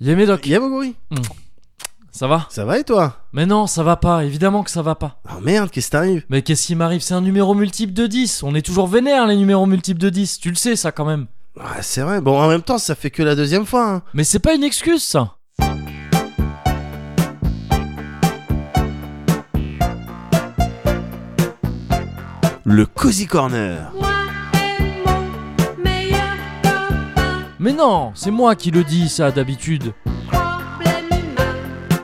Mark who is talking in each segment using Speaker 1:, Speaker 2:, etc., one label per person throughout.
Speaker 1: Yé Médoc,
Speaker 2: Y'a Moguri
Speaker 1: ça va?
Speaker 2: Ça va et toi?
Speaker 1: Mais non, ça va pas, évidemment que ça va pas.
Speaker 2: Oh merde, qu'est-ce qui t'arrive?
Speaker 1: Mais qu'est-ce qui m'arrive? C'est un numéro multiple de 10. On est toujours vénère les numéros multiples de 10. Tu le sais ça quand même.
Speaker 2: Ah, c'est vrai. Bon, en même temps, ça fait que la deuxième fois. hein.
Speaker 1: Mais c'est pas une excuse ça.
Speaker 2: Le Cozy Corner.
Speaker 1: Mais non, c'est moi qui le dis ça d'habitude.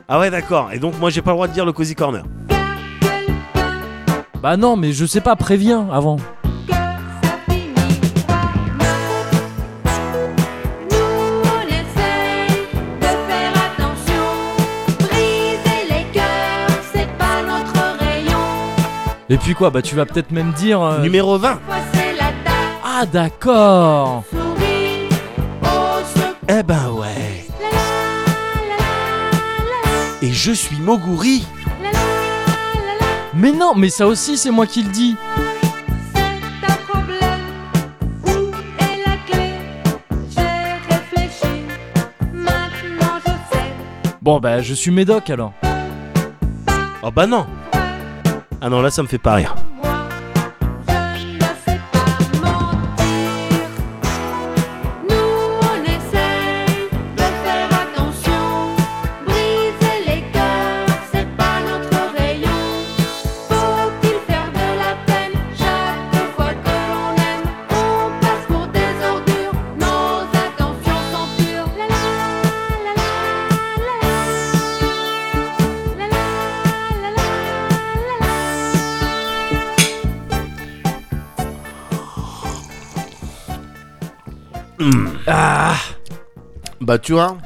Speaker 2: Ah ouais, d'accord. Et donc, moi, j'ai pas le droit de dire le Cozy Corner.
Speaker 1: Bah non, mais je sais pas, préviens avant. Et puis quoi Bah tu vas peut-être même dire. euh,
Speaker 2: Numéro 20.
Speaker 3: Fois c'est la tasse,
Speaker 1: Ah d'accord.
Speaker 2: Eh ben ouais. Et je suis Moguri.
Speaker 1: Mais non, mais ça aussi c'est moi qui le dis. Bon bah je suis médoc alors.
Speaker 2: Oh bah non. Ah non là ça me fait pas rire. Bah, tu vois,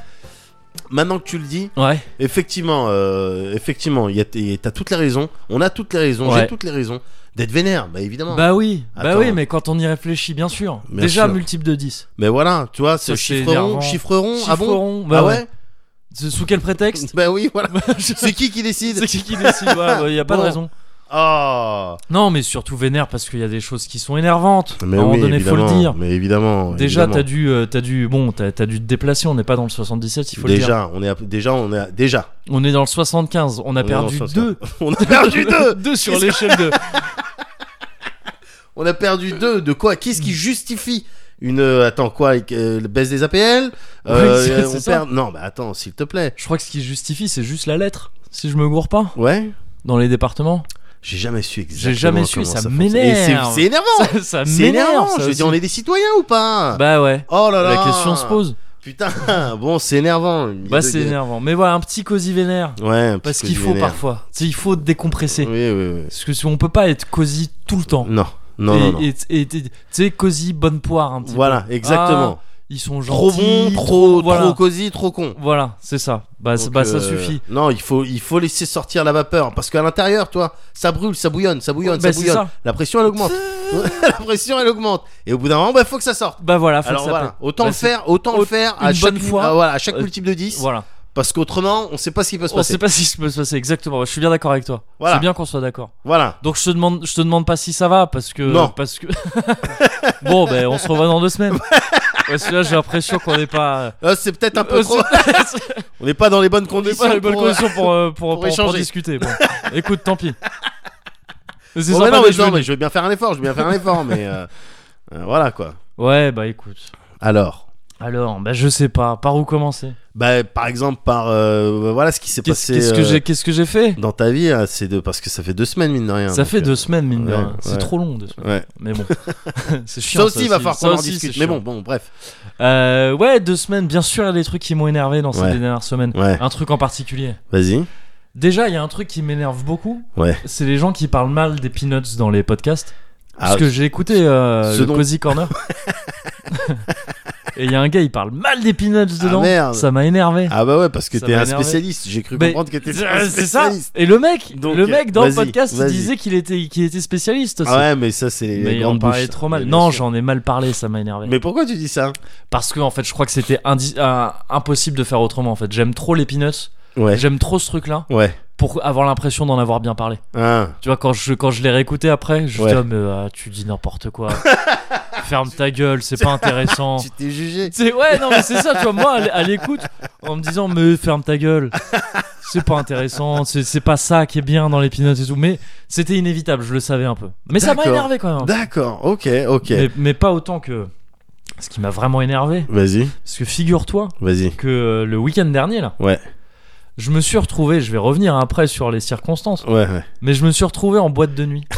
Speaker 2: maintenant que tu le dis,
Speaker 1: Ouais.
Speaker 2: effectivement, euh, effectivement, il y a- t'as toutes les raisons. On a toutes les raisons.
Speaker 1: Ouais.
Speaker 2: J'ai toutes les raisons d'être vénère. Bah, évidemment.
Speaker 1: Bah oui, bah
Speaker 2: Attends.
Speaker 1: oui, mais quand on y réfléchit, bien sûr.
Speaker 2: Bien
Speaker 1: Déjà
Speaker 2: sûr.
Speaker 1: multiple de 10.
Speaker 2: Mais voilà, tu vois, ce
Speaker 1: Ça, c'est
Speaker 2: chiffre rond,
Speaker 1: énervant.
Speaker 2: chiffre rond, ah bon?
Speaker 1: Bah
Speaker 2: Ah
Speaker 1: ouais. C'est Sous quel prétexte?
Speaker 2: Bah oui, voilà.
Speaker 1: C'est
Speaker 2: C'est qui qui décide?
Speaker 1: Qui qui décide? Ouais, y a pas de raison.
Speaker 2: Oh
Speaker 1: Non, mais surtout vénère parce qu'il y a des choses qui sont énervantes.
Speaker 2: Mais
Speaker 1: à un moment
Speaker 2: oui,
Speaker 1: donné, faut le dire.
Speaker 2: Mais évidemment.
Speaker 1: Déjà, t'as dû, euh, t'as dû, bon, t'as dû te déplacer. On n'est pas dans le 77, il faut le dire.
Speaker 2: Déjà, on est à- déjà, on est à- déjà.
Speaker 1: On est dans le 75. On a
Speaker 2: On
Speaker 1: perdu deux.
Speaker 2: On a perdu deux.
Speaker 1: deux sur l'échelle de.
Speaker 2: On a perdu deux. De quoi? Qu'est-ce qui justifie une euh, attends quoi euh, baisse des APL Euh, on perd non bah attends s'il te plaît
Speaker 1: Je crois que ce qui justifie, c'est juste la lettre. Si je me gourre pas,
Speaker 2: ouais
Speaker 1: dans les départements.
Speaker 2: J'ai jamais su exactement
Speaker 1: J'ai jamais su, ça
Speaker 2: fonctionne.
Speaker 1: m'énerve.
Speaker 2: C'est- énervant
Speaker 1: Ça, ça m'énerve. ça
Speaker 2: je veux dire on est des citoyens ou pas?
Speaker 1: Bah ouais.
Speaker 2: oh là là
Speaker 1: La question se pose.
Speaker 2: putain bon c'est énervant
Speaker 1: Bah c'est énervant. Mais voilà, un petit cosy vénère.
Speaker 2: ouais un petit
Speaker 1: Parce qu'il faut
Speaker 2: vénère.
Speaker 1: parfois. Tu sais, il faut décompresser.
Speaker 2: oui oui oui
Speaker 1: Parce que si on peut pas être cosy tout le temps.
Speaker 2: non non
Speaker 1: et,
Speaker 2: non, non.
Speaker 1: et- et- tu sais, cosy, bonne poire un petit
Speaker 2: voilà
Speaker 1: peu.
Speaker 2: exactement
Speaker 1: Ah, ils sont
Speaker 2: trop
Speaker 1: gentils.
Speaker 2: bon trop
Speaker 1: voilà.
Speaker 2: trop cosy trop con
Speaker 1: Voilà, c'est ça. Bah,
Speaker 2: Donc,
Speaker 1: bah ça
Speaker 2: euh,
Speaker 1: suffit.
Speaker 2: Non, il faut, il faut laisser sortir la vapeur parce qu'à l'intérieur, toi, ça brûle, ça bouillonne, ça bouillonne,
Speaker 1: Bah,
Speaker 2: ça
Speaker 1: c'est
Speaker 2: bouillonne.
Speaker 1: ça.
Speaker 2: La pression, elle augmente. la pression, elle augmente. Et au bout d'un moment, bah, faut que ça sorte.
Speaker 1: Bah voilà, faut
Speaker 2: Alors
Speaker 1: que ça
Speaker 2: voilà, autant
Speaker 1: Bah,
Speaker 2: le faire, autant
Speaker 1: au-
Speaker 2: le faire à
Speaker 1: une
Speaker 2: chaque
Speaker 1: bonne fois.
Speaker 2: ah, voilà, à chaque
Speaker 1: Euh,
Speaker 2: multiple de 10
Speaker 1: Voilà.
Speaker 2: parce qu'autrement, on sait pas ce qui peut se
Speaker 1: On
Speaker 2: passer.
Speaker 1: sait pas si ça peut se passer exactement. Je suis bien d'accord avec toi.
Speaker 2: Voilà.
Speaker 1: C'est bien qu'on soit d'accord.
Speaker 2: Voilà.
Speaker 1: Donc je te demande, je te demande pas si ça va parce que
Speaker 2: Non.
Speaker 1: parce que bon ben on se revoit dans deux semaines. Parce que là j'ai l'impression qu'on n'est pas.
Speaker 2: Là, c'est peut-être un peu
Speaker 1: Euh,
Speaker 2: trop. on n'est pas dans les bonnes
Speaker 1: on n'est
Speaker 2: conditions.
Speaker 1: pas dans les bonnes
Speaker 2: pour,
Speaker 1: conditions pour euh, pour,
Speaker 2: pour
Speaker 1: pour- pour
Speaker 2: échanger.
Speaker 1: discuter. Bon. Écoute, tant pis. Mais C'est
Speaker 2: Bon,
Speaker 1: sympa
Speaker 2: mais non, mais, non, je veux bien faire un effort, je veux bien faire un effort, mais euh, euh, voilà quoi.
Speaker 1: Ouais bah écoute.
Speaker 2: Alors.
Speaker 1: Alors bah je sais pas par où commencer?
Speaker 2: Bah, par exemple, par euh, voilà ce qui s'est passé
Speaker 1: qu'est-ce que
Speaker 2: euh,
Speaker 1: j'ai qu'est-ce que j'ai fait?
Speaker 2: dans ta vie, hein, c'est de parce que ça fait deux semaines mine de rien.
Speaker 1: Ça
Speaker 2: donc,
Speaker 1: fait
Speaker 2: euh,
Speaker 1: deux semaines mine de
Speaker 2: ouais,
Speaker 1: rien. C'est
Speaker 2: ouais.
Speaker 1: trop long deux semaines.
Speaker 2: Ouais.
Speaker 1: Mais bon, c'est chiant.
Speaker 2: Ça aussi, il va falloir qu'on en discute. Mais bon, bon, bref.
Speaker 1: Euh, ouais, deux semaines. Bien sûr, il y a des trucs qui m'ont énervé dans ces dernières semaines. Un truc en particulier.
Speaker 2: Vas-y.
Speaker 1: Déjà, il y a un truc qui m'énerve beaucoup.
Speaker 2: Ouais.
Speaker 1: C'est les gens qui parlent mal des peanuts dans les podcasts. Parce
Speaker 2: Ah,
Speaker 1: que j'ai écouté euh, le
Speaker 2: dont-
Speaker 1: Cozy Corner. Et il y a un gars, il parle mal des peanuts dedans.
Speaker 2: merde.
Speaker 1: Ça m'a énervé.
Speaker 2: Ah bah ouais, parce que t'es un spécialiste. J'ai cru
Speaker 1: Mais-
Speaker 2: comprendre que t'étais un
Speaker 1: c'est ça.
Speaker 2: spécialiste.
Speaker 1: Et le mec,
Speaker 2: Donc,
Speaker 1: le mec dans le podcast, il disait qu'il était, qu'il était spécialiste aussi.
Speaker 2: Ah ouais, mais ça, c'est les
Speaker 1: mais il en
Speaker 2: grandes bouches,
Speaker 1: trop mal. Non, j'en ai mal parlé, ça m'a énervé.
Speaker 2: Mais pourquoi tu dis ça?
Speaker 1: Parce que en fait, je crois que c'était euh, impossible de faire autrement. En fait, j'aime trop les peanuts.
Speaker 2: Ouais.
Speaker 1: J'aime trop ce truc-là
Speaker 2: Ouais.
Speaker 1: pour avoir l'impression d'en avoir bien parlé.
Speaker 2: Ah.
Speaker 1: Tu vois, quand je, quand je l'ai réécouté après, je
Speaker 2: Ouais.
Speaker 1: dis, oh, mais euh, tu dis n'importe quoi. ferme ta gueule, c'est pas intéressant.
Speaker 2: Tu t'es jugé.
Speaker 1: C'est ouais, non mais c'est ça, tu vois, moi à l'écoute, en me disant mais ferme ta gueule, c'est pas intéressant, c'est pas ça qui est bien dans les peanuts et tout, mais c'était inévitable, je le savais un peu. Mais ça m'a énervé quand même.
Speaker 2: D'accord, ok, ok.
Speaker 1: Mais, mais pas autant que ce qui m'a vraiment énervé,
Speaker 2: Vas-y,
Speaker 1: parce que figure-toi que euh, le week-end dernier là,
Speaker 2: Ouais,
Speaker 1: je me suis retrouvé, je vais revenir après sur les circonstances,
Speaker 2: ouais, ouais.
Speaker 1: mais je me suis retrouvé en boîte de nuit.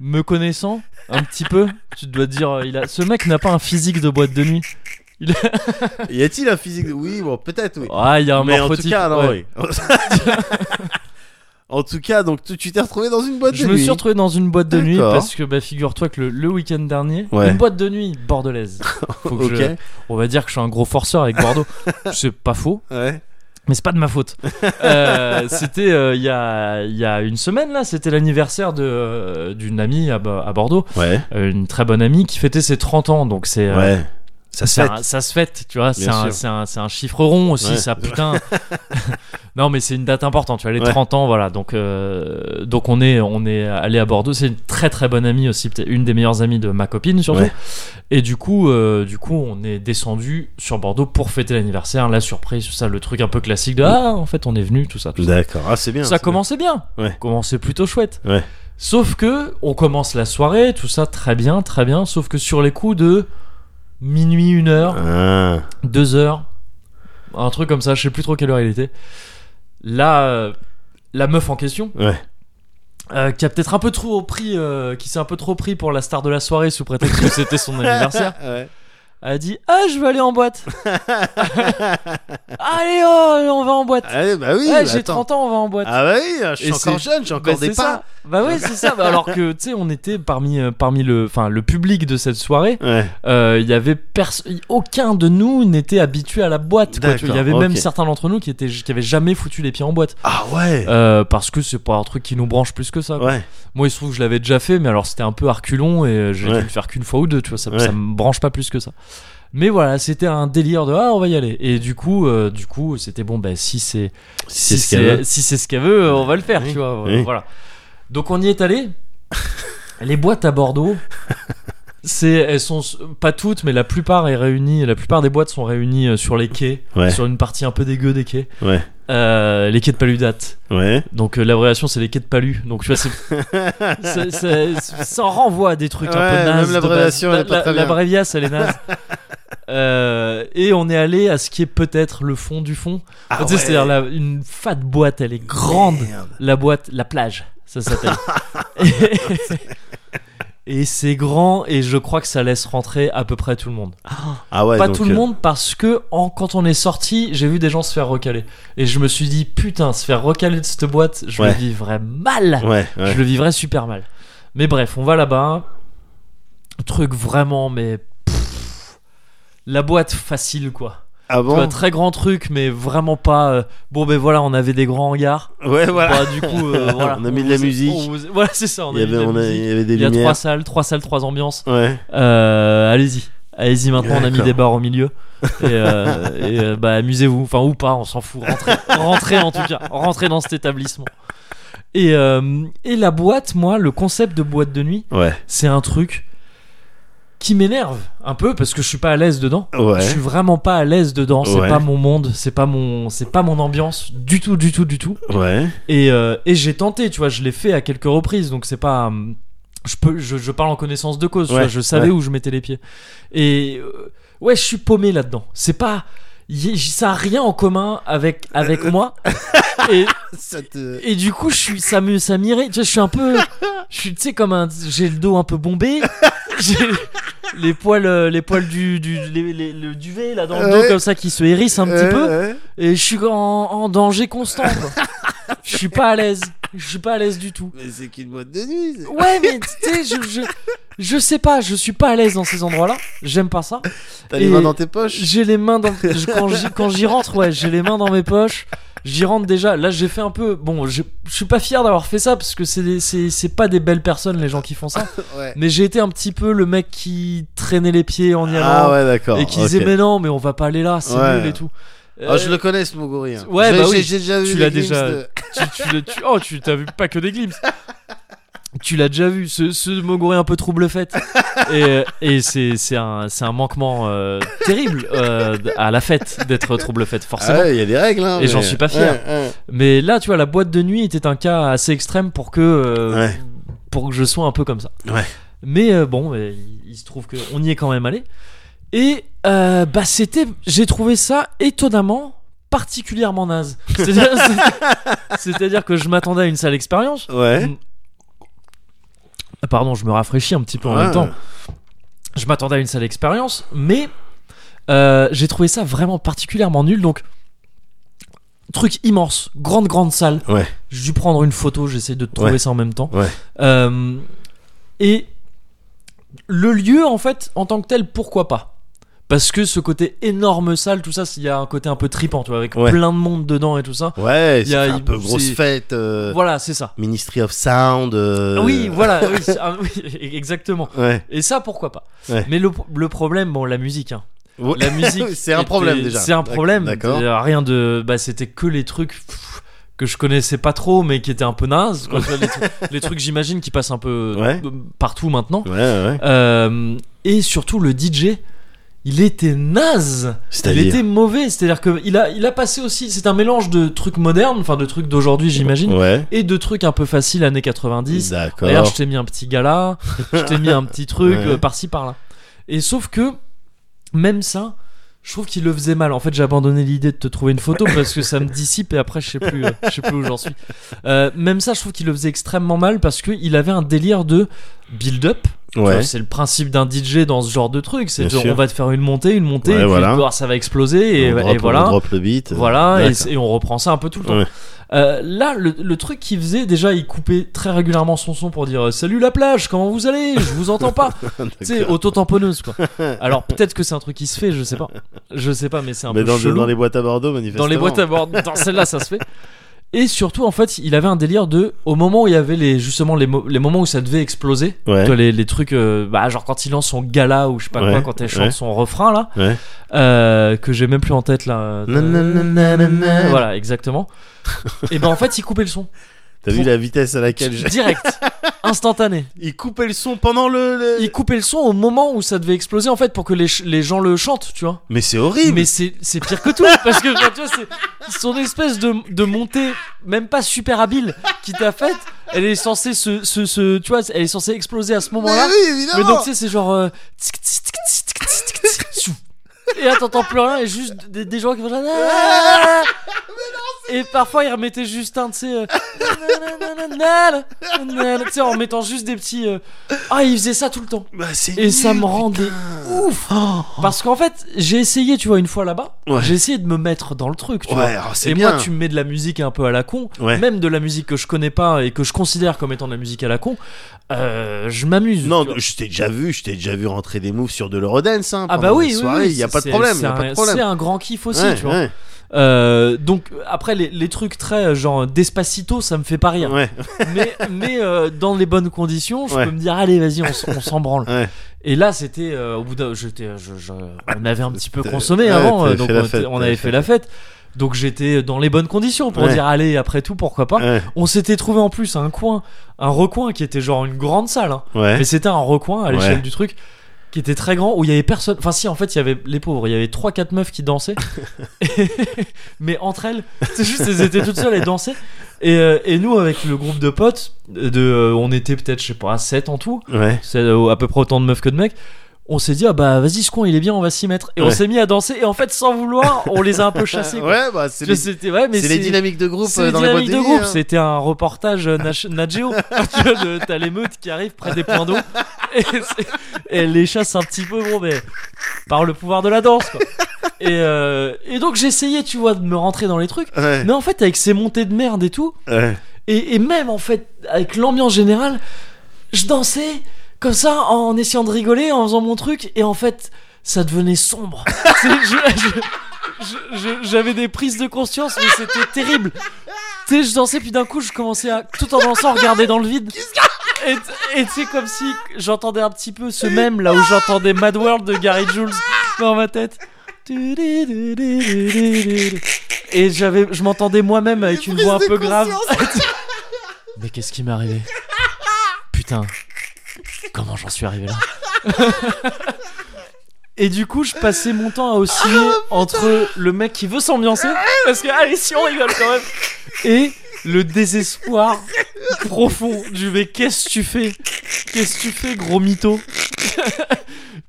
Speaker 1: me connaissant un petit peu, tu dois te dire, euh, il a... ce mec n'a pas un physique de boîte de nuit. Il a-
Speaker 2: Y a-t-il un physique de... Oui, bon, peut-être, oui.
Speaker 1: Ah, il y a un
Speaker 2: Mais en tout cas, non,
Speaker 1: ouais.
Speaker 2: oui. en tout cas, donc tu t'es retrouvé dans une boîte
Speaker 1: Je
Speaker 2: de
Speaker 1: me
Speaker 2: nuit.
Speaker 1: suis retrouvé dans une boîte de nuit parce que bah, figure-toi que le, le week-end dernier,
Speaker 2: Ouais.
Speaker 1: une boîte de nuit bordelaise. Faut que je- on va dire que je suis un gros forceur avec Bordeaux. c'est pas faux,
Speaker 2: Ouais.
Speaker 1: Mais c'est pas de ma faute. Euh, c'était euh, il y, a, y a une semaine là, c'était l'anniversaire de, euh, d'une amie à, Bo- à Bordeaux,
Speaker 2: Ouais.
Speaker 1: Une très bonne amie qui fêtait ses 30 ans. Donc c'est
Speaker 2: Ouais. Ça se
Speaker 1: c'est
Speaker 2: fait.
Speaker 1: un- ça se fête, tu vois. C'est
Speaker 2: Bien
Speaker 1: un, un, un chiffre rond aussi,
Speaker 2: Ouais.
Speaker 1: ça putain. non, mais c'est une date importante, tu vois, les
Speaker 2: Ouais.
Speaker 1: 30 ans, voilà. Donc, euh, donc on est, on est allé à Bordeaux. C'est une très très bonne amie aussi, une des meilleures amies de ma copine surtout.
Speaker 2: Ouais.
Speaker 1: Et du coup, euh, du coup, on est descendu sur Bordeaux pour fêter l'anniversaire, la surprise, tout ça, le truc un peu classique de ah, en fait, on est venu, tout ça.
Speaker 2: D'accord. Ah, c'est bien.
Speaker 1: ça commençait bien,
Speaker 2: Ouais.
Speaker 1: commençait plutôt chouette.
Speaker 2: Ouais.
Speaker 1: Sauf que on commence la soirée, tout ça très bien, très bien. Sauf que sur les coups de minuit, une heure.
Speaker 2: Ah.
Speaker 1: deux heures, un truc comme ça, je sais plus trop quelle heure il était. Là, euh, la meuf en question,
Speaker 2: Ouais.
Speaker 1: euh, qui a peut-être un peu trop pris, euh, qui s'est un peu trop pris pour la star de la soirée sous prétexte que c'était son anniversaire,
Speaker 2: ouais.
Speaker 1: A dit ah je veux aller en boîte. Allez oh, on va en boîte.
Speaker 2: Allez, bah oui.
Speaker 1: Ouais,
Speaker 2: bah,
Speaker 1: j'ai
Speaker 2: attends.
Speaker 1: 30 ans, on va en boîte.
Speaker 2: Ah bah oui, je suis
Speaker 1: Et
Speaker 2: encore
Speaker 1: c'est-
Speaker 2: jeune, j'ai encore
Speaker 1: Bah,
Speaker 2: des pas.
Speaker 1: ça. Bah ouais, c'est ça. Bah, alors que tu sais, on était parmi euh, parmi le enfin le public de cette soirée.
Speaker 2: Ouais.
Speaker 1: Euh, Il y avait aucun de nous n'était habitué à la boîte. Il y avait même certains d'entre nous qui étaient qui avaient jamais foutu les pieds en boîte
Speaker 2: Ah ouais.
Speaker 1: Euh, parce que c'est pas un truc qui nous branche plus que ça. quoi.
Speaker 2: Ouais.
Speaker 1: Moi, il se trouve que je l'avais déjà fait, mais alors c'était un peu arculon et j'ai dû le faire qu'une fois ou deux. Tu vois, ça, ça me branche pas plus que ça. Mais voilà, c'était un délire de ah on va y aller. Et du coup, euh, du coup, c'était bon. Bah si c'est
Speaker 2: Si c'est
Speaker 1: si
Speaker 2: ce qu'elle veut.
Speaker 1: si c'est ce qu'elle veut, euh, on va le faire.
Speaker 2: Oui.
Speaker 1: Tu vois,
Speaker 2: Oui.
Speaker 1: voilà. Donc on y est allé. Les boîtes à Bordeaux. C'est, elles sont pas toutes, mais la plupart est réunie. La plupart des boîtes sont réunies euh, sur les quais,
Speaker 2: Ouais.
Speaker 1: sur une partie un peu dégueu des quais,
Speaker 2: Ouais.
Speaker 1: Euh, les quais de Paludate.
Speaker 2: Ouais.
Speaker 1: Donc euh, l'abréviation c'est les quais de Palu. Donc tu vois, c'est, ça renvoie à des trucs un peu nazes.
Speaker 2: même l'abréviation,
Speaker 1: La- elle est naze. Euh, et on est allé à ce qui est peut-être le fond du fond.
Speaker 2: Ah
Speaker 1: tu sais,
Speaker 2: ouais.
Speaker 1: c'est-à-dire une fat boîte, elle est grande.
Speaker 2: Merde.
Speaker 1: La boîte, la plage, ça s'appelle. et c'est grand et je crois que ça laisse rentrer à peu près tout le monde.
Speaker 2: Ah ouais.
Speaker 1: pas
Speaker 2: donc,
Speaker 1: tout le
Speaker 2: euh,
Speaker 1: monde parce que en- quand on est sorti, j'ai vu des gens se faire recaler. Et je me suis dit, putain, se faire recaler de cette boîte, je
Speaker 2: Ouais.
Speaker 1: le vivrais mal.
Speaker 2: Ouais.
Speaker 1: Je le vivrais super mal. Mais bref, on va là-bas. Truc vraiment, mais. La boîte facile, quoi.
Speaker 2: Ah
Speaker 1: Tu vois,
Speaker 2: bon.
Speaker 1: très grand truc, mais vraiment pas. euh, Bon, ben voilà, on avait des grands hangars.
Speaker 2: Ouais, voilà.
Speaker 1: Bah, du coup, euh, voilà.
Speaker 2: On a mis de la
Speaker 1: vous-
Speaker 2: musique.
Speaker 1: on vous- Voilà, c'est ça. On
Speaker 2: Il y
Speaker 1: a mis de la
Speaker 2: on a-
Speaker 1: musique.
Speaker 2: il y avait des
Speaker 1: Il y a
Speaker 2: lumières.
Speaker 1: trois salles, trois salles, trois ambiances.
Speaker 2: Ouais.
Speaker 1: Euh, allez-y. Allez-y maintenant, on a mis
Speaker 2: D'accord.
Speaker 1: des bars au milieu. Et, euh, et, euh, bah amusez-vous. Enfin, ou pas, on s'en fout. Rentrez, rentrez en tout cas. Rentrez dans cet établissement. Et, euh, et la boîte, moi, le concept de boîte de nuit,
Speaker 2: Ouais.
Speaker 1: c'est un truc qui m'énerve un peu parce que je suis pas à l'aise dedans.
Speaker 2: Ouais.
Speaker 1: Je suis vraiment pas à l'aise dedans. C'est
Speaker 2: Ouais.
Speaker 1: pas mon monde. C'est pas mon, c'est pas mon ambiance du tout, du tout, du tout.
Speaker 2: Ouais.
Speaker 1: Et, euh, et j'ai tenté, tu vois, je l'ai fait à quelques reprises, donc c'est pas. hum, Je, peux, je, je parle en connaissance de cause, tu vois, je savais où je mettais les pieds. Et euh, ouais, je suis paumé là-dedans. C'est pas. Y- Ça a rien en commun avec, avec moi. Et,
Speaker 2: Ça te.
Speaker 1: et du coup, je suis, ça me, ça m'irrite. Je suis un peu, je suis, tu sais, comme un, j'ai le dos un peu bombé. J'ai les poils, euh, les poils du, du les- les- le duvet là dans le dos
Speaker 2: Ouais.
Speaker 1: comme ça qui se hérissent un petit
Speaker 2: Ouais,
Speaker 1: peu.
Speaker 2: ouais.
Speaker 1: Et je suis en, en danger constant. quoi. je suis pas à l'aise. Je suis pas à l'aise du tout.
Speaker 2: Mais c'est qu'une boîte de nuit.
Speaker 1: Ouais, mais tu sais, je, je, je sais pas, je suis pas à l'aise dans ces endroits-là. J'aime pas ça.
Speaker 2: T'as les mains dans tes poches.
Speaker 1: J'ai les mains dans. je- Quand j'y, quand j'y rentre, ouais, j'ai les mains dans mes poches. J'y rentre déjà. Là, j'ai fait un peu. Bon, je je suis pas fier d'avoir fait ça parce que c'est, pas des belles personnes les gens qui font ça.
Speaker 2: Ouais.
Speaker 1: Mais j'ai été un petit peu le mec qui traînait les pieds en y allant.
Speaker 2: Ah ouais, d'accord.
Speaker 1: et qui disait, mais non, mais on va pas aller là, c'est
Speaker 2: Ouais.
Speaker 1: nul et tout.
Speaker 2: Ah, je
Speaker 1: Euh,
Speaker 2: le connais ce Mogori. hein.
Speaker 1: Ouais, bah oui.
Speaker 2: J'ai déjà vu
Speaker 1: Tu l'as déjà-
Speaker 2: de-
Speaker 1: tu, tu, oh, tu t'as vu pas que des glimpses. Tu l'as déjà vu, ce, ce Moguri un peu trouble fête. et et c'est un, un manquement euh, terrible euh, à la fête d'être trouble fête,
Speaker 2: Ah
Speaker 1: forcément.
Speaker 2: ouais, il y a des règles. Hein,
Speaker 1: Et j'en suis pas fier.
Speaker 2: Ouais, ouais.
Speaker 1: Mais là, tu vois, la boîte de nuit était un cas assez extrême pour que, euh, pour que je sois un peu comme ça.
Speaker 2: Ouais.
Speaker 1: Mais bon, il, il se trouve qu'on y est quand même allé. Et euh, bah, c'était. J'ai trouvé ça étonnamment particulièrement naze. C'est-à-dire c'est- c'est-à-dire que je m'attendais à une sale expérience.
Speaker 2: Ouais.
Speaker 1: Ah, Pardon, je me rafraîchis un petit peu en
Speaker 2: Ouais.
Speaker 1: même temps. Je m'attendais à une sale expérience, mais euh, j'ai trouvé ça vraiment particulièrement nul. Donc, truc immense, grande, grande salle.
Speaker 2: Ouais.
Speaker 1: J'ai dû prendre une photo, j'essaie de trouver
Speaker 2: Ouais.
Speaker 1: ça en même temps.
Speaker 2: Ouais.
Speaker 1: Euh, et le lieu, en fait, en tant que tel, pourquoi pas? Parce que ce côté énorme salle, tout ça, il y a un côté un peu tripant, tu vois, avec
Speaker 2: Ouais.
Speaker 1: plein de monde dedans et tout ça.
Speaker 2: Ouais, c'est
Speaker 1: a-
Speaker 2: un peu grosse fête. euh,
Speaker 1: Voilà, c'est ça.
Speaker 2: Ministry of Sound. euh,
Speaker 1: Oui, voilà, oui, c'est- ah, oui, exactement.
Speaker 2: Ouais.
Speaker 1: Et ça, pourquoi pas
Speaker 2: Ouais.
Speaker 1: Mais le, le problème, bon, la musique, hein. La musique.
Speaker 2: c'est un
Speaker 1: était-
Speaker 2: problème déjà.
Speaker 1: C'est un problème.
Speaker 2: D'accord.
Speaker 1: Euh, Rien de. Bah, c'était que les trucs pff, que je connaissais pas trop, mais qui étaient un peu quoi. Vois, les, trucs- les trucs, j'imagine, qui passent un peu
Speaker 2: Ouais.
Speaker 1: partout maintenant.
Speaker 2: Ouais, ouais.
Speaker 1: Euh, et surtout, le DJ. Il était naze, il était mauvais, c'est-à-dire que il a, il a passé aussi, c'est un mélange de trucs modernes, enfin de trucs d'aujourd'hui j'imagine,
Speaker 2: Ouais.
Speaker 1: et de trucs un peu faciles années 90,
Speaker 2: D'accord.
Speaker 1: Regarde, je t'ai mis un petit gala, je t'ai mis un petit truc
Speaker 2: Ouais.
Speaker 1: euh, par-ci par-là. Et sauf que, même ça, je trouve qu'il le faisait mal. En fait, j'ai abandonné l'idée de te trouver une photo parce que ça me dissipe et après, je sais plus, euh, je sais plus où j'en suis. Euh, même ça, je trouve qu'il le faisait extrêmement mal parce qu'il avait un délire de build-up.
Speaker 2: Ouais.
Speaker 1: C'est le principe d'un DJ dans ce genre de truc. C'est on va te faire une montée, une montée,
Speaker 2: Ouais,
Speaker 1: et puis
Speaker 2: voilà.
Speaker 1: bah, ça va exploser et,
Speaker 2: on
Speaker 1: et voilà.
Speaker 2: On drop le beat.
Speaker 1: Voilà, et, on reprend ça un peu tout le temps.
Speaker 2: Ouais.
Speaker 1: Euh, là, le, le truc qu'il faisait, déjà, il coupait très régulièrement son son pour dire euh, Salut la plage, comment vous allez? Je vous entends pas. tu sais, auto-tamponneuse, quoi. Alors, peut-être que c'est un truc qui se fait, je sais pas. Je sais pas, mais c'est un
Speaker 2: Mais
Speaker 1: peu
Speaker 2: dans,
Speaker 1: chelou.
Speaker 2: dans les boîtes à Bordeaux, manifestement.
Speaker 1: Dans les boîtes à bord, dans celle-là, ça se fait. Et surtout, en fait, il avait un délire de, au moment où il y avait les, justement les, mo- les moments où ça devait exploser,
Speaker 2: Ouais.
Speaker 1: tu vois, les, les trucs, euh, bah, genre quand il lance son gala ou je sais pas quoi, quand elle chante
Speaker 2: ouais.
Speaker 1: son refrain là, euh, que j'ai même plus en tête là. Voilà, exactement. et ben en fait, il coupait le son.
Speaker 2: T'as vu la vitesse à laquelle j'ai.
Speaker 1: Direct, instantané.
Speaker 2: Il coupait le son pendant le,
Speaker 1: Il coupait le son au moment où ça devait exploser en fait pour que les, les gens le chantent, tu vois.
Speaker 2: Mais c'est horrible.
Speaker 1: Mais c'est c'est pire que tout parce que tu vois, c'est- son espèce de, de montée même pas super habile qui t'a faite, elle est censée se, se, se- tu vois, elle est censée exploser à ce moment-là.
Speaker 2: oui, évidemment.
Speaker 1: Mais donc tu sais c'est genre euh, et là t'entends plus rien et juste des, des gens qui font genre, Ah et parfois ils remettaient juste un tu sais euh, tu sais en mettant juste des petits euh, ah ils faisaient ça tout le temps
Speaker 2: Bah, c'est
Speaker 1: et ça me rendait
Speaker 2: putain.
Speaker 1: ouf parce qu'en fait j'ai essayé tu vois une fois là-bas
Speaker 2: Ouais.
Speaker 1: j'ai essayé de me mettre dans le truc tu
Speaker 2: Ouais,
Speaker 1: vois
Speaker 2: alors c'est
Speaker 1: et
Speaker 2: bien.
Speaker 1: moi tu me mets de la musique un peu à la con
Speaker 2: Ouais.
Speaker 1: même de la musique que je connais pas et que je considère comme étant de la musique à la con euh, je m'amuse
Speaker 2: Non,
Speaker 1: vois.
Speaker 2: je t'ai déjà vu, je t'ai déjà vu rentrer des moves sur de l'Eurodance. Hein,
Speaker 1: ah
Speaker 2: pendant
Speaker 1: bah oui, oui,
Speaker 2: soirées,
Speaker 1: oui,
Speaker 2: il y a
Speaker 1: c'est- c'est
Speaker 2: pas
Speaker 1: un-
Speaker 2: de problème.
Speaker 1: c'est un grand kiff aussi
Speaker 2: Ouais,
Speaker 1: tu vois.
Speaker 2: ouais,
Speaker 1: Euh, donc après les, les trucs très euh, genre Despacito ça me fait pas rire.
Speaker 2: Ouais,
Speaker 1: mais, mais euh, dans les bonnes conditions je
Speaker 2: Ouais.
Speaker 1: peux me dire allez vas-y on, s'en branle.
Speaker 2: Ouais.
Speaker 1: et là c'était euh, au bout d'un je, je- on avait un petit peu consommé avant donc on,
Speaker 2: fête,
Speaker 1: avait
Speaker 2: fait
Speaker 1: fait la fête. Donc j'étais dans les bonnes conditions pour dire allez après tout pourquoi pas. On s'était trouvé en plus un coin un recoin qui était genre une grande salle hein. mais c'était un recoin à l'échelle du truc qui était très grand où il y avait personne enfin si en fait il y avait les pauvres il y avait trois quatre meufs qui dansaient. Mais entre elles c'est juste elles étaient toutes seules et dansaient. Et, euh, et nous avec le groupe de potes de euh, on était peut-être je sais pas 7 en tout.
Speaker 2: Ouais.
Speaker 1: c'est euh, à peu près autant de meufs que de mecs on s'est dit ah bah vas-y ce con il est bien on va s'y mettre et on s'est mis à danser et en fait sans vouloir on les a un peu chassés quoi.
Speaker 2: Ouais, bah, c'est les,
Speaker 1: ouais
Speaker 2: les dynamiques de groupe
Speaker 1: c'est
Speaker 2: euh,
Speaker 1: les
Speaker 2: dans les
Speaker 1: dynamiques
Speaker 2: de
Speaker 1: de groupe,
Speaker 2: hein.
Speaker 1: c'était un reportage euh, Nat Nat Geo. Tu vois, de- T'as l'émeute qui arrive près des points d'eau et, elle les chasse un petit peu, bon, mais par le pouvoir de la danse, quoi. Et, euh, et donc j'essayais, tu vois, de me rentrer dans les trucs.
Speaker 2: Ouais,
Speaker 1: Mais en fait, avec ces montées de merde et tout, et, et même en fait, avec l'ambiance générale, je dansais comme ça en essayant de rigoler, en faisant mon truc, et en fait, ça devenait sombre. J'avais des prises de conscience, mais c'était terrible. Tu sais, je dansais, puis d'un coup, je commençais à, tout en dansant, regarder dans le vide. Et et tu sais, comme si j'entendais un petit peu ce même là où j'entendais Mad World de Gary Jules dans ma tête. Et j'avais, je m'entendais moi-même avec une voix un peu grave. Mais qu'est-ce qui m'est arrivé? Putain, comment j'en suis arrivé là Et du coup, je passais mon temps à osciller entre le mec qui veut s'ambiancer, parce que, allez, si on rigole quand même, et le désespoir profond du mais qu'est-ce que tu fais? Qu'est-ce que tu fais, gros mytho?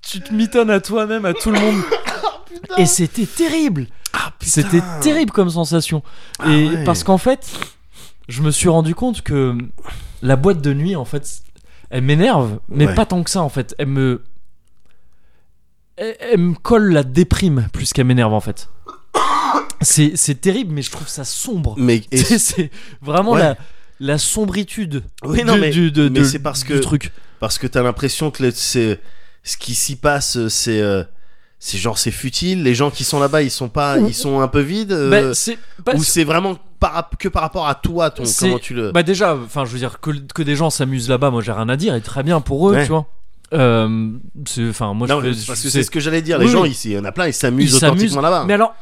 Speaker 1: Tu te mitonnes à toi-même, à tout le monde. Et c'était terrible
Speaker 2: Ah.
Speaker 1: C'était terrible comme sensation.
Speaker 2: Ah
Speaker 1: Et
Speaker 2: ouais.
Speaker 1: parce qu'en fait, je me suis rendu compte que la boîte de nuit, en fait, elle m'énerve, mais
Speaker 2: Ouais.
Speaker 1: pas tant que ça, en fait. Elle me. Elle, elle me colle la déprime plus qu'elle m'énerve, en fait. C'est c'est terrible, mais je trouve ça sombre.
Speaker 2: Mais
Speaker 1: C'est vraiment
Speaker 2: Ouais.
Speaker 1: la, la sombritude
Speaker 2: Oui, non,
Speaker 1: du,
Speaker 2: mais-
Speaker 1: du- de-
Speaker 2: mais
Speaker 1: de-
Speaker 2: c'est parce
Speaker 1: du
Speaker 2: que-
Speaker 1: truc.
Speaker 2: parce que t'as l'impression que c'est ce qui s'y passe, c'est euh, c'est genre c'est futile. Les gens qui sont là-bas, ils sont pas, ils sont un peu vides. euh,
Speaker 1: Bah,
Speaker 2: ou c'est vraiment par, que par rapport à toi, ton comment tu le.
Speaker 1: Bah déjà, enfin je veux dire que, que des gens s'amusent là-bas, moi j'ai rien à dire et très bien pour eux,
Speaker 2: Ouais.
Speaker 1: tu vois. Euh, c'est enfin moi
Speaker 2: non,
Speaker 1: je
Speaker 2: que
Speaker 1: c'est-
Speaker 2: ce que j'allais dire. Les
Speaker 1: Oui,
Speaker 2: gens
Speaker 1: oui.
Speaker 2: ici, il y en a plein, ils s'amusent
Speaker 1: Ils s'amusent,
Speaker 2: authentiquement là-bas.
Speaker 1: Mais alors,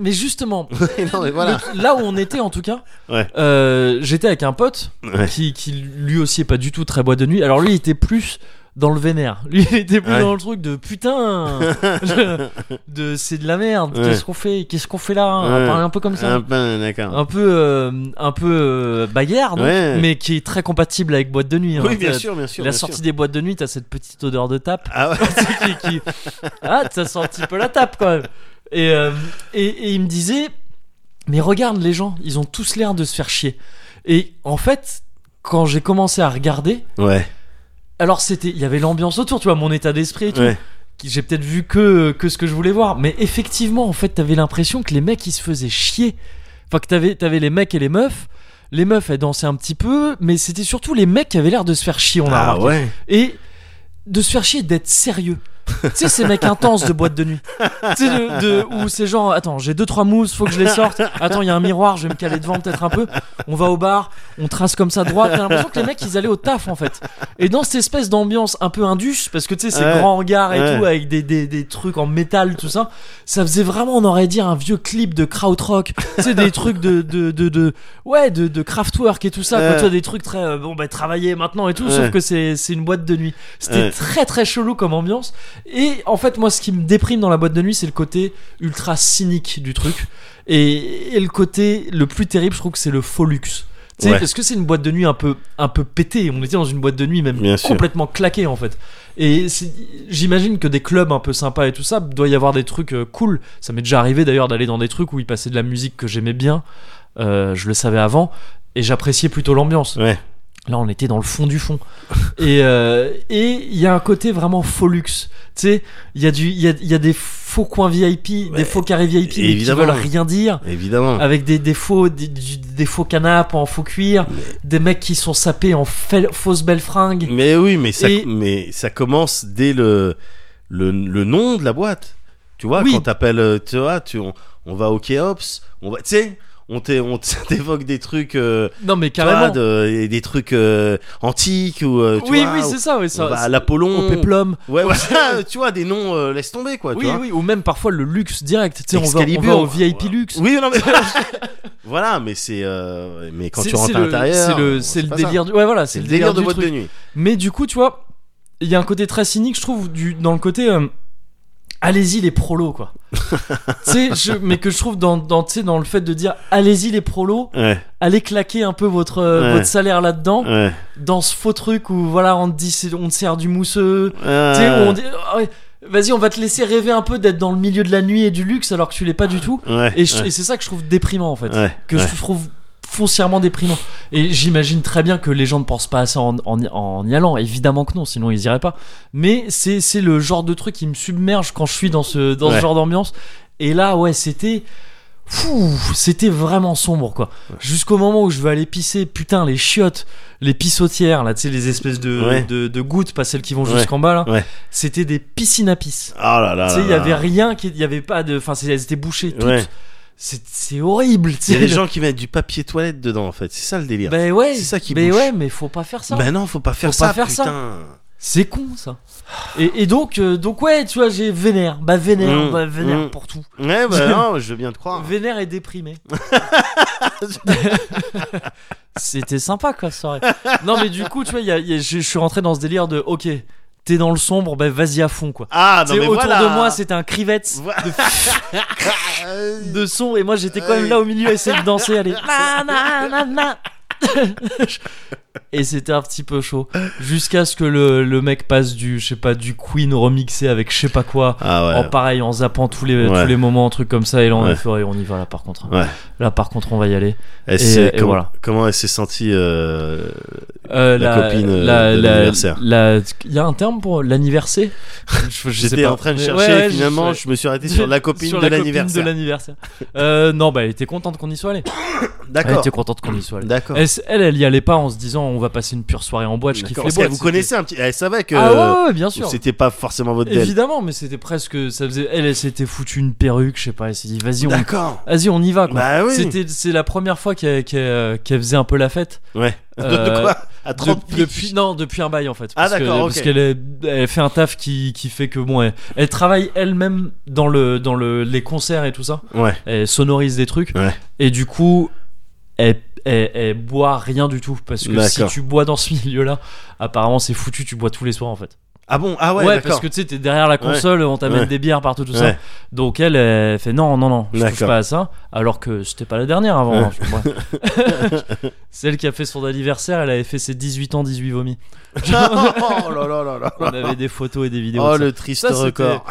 Speaker 1: mais justement,
Speaker 2: non, mais voilà.
Speaker 1: le- là où on était en tout cas,
Speaker 2: Ouais.
Speaker 1: euh, j'étais avec un pote
Speaker 2: Ouais.
Speaker 1: qui, qui lui aussi est pas du tout très bois de nuit. Alors lui il était plus dans le vénère. Lui il était plus
Speaker 2: Ouais.
Speaker 1: dans le truc de putain, de c'est de la merde.
Speaker 2: Ouais.
Speaker 1: Qu'est-ce qu'on fait Qu'est-ce qu'on fait là On va
Speaker 2: Ouais.
Speaker 1: un peu comme ça.
Speaker 2: Un peu, d'accord.
Speaker 1: Un peu, euh, un peu euh, bagarre, donc, mais qui est très compatible avec boîte de nuit. hein.
Speaker 2: Oui, bien sûr, bien sûr.
Speaker 1: la
Speaker 2: bien
Speaker 1: sortie
Speaker 2: sûr.
Speaker 1: des boîtes de nuit, t'as cette petite odeur de tape.
Speaker 2: Ah ouais.
Speaker 1: qui, qui- Ah, ça sent un petit peu la tape quand même. Et, euh, et, et il me disait, mais regarde les gens, ils ont tous l'air de se faire chier. Et en fait, quand j'ai commencé à regarder,
Speaker 2: Ouais.
Speaker 1: Alors c'était, il y avait l'ambiance autour, tu vois, mon état d'esprit et tout.
Speaker 2: Ouais.
Speaker 1: qui- J'ai peut-être vu que, que ce que je voulais voir, mais effectivement, en fait, t'avais l'impression que les mecs ils se faisaient chier. Enfin, que t'avais, t'avais les mecs et les meufs. Les meufs elles dansaient un petit peu, mais c'était surtout les mecs qui avaient l'air de se faire chier, on a
Speaker 2: Ah
Speaker 1: remarqué
Speaker 2: ouais.
Speaker 1: et de se faire chier d'être sérieux. Tu sais, ces mecs intenses de boîte de nuit. Tu sais, de, de- où c'est genre, attends, j'ai deux trois mousses, faut que je les sorte. Attends, il y a un miroir, je vais me caler devant peut-être un peu. On va au bar, on trace comme ça droit. T'as l'impression que les mecs ils allaient au taf en fait. Et dans cette espèce d'ambiance un peu indus, parce que tu sais, ces
Speaker 2: Ouais.
Speaker 1: grands hangars et
Speaker 2: Ouais.
Speaker 1: tout, avec des, des, des trucs en métal, tout ça, ça faisait vraiment, on aurait dit, un vieux clip de krautrock. tu sais, des trucs de, de, de, ouais, de, de Kraftwerk et tout ça.
Speaker 2: Ouais.
Speaker 1: Quand tu as des trucs très, euh, bon, bah, travailler maintenant et tout, sauf que c'est c'est une boîte de nuit. C'était très très chelou comme ambiance. Et en fait, moi, ce qui me déprime dans la boîte de nuit, c'est le côté ultra cynique du truc. Et, et le côté le plus terrible, je trouve que c'est le faux luxe. Tu sais,
Speaker 2: Ouais.
Speaker 1: parce que c'est une boîte de nuit un peu, un peu pétée. On était dans une boîte de nuit même
Speaker 2: Bien sûr.
Speaker 1: complètement claquée en fait. Et j'imagine que des clubs un peu sympas et tout ça, doit y avoir des trucs euh, cool. Ça m'est déjà arrivé d'ailleurs d'aller dans des trucs où il passait de la musique que j'aimais bien. Euh, je le savais avant et j'appréciais plutôt l'ambiance.
Speaker 2: Ouais.
Speaker 1: Là, on était dans le fond du fond. et euh, et il y a un côté vraiment faux luxe. Tu sais, il y, a du- y a, y a des faux coins VIP,
Speaker 2: Ouais,
Speaker 1: des faux carrés VIP mais qui veulent rien dire.
Speaker 2: Évidemment.
Speaker 1: Avec des, des faux des, faux canapes en faux cuir, des mecs qui sont sapés en fausses belles fringues.
Speaker 2: Mais oui, mais ça,
Speaker 1: Et-
Speaker 2: mais ça commence dès le, le, le nom de la boîte. Tu vois,
Speaker 1: Oui.
Speaker 2: quand t'appelles, euh, tu vois, tu, on, on va au Keops, on va, tu sais, on t'é- on t'évoque des trucs, euh,
Speaker 1: Non mais
Speaker 2: vois,
Speaker 1: carrément.
Speaker 2: de- des trucs euh, antiques ou, euh, tu
Speaker 1: oui
Speaker 2: vois,
Speaker 1: oui
Speaker 2: ou-
Speaker 1: c'est ça oui ça. c'est-
Speaker 2: l'Apollon.
Speaker 1: Péplum.
Speaker 2: Ouais, voilà, tu vois, des noms, euh, laisse tomber, quoi, tu
Speaker 1: Oui
Speaker 2: vois.
Speaker 1: oui ou même parfois le luxe direct. Tu sais on va, on va au VIP
Speaker 2: Ouais.
Speaker 1: luxe.
Speaker 2: Oui, non, mais voilà, mais c'est, mais quand tu rentres à l'intérieur,
Speaker 1: c'est le c'est le délire du ouais voilà
Speaker 2: C'est le délire de boîte de nuit.
Speaker 1: Mais du coup, tu vois, il y a un côté très cynique, je trouve, du, dans le côté. Allez-y les prolos, quoi. je- mais que je trouve dans, dans, dans le fait de dire allez-y les prolos,
Speaker 2: Ouais,
Speaker 1: allez claquer un peu votre, euh,
Speaker 2: Ouais.
Speaker 1: votre salaire là-dedans,
Speaker 2: ouais.
Speaker 1: dans ce faux truc où voilà, on te dit on te sert du mousseux.
Speaker 2: Euh,
Speaker 1: où on dit ouais, vas-y, on va te laisser rêver un peu d'être dans le milieu de la nuit et du luxe alors que tu l'es pas du tout. Et, et c'est ça que je trouve déprimant en fait. que je trouve foncièrement déprimant. Et j'imagine très bien que les gens ne pensent pas à ça en, en, en y allant. Évidemment que non, sinon ils iraient pas. Mais c'est c'est le genre de truc qui me submerge quand je suis dans ce, dans ce genre d'ambiance. Et là, ouais, c'était. Fou, c'était vraiment sombre quoi. Jusqu'au moment où je veux aller pisser, putain, les chiottes, les pissotières, là, tu sais, les espèces de,
Speaker 2: Ouais.
Speaker 1: de, de gouttes, pas celles qui vont jusqu'en bas là, c'était des piscines à pisse.
Speaker 2: Oh là là.
Speaker 1: tu sais, il y avait rien, qui- il y avait pas de. Enfin, elles étaient bouchées toutes. C'est horrible, tu
Speaker 2: Il y a des gens qui mettent du papier toilette dedans en fait, c'est ça le délire.
Speaker 1: Ben ouais,
Speaker 2: C'est ça qui
Speaker 1: ben
Speaker 2: bouche.
Speaker 1: ouais, mais faut pas faire ça.
Speaker 2: Ben non, faut pas faire
Speaker 1: Faut
Speaker 2: ça.
Speaker 1: pas faire ça. C'est con ça. Et, et donc, euh, donc ouais, tu vois, j'ai vénère, bah vénère,
Speaker 2: Mm,
Speaker 1: bah vénère
Speaker 2: mm.
Speaker 1: pour tout.
Speaker 2: Ouais, bah non, je veux bien te croire.
Speaker 1: Vénère et déprimé. C'était sympa quoi, soirée. Non, mais du coup, tu vois, il y a- il y a- je, je suis rentré dans ce délire de ok, t'es dans le sombre, bah vas-y à fond quoi.
Speaker 2: Ah, non, mais
Speaker 1: autour
Speaker 2: voilà.
Speaker 1: de moi, c'était un crivette de son, et moi j'étais quand même là au milieu à essayer de danser, aller na na na na. Et c'était un petit peu chaud. Jusqu'à ce que le, le mec passe du, je sais pas, du Queen remixé avec je sais pas quoi.
Speaker 2: Ah ouais.
Speaker 1: En pareil, en zappant tous les,
Speaker 2: Ouais.
Speaker 1: tous les moments, un truc comme ça, et là on a
Speaker 2: Ouais.
Speaker 1: on y va là par contre.
Speaker 2: Ouais.
Speaker 1: Là par contre, on va y aller.
Speaker 2: Elle
Speaker 1: Et- et
Speaker 2: comment,
Speaker 1: voilà.
Speaker 2: comment elle s'est sentie euh,
Speaker 1: Euh,
Speaker 2: La copine, euh,
Speaker 1: la-
Speaker 2: de
Speaker 1: la-
Speaker 2: l'anniversaire.
Speaker 1: la- Il y a un terme pour l'anniversaire
Speaker 2: J'étais en train de chercher,
Speaker 1: ouais,
Speaker 2: finalement,
Speaker 1: je-
Speaker 2: je, me suis arrêté sur la copine
Speaker 1: sur
Speaker 2: de l'anniversaire.
Speaker 1: Euh, non, bah elle était contente qu'on y soit allé. Elle
Speaker 2: D'accord.
Speaker 1: était contente qu'on y soit allé.
Speaker 2: D'accord.
Speaker 1: Elle, elle, elle y allait pas en se disant on va passer une pure soirée en boîte. Je kiffe les boîtes.
Speaker 2: vous connaissez un petit. Elle savait que
Speaker 1: Ah ouais, bien sûr.
Speaker 2: c'était pas forcément votre.
Speaker 1: Évidemment, mais c'était presque. Ça faisait. Elle, elle s'était foutue une perruque, je sais pas. Elle s'est dit vas-y, on, vas-y, on y va. Quoi.
Speaker 2: Bah oui.
Speaker 1: C'était, c'est la première fois qu'elle, qu'elle faisait un peu la fête.
Speaker 2: Ouais.
Speaker 1: Euh,
Speaker 2: de quoi? À
Speaker 1: De-
Speaker 2: 30 piges.
Speaker 1: depuis non depuis un bail en fait
Speaker 2: Ah,
Speaker 1: parce
Speaker 2: d'accord,
Speaker 1: parce qu'elle elle fait un taf qui, qui fait que bon elle, elle travaille elle-même dans le dans le les concerts et tout ça
Speaker 2: Ouais.
Speaker 1: elle sonorise des trucs
Speaker 2: Ouais.
Speaker 1: et du coup elle, elle, elle boit rien du tout parce que si tu bois dans ce milieu là apparemment c'est foutu tu bois tous les soirs en fait
Speaker 2: Ah bon? Ah ouais,
Speaker 1: ouais, parce que tu sais t'es derrière la console on t'amène
Speaker 2: Ouais.
Speaker 1: des bières partout tout ça donc elle, elle fait non non non je touche pas à ça alors que c'était pas la dernière avant hein, celle qui a fait son anniversaire elle avait fait ses 18 ans 18 vomis
Speaker 2: oh là là là là.
Speaker 1: on avait des photos et des vidéos.
Speaker 2: Oh le triste
Speaker 1: Ça,
Speaker 2: record.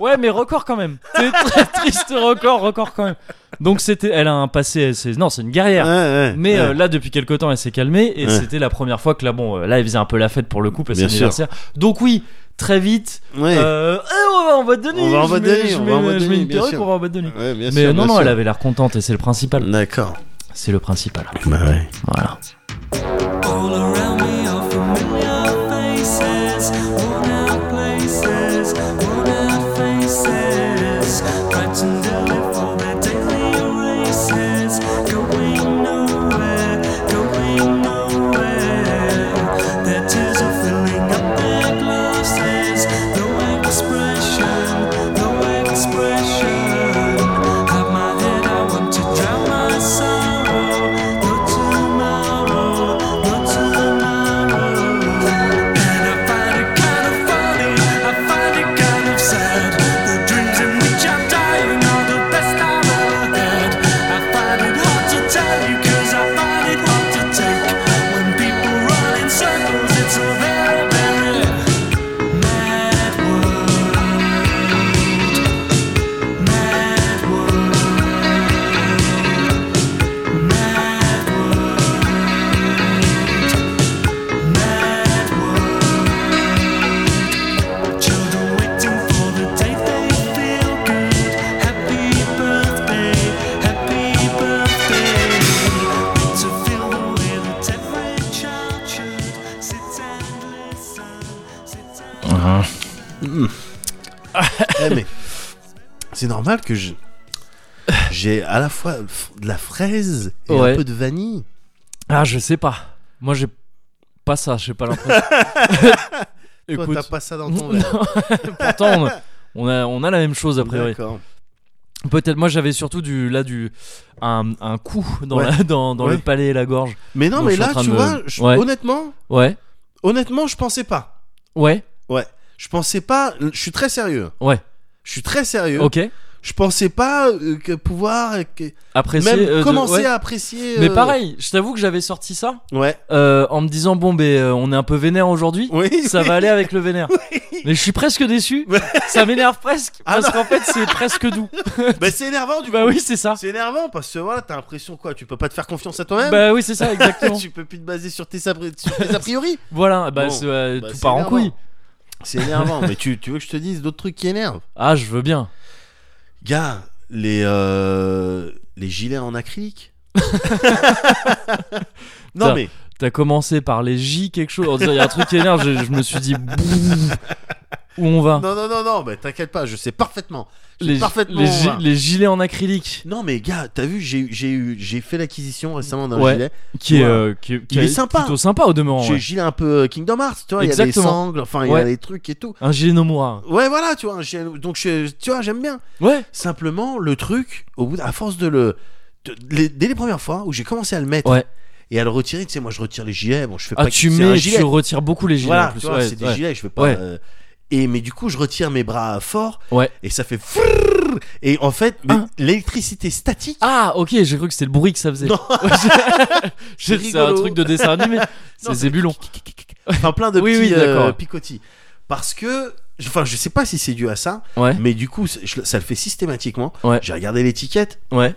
Speaker 1: Ouais, mais record quand même. C'est très triste record, record quand même. Donc c'était, elle a un passé, non, c'est une guerrière.
Speaker 2: Ouais, ouais,
Speaker 1: Mais
Speaker 2: ouais.
Speaker 1: euh, là, depuis quelques temps, elle s'est calmée et c'était la première fois que là, bon, euh, là, elle faisait un peu la fête pour le coup parce que c'est anniversaire. Donc oui, très vite.
Speaker 2: Ouais.
Speaker 1: Euh, eh, on va en boîte de nuit.
Speaker 2: On va en boîte de nuit,
Speaker 1: je
Speaker 2: on
Speaker 1: mets-
Speaker 2: va en
Speaker 1: Je mets une perruque, on va en boîte de nuit. Mais
Speaker 2: sûr,
Speaker 1: non, non,
Speaker 2: sûr.
Speaker 1: elle avait l'air contente et c'est le principal.
Speaker 2: D'accord.
Speaker 1: C'est le principal.
Speaker 2: Bah ouais.
Speaker 1: Voilà.
Speaker 2: C'est normal que je j'ai à la fois de la fraise et
Speaker 1: Ouais.
Speaker 2: un peu de vanille.
Speaker 1: Ah, je sais pas. Moi, j'ai pas ça, j'ai pas l'impression.
Speaker 2: Toi,
Speaker 1: Écoute,
Speaker 2: t'as pas ça dans ton verre.
Speaker 1: pourtant, on a, on a, on a la même chose a priori.
Speaker 2: D'accord.
Speaker 1: Peut-être, moi, j'avais surtout du, là, du, un, un coup dans,
Speaker 2: Ouais.
Speaker 1: la, dans, dans le
Speaker 2: Ouais.
Speaker 1: palais et la gorge.
Speaker 2: Mais non,
Speaker 1: Donc,
Speaker 2: mais
Speaker 1: je suis en
Speaker 2: là,
Speaker 1: train
Speaker 2: tu
Speaker 1: de-
Speaker 2: vois, je-
Speaker 1: Ouais.
Speaker 2: honnêtement,
Speaker 1: Ouais,
Speaker 2: honnêtement, je pensais pas.
Speaker 1: ouais,
Speaker 2: Ouais, je pensais pas. Je suis très sérieux.
Speaker 1: ouais.
Speaker 2: Je suis très sérieux.
Speaker 1: Ok.
Speaker 2: Je pensais pas euh, que pouvoir euh, que-
Speaker 1: Apprécier.
Speaker 2: même
Speaker 1: euh, de-
Speaker 2: commencer
Speaker 1: ouais.
Speaker 2: à apprécier.
Speaker 1: Mais
Speaker 2: euh,
Speaker 1: pareil, je t'avoue que j'avais sorti ça
Speaker 2: Ouais.
Speaker 1: euh, en me disant bon, ben, euh, on est un peu vénère aujourd'hui.
Speaker 2: Oui.
Speaker 1: Ça va aller avec le vénère. Mais je suis presque déçu.
Speaker 2: Ouais.
Speaker 1: Ça m'énerve presque.
Speaker 2: Ah
Speaker 1: parce qu'en fait, c'est presque doux.
Speaker 2: bah c'est énervant du
Speaker 1: bah
Speaker 2: coup.
Speaker 1: oui, c'est ça.
Speaker 2: C'est énervant parce que voilà, t'as l'impression quoi Tu peux pas te faire confiance à toi-même.
Speaker 1: Bah oui, c'est ça, exactement.
Speaker 2: tu peux plus te baser sur tes, abri- sur tes a priori.
Speaker 1: Voilà, bah,
Speaker 2: Bon,
Speaker 1: c'est, euh,
Speaker 2: bah,
Speaker 1: tout
Speaker 2: c'est
Speaker 1: part en
Speaker 2: énervant.
Speaker 1: couille.
Speaker 2: C'est énervant. mais tu, tu veux que je te dise d'autres trucs qui énervent?
Speaker 1: Ah, je veux bien.
Speaker 2: Gars, les euh, les gilets en acrylique? non mais
Speaker 1: T'as commencé par les J quelque chose. Il y a un truc qui énerve, je, je me suis dit bouh, où on va.
Speaker 2: non non non non, mais t'inquiète pas, je sais parfaitement. Je sais
Speaker 1: les,
Speaker 2: parfaitement.
Speaker 1: les, gi- gilets en acrylique
Speaker 2: Non mais gars, t'as vu, j'ai fait l'acquisition récemment d'un
Speaker 1: Ouais.
Speaker 2: gilet.
Speaker 1: qui est,
Speaker 2: Ouais.
Speaker 1: euh, qui, est- qui
Speaker 2: Il est
Speaker 1: est
Speaker 2: sympa.
Speaker 1: plutôt sympa au demeurant.
Speaker 2: J'ai
Speaker 1: ouais.
Speaker 2: gilet un peu euh, Kingdom Hearts, tu vois, il y a des sangles, enfin il y a
Speaker 1: Ouais.
Speaker 2: des trucs et tout.
Speaker 1: Un gilet Nomura.
Speaker 2: Ouais voilà, tu vois, un gilet- donc je, tu vois, j'aime bien.
Speaker 1: Ouais.
Speaker 2: Simplement le truc, au bout, à force de le de- les- dès les premières fois où j'ai commencé à le mettre
Speaker 1: Ouais.
Speaker 2: et à le retirer, tu sais, moi je retire les gilets. Bon, je fais
Speaker 1: Ah,
Speaker 2: pas.
Speaker 1: tu
Speaker 2: c'est
Speaker 1: mets, tu retires beaucoup les gilets
Speaker 2: Voilà,
Speaker 1: en plus.
Speaker 2: tu vois,
Speaker 1: ouais,
Speaker 2: c'est des
Speaker 1: ouais.
Speaker 2: gilets, je fais pas.
Speaker 1: Ouais.
Speaker 2: euh, Et mais du coup, je retire mes bras fort
Speaker 1: Ouais.
Speaker 2: et ça fait frrrr, et en fait,
Speaker 1: Ah.
Speaker 2: l'électricité statique.
Speaker 1: Ah, ok, j'ai cru que c'était le bruit que ça faisait.
Speaker 2: Non. C'est
Speaker 1: un truc de dessin animé. C'est Zébulon.
Speaker 2: Enfin, plein de
Speaker 1: Oui,
Speaker 2: petits
Speaker 1: oui, d'accord.
Speaker 2: euh, picotis. Parce que, enfin, je sais pas si c'est dû à ça,
Speaker 1: Ouais,
Speaker 2: mais du coup, je- ça le fait systématiquement.
Speaker 1: Ouais.
Speaker 2: J'ai regardé l'étiquette
Speaker 1: ouais.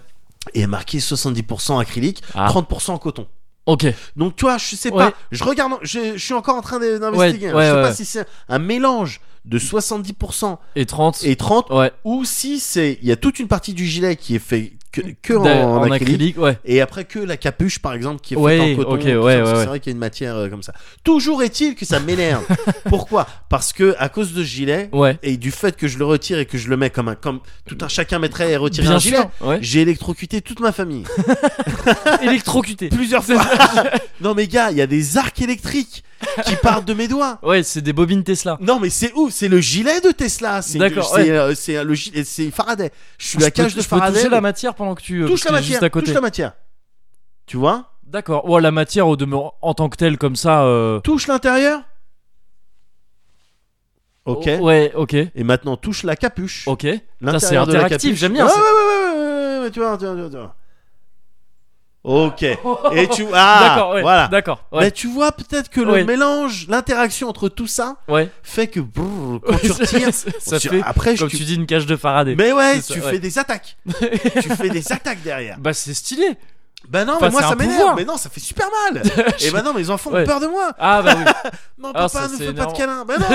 Speaker 2: et marqué 70% acrylique,
Speaker 1: Ah.
Speaker 2: 30% coton.
Speaker 1: Ok.
Speaker 2: Donc, toi, je sais
Speaker 1: Ouais.
Speaker 2: pas. Je regarde, je, je suis encore en train d'investiguer.
Speaker 1: Ouais, ouais,
Speaker 2: je sais pas si c'est un mélange de 70%
Speaker 1: Et 30.
Speaker 2: et 30
Speaker 1: Ouais.
Speaker 2: ou si c'est il y a toute une partie du gilet qui est fait que, que en, en acrylique,
Speaker 1: ouais.
Speaker 2: et après que la capuche par exemple qui est faite
Speaker 1: Ouais,
Speaker 2: en coton.
Speaker 1: ok,
Speaker 2: tout
Speaker 1: ouais,
Speaker 2: c'est vrai qu'il y a une matière euh, comme ça. Toujours est-il que ça m'énerve. Pourquoi? Parce que à cause de ce gilet
Speaker 1: Ouais.
Speaker 2: et du fait que je le retire et que je le mets comme un comme tout un chacun mettrait et retirer
Speaker 1: Bien
Speaker 2: un gilet j'ai électrocuté toute ma famille.
Speaker 1: Électrocuté.
Speaker 2: plusieurs fois. Non mais gars il y a des arcs électriques qui partent de mes doigts
Speaker 1: Ouais, c'est des bobines Tesla.
Speaker 2: non mais c'est ouf, c'est le gilet de Tesla, c'est
Speaker 1: D'accord,
Speaker 2: c'est
Speaker 1: ouais.
Speaker 2: euh, c'est le gilet- c'est Faraday. Je suis
Speaker 1: Je
Speaker 2: la
Speaker 1: peux-
Speaker 2: cage de
Speaker 1: je peux
Speaker 2: Faraday.
Speaker 1: toucher la matière pendant que tu. euh,
Speaker 2: touche la matière,
Speaker 1: Juste à côté.
Speaker 2: touche la matière. Tu vois?
Speaker 1: D'accord. Ouais, la matière au demeurant en tant que telle comme ça. euh,
Speaker 2: Touche l'intérieur? Ok.
Speaker 1: oh, Ouais, ok.
Speaker 2: Et maintenant touche la capuche.
Speaker 1: Ok. Ça,
Speaker 2: L'intérieur
Speaker 1: c'est
Speaker 2: de la
Speaker 1: interactif,
Speaker 2: capuche.
Speaker 1: j'aime bien.
Speaker 2: Ouais,
Speaker 1: ça.
Speaker 2: ouais, ouais, ouais, ouais, ouais, ouais, tu vois, tu vois, tu vois, tu vois. Ok. Et tu ah
Speaker 1: D'accord, ouais.
Speaker 2: voilà.
Speaker 1: D'accord.
Speaker 2: Mais
Speaker 1: Ouais.
Speaker 2: tu vois peut-être que le
Speaker 1: Ouais.
Speaker 2: mélange, l'interaction entre tout ça fait que brrr, quand tu retires,
Speaker 1: ça
Speaker 2: tu-
Speaker 1: fait.
Speaker 2: après je
Speaker 1: Comme tu dis une cage de Faraday.
Speaker 2: Mais ouais,
Speaker 1: ça,
Speaker 2: tu fais des attaques. tu fais des attaques derrière.
Speaker 1: Bah c'est stylé.
Speaker 2: Bah non,
Speaker 1: Enfin,
Speaker 2: mais moi ça m'énerve. Mais non, ça fait super mal. Et bah non, mes enfants ont peur de moi.
Speaker 1: Ah bah oui.
Speaker 2: Non,
Speaker 1: Ah,
Speaker 2: papa,
Speaker 1: ça,
Speaker 2: ne fais pas de câlin. Bah non.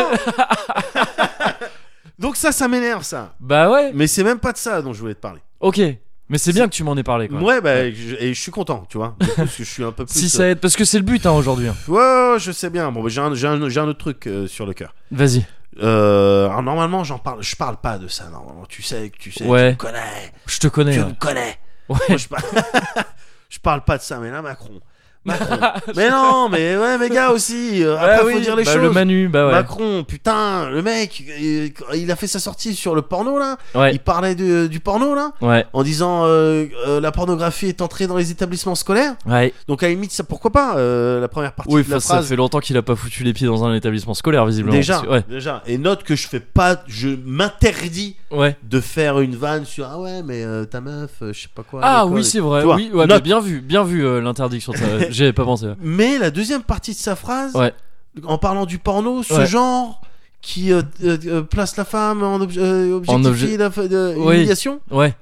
Speaker 2: Donc ça, ça m'énerve ça.
Speaker 1: bah ouais.
Speaker 2: Mais c'est même pas de ça dont je voulais te parler.
Speaker 1: Ok. Mais c'est bien que tu m'en aies parlé quoi.
Speaker 2: Ouais, bah je- et je suis content, tu vois, parce que je suis un peu plus.
Speaker 1: Si ça aide, parce que c'est le but hein, aujourd'hui. hein.
Speaker 2: Ouais, ouais, ouais, je sais bien. Bon, bah, j'ai un, j'ai un, j'ai un autre truc euh, sur le cœur.
Speaker 1: Vas-y.
Speaker 2: Euh, alors normalement, j'en parle. Je parle pas de ça. Normalement, tu sais, que tu sais,
Speaker 1: Ouais.
Speaker 2: tu me connais,
Speaker 1: Je te connais.
Speaker 2: tu
Speaker 1: ouais.
Speaker 2: me connais.
Speaker 1: Ouais.
Speaker 2: Moi, je, parle... je parle pas de ça, mais là, Macron. Mais non, mais ouais, mes gars aussi. euh, après,
Speaker 1: Ah
Speaker 2: faut
Speaker 1: oui,
Speaker 2: dire les
Speaker 1: bah,
Speaker 2: choses.
Speaker 1: Le Manu, bah ouais.
Speaker 2: Macron, putain, le mec, il, il a fait sa sortie sur le porno là.
Speaker 1: Ouais.
Speaker 2: Il parlait de- du porno là, en disant euh, euh, la pornographie est entrée dans les établissements scolaires. Donc à la limite, ça pourquoi pas la première partie
Speaker 1: Oui,
Speaker 2: de la
Speaker 1: enfin, ça
Speaker 2: phrase.
Speaker 1: fait longtemps qu'il a pas foutu les pieds dans un établissement scolaire visiblement.
Speaker 2: Déjà, déjà. Et note que je fais pas, je m'interdis de faire une vanne sur ah ouais mais ta meuf, je sais pas quoi.
Speaker 1: Ah oui, c'est vrai. Oui, mais bien vu, bien vu l'interdiction. de ça. J'y avais pas pensé.
Speaker 2: Mais la deuxième partie de sa phrase,
Speaker 1: Ouais.
Speaker 2: en parlant du porno, ce
Speaker 1: Ouais.
Speaker 2: genre qui euh, euh, euh, place la femme en obje-
Speaker 1: En
Speaker 2: la
Speaker 1: Oui.
Speaker 2: humiliation.
Speaker 1: Ouais.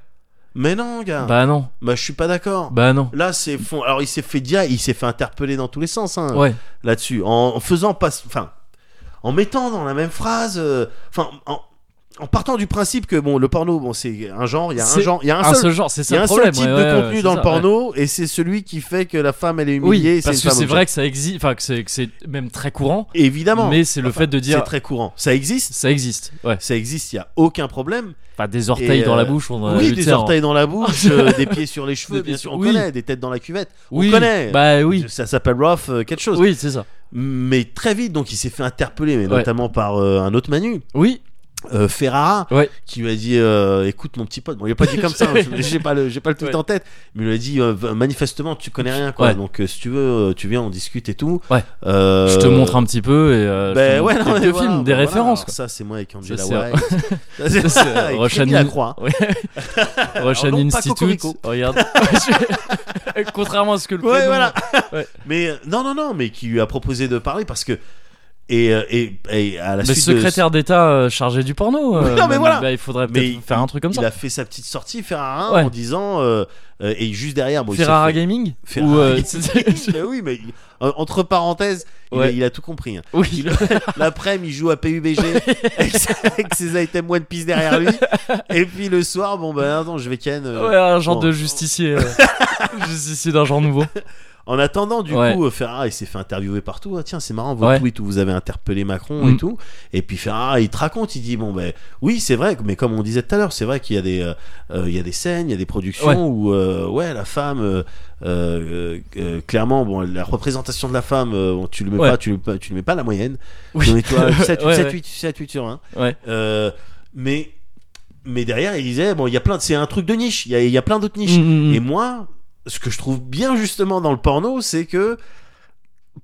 Speaker 2: Mais non, gars.
Speaker 1: Bah non.
Speaker 2: Bah, je suis pas d'accord.
Speaker 1: Bah non.
Speaker 2: Là, c'est fond. Alors, il s'est fait dire, il s'est fait interpeller dans tous les sens hein,
Speaker 1: Ouais.
Speaker 2: là-dessus, en, faisant pas, enfin, en mettant dans la même phrase, enfin, en, en partant du principe que bon, le porno, bon, c'est un genre, il y a un genre, il y a un, seul,
Speaker 1: genre, c'est
Speaker 2: il y
Speaker 1: ça
Speaker 2: un seul type de contenu dans le porno, et c'est celui qui fait que la femme elle est humiliée.
Speaker 1: parce
Speaker 2: c'est
Speaker 1: que c'est vrai que ça existe, enfin que c'est même très courant,
Speaker 2: Évidemment.
Speaker 1: mais c'est le fait de dire
Speaker 2: c'est très courant. Ça existe,
Speaker 1: ça existe. Ouais.
Speaker 2: ça existe, il y a aucun problème.
Speaker 1: Enfin des orteils dans la
Speaker 2: euh,
Speaker 1: bouche, on
Speaker 2: oui, des orteils dans la bouche, euh, des pieds sur les cheveux, bien sûr, on connaît, des têtes dans la cuvette,
Speaker 1: Oui.
Speaker 2: on connaît.
Speaker 1: Bah oui.
Speaker 2: Ça s'appelle rough euh, quelque chose.
Speaker 1: Oui, c'est ça.
Speaker 2: Mais très vite, donc il s'est fait interpeller, mais notamment par un autre Manu,
Speaker 1: Oui.
Speaker 2: Euh, Ferrara,
Speaker 1: Ouais.
Speaker 2: qui lui a dit euh, écoute mon petit pote. Bon, il a pas dit comme ça, hein, j'ai pas le, j'ai pas le tweet
Speaker 1: Ouais.
Speaker 2: en tête, mais il lui a dit euh, manifestement tu connais rien quoi.
Speaker 1: Ouais.
Speaker 2: Donc euh, si tu veux, euh, tu viens, on discute et tout.
Speaker 1: Ouais.
Speaker 2: Euh,
Speaker 1: Je te montre un petit peu et euh,
Speaker 2: Ben
Speaker 1: montre
Speaker 2: ouais, non, mais
Speaker 1: quelques
Speaker 2: voilà,
Speaker 1: films,
Speaker 2: ben
Speaker 1: des
Speaker 2: voilà.
Speaker 1: références.
Speaker 2: Alors Ça, c'est moi avec Angela
Speaker 1: c'est-
Speaker 2: White.
Speaker 1: Ça, Russian
Speaker 2: Rémi Lacroix.
Speaker 1: Ouais. Russian Institute. Regarde. Contrairement à ce que le
Speaker 2: Ouais, voilà.
Speaker 1: Ouais.
Speaker 2: Mais non, non, non, mais qui lui a proposé de parler parce que et, euh, et, et à la
Speaker 1: Le
Speaker 2: suite
Speaker 1: secrétaire d'État euh, chargé du porno. euh,
Speaker 2: non, mais
Speaker 1: bah,
Speaker 2: voilà.
Speaker 1: bah, il faudrait
Speaker 2: Mais
Speaker 1: peut-être faire un truc comme
Speaker 2: il
Speaker 1: ça.
Speaker 2: a fait sa petite sortie Ferrara
Speaker 1: Ouais.
Speaker 2: en disant euh, euh, et juste derrière bon, il
Speaker 1: Ferrara
Speaker 2: fait-
Speaker 1: Gaming
Speaker 2: Ferrara
Speaker 1: Ou, euh,
Speaker 2: Gaming. Mais oui mais il- euh, entre parenthèses il, a, il tout compris hein.
Speaker 1: Oui.
Speaker 2: Il- l'après-midi il joue à PUBG avec, ses items One Piece derrière lui et puis le soir bon ben attends je vais ken euh,
Speaker 1: Ouais, un genre
Speaker 2: bon.
Speaker 1: de justicier. euh, justicier d'un genre nouveau.
Speaker 2: En attendant, du
Speaker 1: Ouais.
Speaker 2: coup, Ferrara, il s'est fait interviewer partout. Ah, tiens, c'est marrant, vos
Speaker 1: Ouais.
Speaker 2: tweets où vous avez interpellé Macron
Speaker 1: Mm.
Speaker 2: et tout. Et puis Ferrara, il te raconte, il dit bon ben oui, c'est vrai, mais comme on disait tout à l'heure, c'est vrai qu'il y a des, euh, euh, il y a des scènes, il y a des productions
Speaker 1: Ouais.
Speaker 2: où euh, ouais, la femme, euh, euh, euh, clairement, bon, la représentation de la femme, bon, tu le mets pas, tu le, pas- tu le mets pas la moyenne.
Speaker 1: Oui.
Speaker 2: Mets toi 7,
Speaker 1: Ouais,
Speaker 2: 7,
Speaker 1: ouais.
Speaker 2: 8, 7, 8 sur 20.
Speaker 1: Ouais.
Speaker 2: Euh, mais mais derrière, il disait bon, il y a plein, de- c'est un truc de niche. Il y a, il y a plein d'autres niches.
Speaker 1: Mm, mm,
Speaker 2: Et
Speaker 1: mm.
Speaker 2: moi, ce que je trouve bien justement dans le porno, c'est que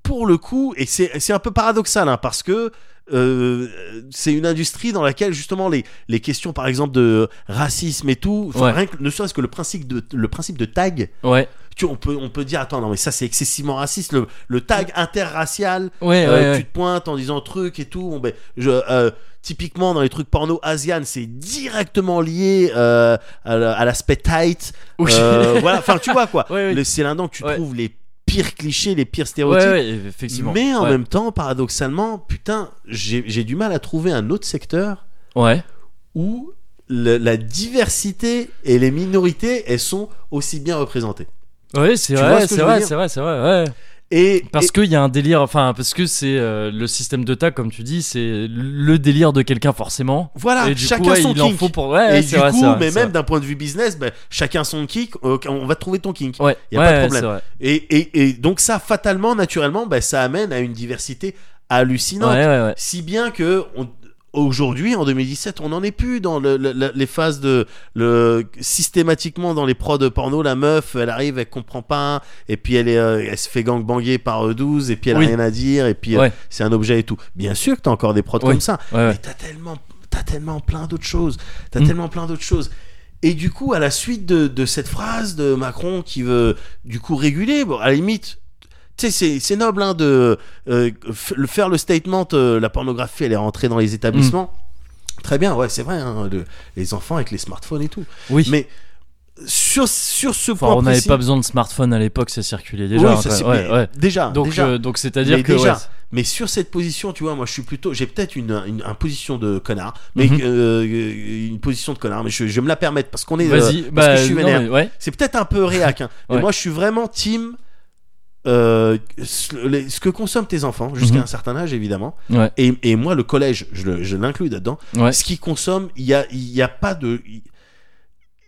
Speaker 2: pour le coup, et c'est un peu paradoxal, hein, parce que euh, c'est une industrie dans laquelle justement les, les questions par exemple de racisme et tout, enfin,
Speaker 1: Ouais.
Speaker 2: rien que- ne serait-ce que le principe de, le principe de tag,
Speaker 1: Ouais,
Speaker 2: tu, on, peut, on peut dire attends non mais ça c'est excessivement raciste, le, le tag interracial,
Speaker 1: ouais,
Speaker 2: euh,
Speaker 1: ouais,
Speaker 2: tu te pointes en disant truc et tout, bon, ben, je, euh, typiquement dans les trucs porno asian c'est directement lié euh, à la- l'aspect tight,
Speaker 1: Oui.
Speaker 2: voilà, enfin tu vois quoi. C'est là-dedans que tu trouves les pires clichés, les pires stéréotypes.
Speaker 1: effectivement.
Speaker 2: Mais en même temps, paradoxalement, putain, j'ai du mal à trouver un autre secteur
Speaker 1: Ouais.
Speaker 2: où le- la diversité et les minorités, elles sont aussi bien représentées.
Speaker 1: Ouais, c'est vrai, c'est vrai, c'est vrai, c'est vrai, ouais.
Speaker 2: Et,
Speaker 1: Parce
Speaker 2: et-
Speaker 1: qu'il y a un délire, enfin, parce que c'est euh, le système de tag, comme tu dis, c'est le délire de quelqu'un forcément.
Speaker 2: voilà,
Speaker 1: et du
Speaker 2: chacun
Speaker 1: coup, ouais,
Speaker 2: son
Speaker 1: il en
Speaker 2: kink.
Speaker 1: faut pour. Ouais,
Speaker 2: et du
Speaker 1: vrai,
Speaker 2: coup,
Speaker 1: vrai,
Speaker 2: mais même d'un point de vue business, ben, chacun son kick, euh, on va trouver ton kink.
Speaker 1: Ouais,
Speaker 2: y a pas de problème. Et, et, et donc ça, fatalement, naturellement, ben, ça amène à une diversité hallucinante. Si bien que on- aujourd'hui, en 2017, on n'en est plus dans le- le- le- les phases de le systématiquement dans les prods de porno. La meuf, elle arrive, elle comprend pas, et puis elle est, euh, elle se fait gangbanger par euh, 12, et puis elle a
Speaker 1: Oui.
Speaker 2: rien à dire, et puis euh, c'est un objet et tout. Bien sûr que t'as encore des prods
Speaker 1: Oui.
Speaker 2: comme ça,
Speaker 1: Ouais,
Speaker 2: mais t'as tellement, t'as tellement plein d'autres choses, t'as
Speaker 1: Mm.
Speaker 2: tellement plein d'autres choses. Et du coup, à la suite de, de cette phrase de Macron qui veut du coup réguler, bon, à la limite, tu sais, c'est, c'est noble hein, de euh, faire le statement, euh, la pornographie, elle est rentrée dans les établissements.
Speaker 1: Mm.
Speaker 2: Très bien, ouais, c'est vrai, hein, le- les enfants avec les smartphones et tout.
Speaker 1: Oui.
Speaker 2: Mais sur, sur ce
Speaker 1: Enfin,
Speaker 2: point
Speaker 1: on n'avait pas besoin de smartphone à l'époque, ça circulait déjà.
Speaker 2: Oui,
Speaker 1: hein,
Speaker 2: ça,
Speaker 1: quoi.
Speaker 2: c'est-
Speaker 1: ouais,
Speaker 2: mais
Speaker 1: ouais.
Speaker 2: déjà,
Speaker 1: Donc,
Speaker 2: déjà.
Speaker 1: euh, donc c'est-à-dire
Speaker 2: Mais
Speaker 1: que.
Speaker 2: déjà,
Speaker 1: ouais,
Speaker 2: Mais sur cette position, tu vois, moi je suis plutôt, j'ai peut-être une, une, une position de connard, mais
Speaker 1: Mhm.
Speaker 2: euh, une position de connard, mais je, je vais me la permettre parce qu'on est,
Speaker 1: Vas-y,
Speaker 2: euh, parce
Speaker 1: bah,
Speaker 2: que je suis
Speaker 1: non,
Speaker 2: vénère.
Speaker 1: mais.
Speaker 2: C'est peut-être un peu réac, hein, mais moi je suis vraiment team. Euh, ce, que consomment tes enfants jusqu'à
Speaker 1: Mhm.
Speaker 2: un certain âge évidemment
Speaker 1: Ouais.
Speaker 2: et, et moi le collège je, je l'inclus là-dedans
Speaker 1: Ouais.
Speaker 2: ce qu'ils consomment il y a y a pas de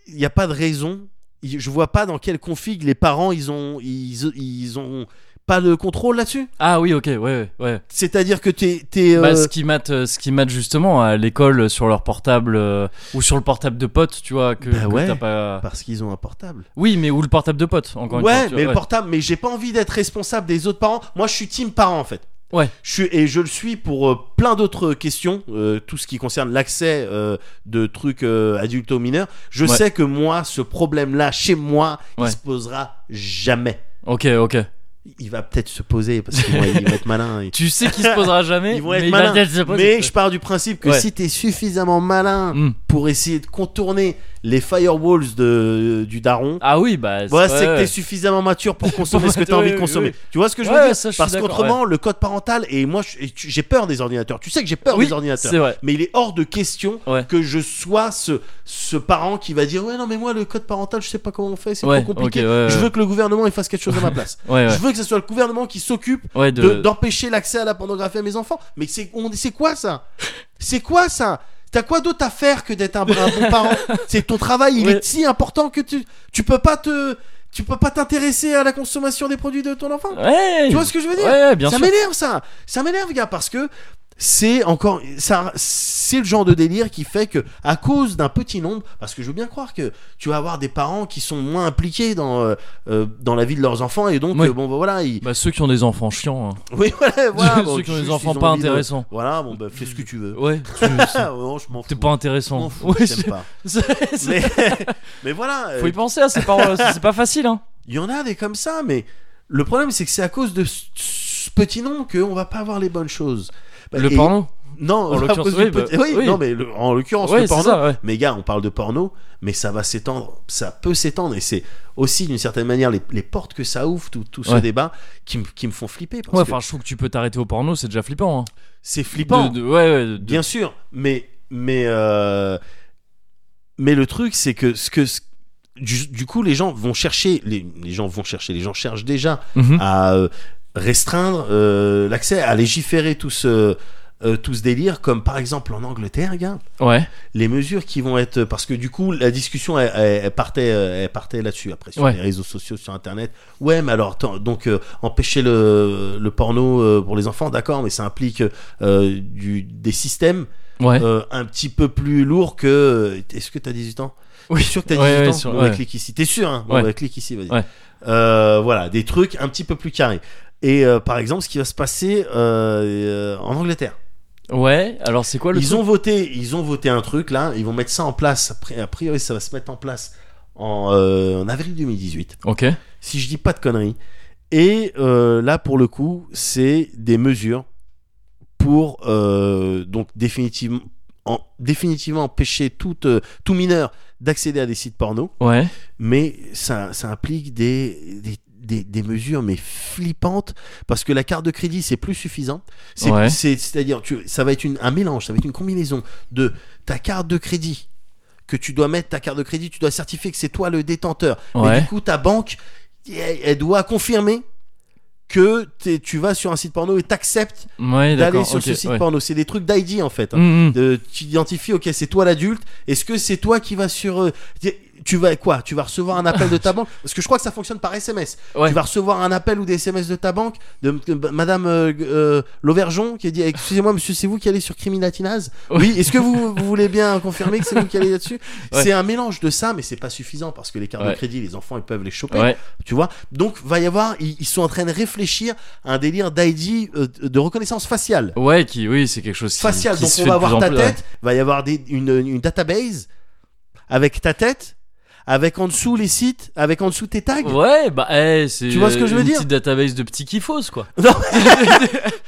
Speaker 2: il a pas de raison je vois pas dans quelle config les parents ils ont ils, ils ont pas de contrôle là-dessus
Speaker 1: Ah oui, ok, ouais, ouais. ouais.
Speaker 2: c'est-à-dire que t'es t'es
Speaker 1: Bah,
Speaker 2: euh,
Speaker 1: ce qui matent, euh, ce qui justement à l'école sur leur portable euh, ou sur le portable de pote, tu vois que,
Speaker 2: Bah
Speaker 1: que
Speaker 2: ouais.
Speaker 1: t'as pas.
Speaker 2: parce qu'ils ont un portable
Speaker 1: Oui, mais ou le portable de pote encore une
Speaker 2: ouais
Speaker 1: fois. tu
Speaker 2: mais
Speaker 1: vois,
Speaker 2: le
Speaker 1: ouais.
Speaker 2: portable mais j'ai pas envie d'être responsable des autres parents moi je suis team parent en fait
Speaker 1: Ouais.
Speaker 2: Je suis, et je le suis pour euh, plein d'autres questions, euh, tout ce qui concerne l'accès euh, de trucs euh, adultes aux mineurs. Je
Speaker 1: Ouais.
Speaker 2: sais que moi, ce problème-là, chez moi,
Speaker 1: Ouais.
Speaker 2: il se posera jamais.
Speaker 1: Ok, ok.
Speaker 2: Il va peut-être se poser parce qu'il va, il va être malin. et-
Speaker 1: Tu sais qu'il se posera jamais.
Speaker 2: Ils vont
Speaker 1: mais
Speaker 2: être
Speaker 1: il va
Speaker 2: malins.
Speaker 1: peut-être se poser.
Speaker 2: Mais je pars du principe que
Speaker 1: Ouais.
Speaker 2: si t'es suffisamment malin
Speaker 1: Hmm.
Speaker 2: pour essayer de contourner les firewalls de, du daron,
Speaker 1: Ah oui, bah.
Speaker 2: voilà, c'est que t'es suffisamment mature pour consommer ce que t'as envie de consommer.
Speaker 1: oui.
Speaker 2: Tu vois ce que je veux dire
Speaker 1: ça, je suis
Speaker 2: Parce qu'autrement, le code parental, et moi, j'ai peur des ordinateurs. Tu sais que j'ai peur
Speaker 1: Oui,
Speaker 2: des ordinateurs.
Speaker 1: c'est vrai.
Speaker 2: Mais il est hors de question que je sois ce, ce parent qui va dire Ouais, non, mais moi, le code parental, je sais pas comment on fait, c'est trop compliqué. je veux que le gouvernement il fasse quelque chose à ma place. Je veux que ce soit le gouvernement qui s'occupe de- d'empêcher l'accès à la pornographie à mes enfants. Mais c'est quoi ça? C'est quoi ça? T'as quoi d'autre à faire que d'être un, bon parent? C'est ton travail, il est si important que tu tu peux pas te tu peux pas t'intéresser à la consommation des produits de ton enfant?
Speaker 1: Ouais.
Speaker 2: Tu vois ce que je veux dire?
Speaker 1: Ouais, bien
Speaker 2: ça m'énerve ça. Ça m'énerve gars parce que c'est encore ça c'est le genre de délire qui fait que à cause d'un petit nombre parce que je veux bien croire que tu vas avoir des parents qui sont moins impliqués dans euh, euh, dans la vie de leurs enfants et donc
Speaker 1: Oui.
Speaker 2: euh, bon bah, voilà ils...
Speaker 1: Bah, ceux qui ont des enfants chiants. hein.
Speaker 2: oui voilà, voilà bon,
Speaker 1: ceux qui ont
Speaker 2: juste,
Speaker 1: des enfants pas
Speaker 2: de-
Speaker 1: intéressants.
Speaker 2: voilà bon bah fais ce que tu veux
Speaker 1: Ouais. tu-
Speaker 2: je fous
Speaker 1: T'es pas
Speaker 2: je
Speaker 1: intéressant.
Speaker 2: fous
Speaker 1: Ouais,
Speaker 2: je pas mais mais voilà euh,
Speaker 1: Faut y penser à ces paroles. C'est pas facile, hein.
Speaker 2: il y en a des comme ça mais le problème c'est que c'est à cause de ce petit nombre qu'on va pas avoir les bonnes choses Bah,
Speaker 1: Le
Speaker 2: et-
Speaker 1: porno.
Speaker 2: Non,
Speaker 1: En l'occurrence, bah,
Speaker 2: oui,
Speaker 1: oui.
Speaker 2: non, mais le- en l'occurrence, le porno.
Speaker 1: ça, ouais.
Speaker 2: Mais gars, on parle de porno, mais ça va s'étendre, ça peut s'étendre, et c'est aussi d'une certaine manière les, les portes que ça ouvre, tout, tout ce
Speaker 1: Ouais.
Speaker 2: débat, qui, me- qui me font flipper. Parce
Speaker 1: Ouais,
Speaker 2: que
Speaker 1: enfin, je trouve que tu peux t'arrêter au porno, c'est déjà flippant. Hein.
Speaker 2: c'est flippant,
Speaker 1: De- de- ouais, de-
Speaker 2: bien sûr, mais, mais, euh, mais le truc, c'est que ce que. du, du coup, les gens vont chercher, les, les gens vont chercher, les gens cherchent déjà
Speaker 1: Mhm.
Speaker 2: à euh, restreindre euh, l'accès, à légiférer tout ce, euh, tout ce délire, comme par exemple en Angleterre, gars,
Speaker 1: Ouais.
Speaker 2: les mesures qui vont être parce que du coup la discussion elle, elle- elle partait euh, elle partait là-dessus après sur
Speaker 1: Ouais.
Speaker 2: les réseaux sociaux sur internet ouais mais alors donc euh, empêcher le, le porno euh, pour les enfants d'accord mais ça implique euh, du, des systèmes
Speaker 1: Ouais.
Speaker 2: euh, un petit peu plus lourds que est-ce que t'as 18 ans?
Speaker 1: Oui.
Speaker 2: T'es sûr que t'as 18
Speaker 1: Ouais, ouais,
Speaker 2: ans?
Speaker 1: sur-
Speaker 2: Bon,
Speaker 1: ouais.
Speaker 2: clique ici t'es sûr hein? Bon,
Speaker 1: Ouais.
Speaker 2: clique ici vas-y
Speaker 1: Ouais.
Speaker 2: Euh, voilà des trucs un petit peu plus carrés et euh, par exemple ce qui va se passer euh, euh, en Angleterre
Speaker 1: Ouais. Alors c'est quoi le
Speaker 2: ils
Speaker 1: truc
Speaker 2: ont voté, ils ont voté un truc là. Ils vont mettre ça en place. Après, a priori, ça va se mettre en place en, euh, en avril 2018.
Speaker 1: Ok.
Speaker 2: Si je dis pas de conneries. Et là, pour le coup, c'est des mesures pour donc définitivement, en, définitivement empêcher tout, tout mineur d'accéder à des sites porno.
Speaker 1: Ouais.
Speaker 2: Mais ça, ça implique des, des, des, des mesures mais flippantes parce que la carte de crédit c'est plus suffisant. C'est,
Speaker 1: Ouais.
Speaker 2: c'est, c'est-à-dire tu, ça va être une, un mélange, ça va être une combinaison de ta carte de crédit que tu dois mettre ta carte de crédit, tu dois certifier que c'est toi le détenteur. Mais du coup ta banque elle, elle doit confirmer que tu vas sur un site porno et t'acceptes
Speaker 1: Ouais.
Speaker 2: d'aller sur ce site
Speaker 1: ouais.
Speaker 2: porno. C'est des trucs d'ID en fait. hein
Speaker 1: Hum, hum.
Speaker 2: de tu identifies ok c'est toi l'adulte est-ce que c'est toi qui vas sur tu vas quoi tu vas recevoir un appel de ta banque? Parce que je crois que ça fonctionne par SMS
Speaker 1: Ouais.
Speaker 2: tu vas recevoir un appel ou des SMS de ta banque de, de madame euh, euh, Lauvergeon qui dit excusez-moi monsieur c'est vous qui allez sur Criminatinaz
Speaker 1: Ouais.
Speaker 2: oui est-ce que vous, vous voulez bien confirmer que c'est vous qui allez là-dessus?
Speaker 1: Ouais.
Speaker 2: c'est un mélange de ça mais c'est pas suffisant parce que les cartes de crédit les enfants ils peuvent les choper
Speaker 1: Ouais.
Speaker 2: tu vois? Donc va y avoir ils, ils sont en train de réfléchir à un délire d'ID euh, de reconnaissance faciale
Speaker 1: Ouais. Qui. Oui. C'est quelque chose. Qui,
Speaker 2: facial.
Speaker 1: qui
Speaker 2: Donc on va avoir ta tête, va y avoir des, une, une database avec ta tête, avec en dessous les sites, avec en dessous tes tags.
Speaker 1: Ouais. Bah. eh, c'est.
Speaker 2: Tu vois ce que je veux
Speaker 1: une
Speaker 2: dire
Speaker 1: Petite database de petits kiffos quoi.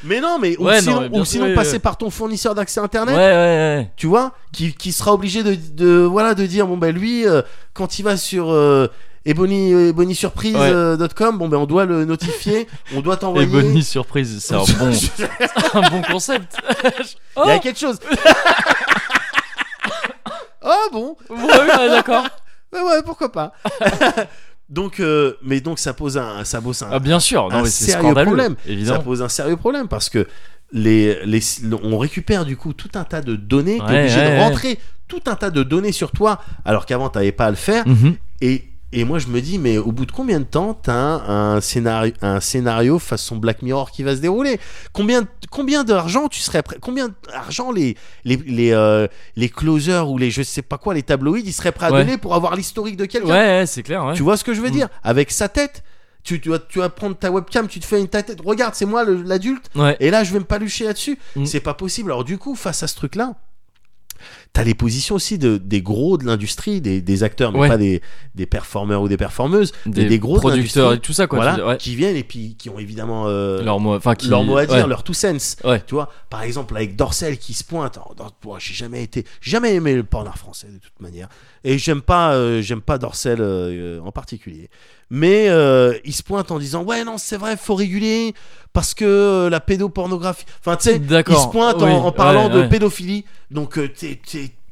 Speaker 2: Mais non, mais ou
Speaker 1: Ouais, non,
Speaker 2: sinon,
Speaker 1: mais
Speaker 2: ou sinon passer
Speaker 1: ouais.
Speaker 2: par ton fournisseur d'accès internet.
Speaker 1: Ouais. Ouais.
Speaker 2: Tu vois, qui, qui sera obligé de, de voilà de dire bon ben lui euh, quand il va sur euh, Ebony, ebonysurprise.com, bon ben on doit le notifier, on doit
Speaker 1: Et
Speaker 2: t'envoyer.
Speaker 1: bonne surprise. C'est un bon. un bon concept.
Speaker 2: Il y a
Speaker 1: Oh.
Speaker 2: quelque chose. oh bon,
Speaker 1: Ouais, ouais, d'accord.
Speaker 2: Ouais, ouais, pourquoi pas. donc, euh, mais donc ça pose un, ça pose un,
Speaker 1: Ah, bien sûr. Non,
Speaker 2: un
Speaker 1: mais
Speaker 2: sérieux problème. ça pose un sérieux problème parce que les, les, on récupère du coup tout un tas de données, t'es
Speaker 1: Ouais,
Speaker 2: obligé
Speaker 1: ouais,
Speaker 2: de
Speaker 1: ouais.
Speaker 2: rentrer tout un tas de données sur toi alors qu'avant t'avais pas à le faire
Speaker 1: Mhm.
Speaker 2: et, et moi je me dis mais au bout de combien de temps t'as un, un scénario un scénario façon Black Mirror qui va se dérouler? Combien combien d'argent tu serais prêt combien d'argent les les les, euh, les closers ou les je sais pas quoi les tabloïds ils seraient prêts à
Speaker 1: Ouais.
Speaker 2: donner pour avoir l'historique de quelqu'un?
Speaker 1: Ouais, ouais, c'est clair. Ouais.
Speaker 2: tu vois ce que je veux
Speaker 1: Mm.
Speaker 2: dire? Avec sa tête, tu, tu, vas, tu vas prendre ta webcam, tu te fais une ta tête. Regarde, c'est moi l'adulte. Et là, je vais me palucher là-dessus.
Speaker 1: Mm.
Speaker 2: C'est pas possible. Alors, du coup, face à ce truc-là, t'as les positions aussi de, des gros de l'industrie, des, des acteurs, mais
Speaker 1: Ouais.
Speaker 2: pas des, des performeurs ou des performeuses,
Speaker 1: Des,
Speaker 2: des gros de
Speaker 1: producteurs et tout ça quoi.
Speaker 2: voilà,
Speaker 1: ouais.
Speaker 2: qui viennent et puis qui ont évidemment euh,
Speaker 1: Leur mot, qui.
Speaker 2: leur mot à dire,
Speaker 1: ouais.
Speaker 2: leur two sense.
Speaker 1: Ouais.
Speaker 2: Tu vois, par exemple avec Dorcel qui se pointe. Moi, j'ai jamais été, j'ai jamais aimé le porno français de toute manière, et j'aime pas, euh, j'aime pas Dorcel euh, en particulier. Mais euh, il se pointe en disant ouais non c'est vrai faut réguler parce que euh, la pédopornographie. Enfin tu sais, il se pointe en-
Speaker 1: Oui,
Speaker 2: en, parlant
Speaker 1: ouais,
Speaker 2: de
Speaker 1: ouais.
Speaker 2: pédophilie. Donc euh, t'es-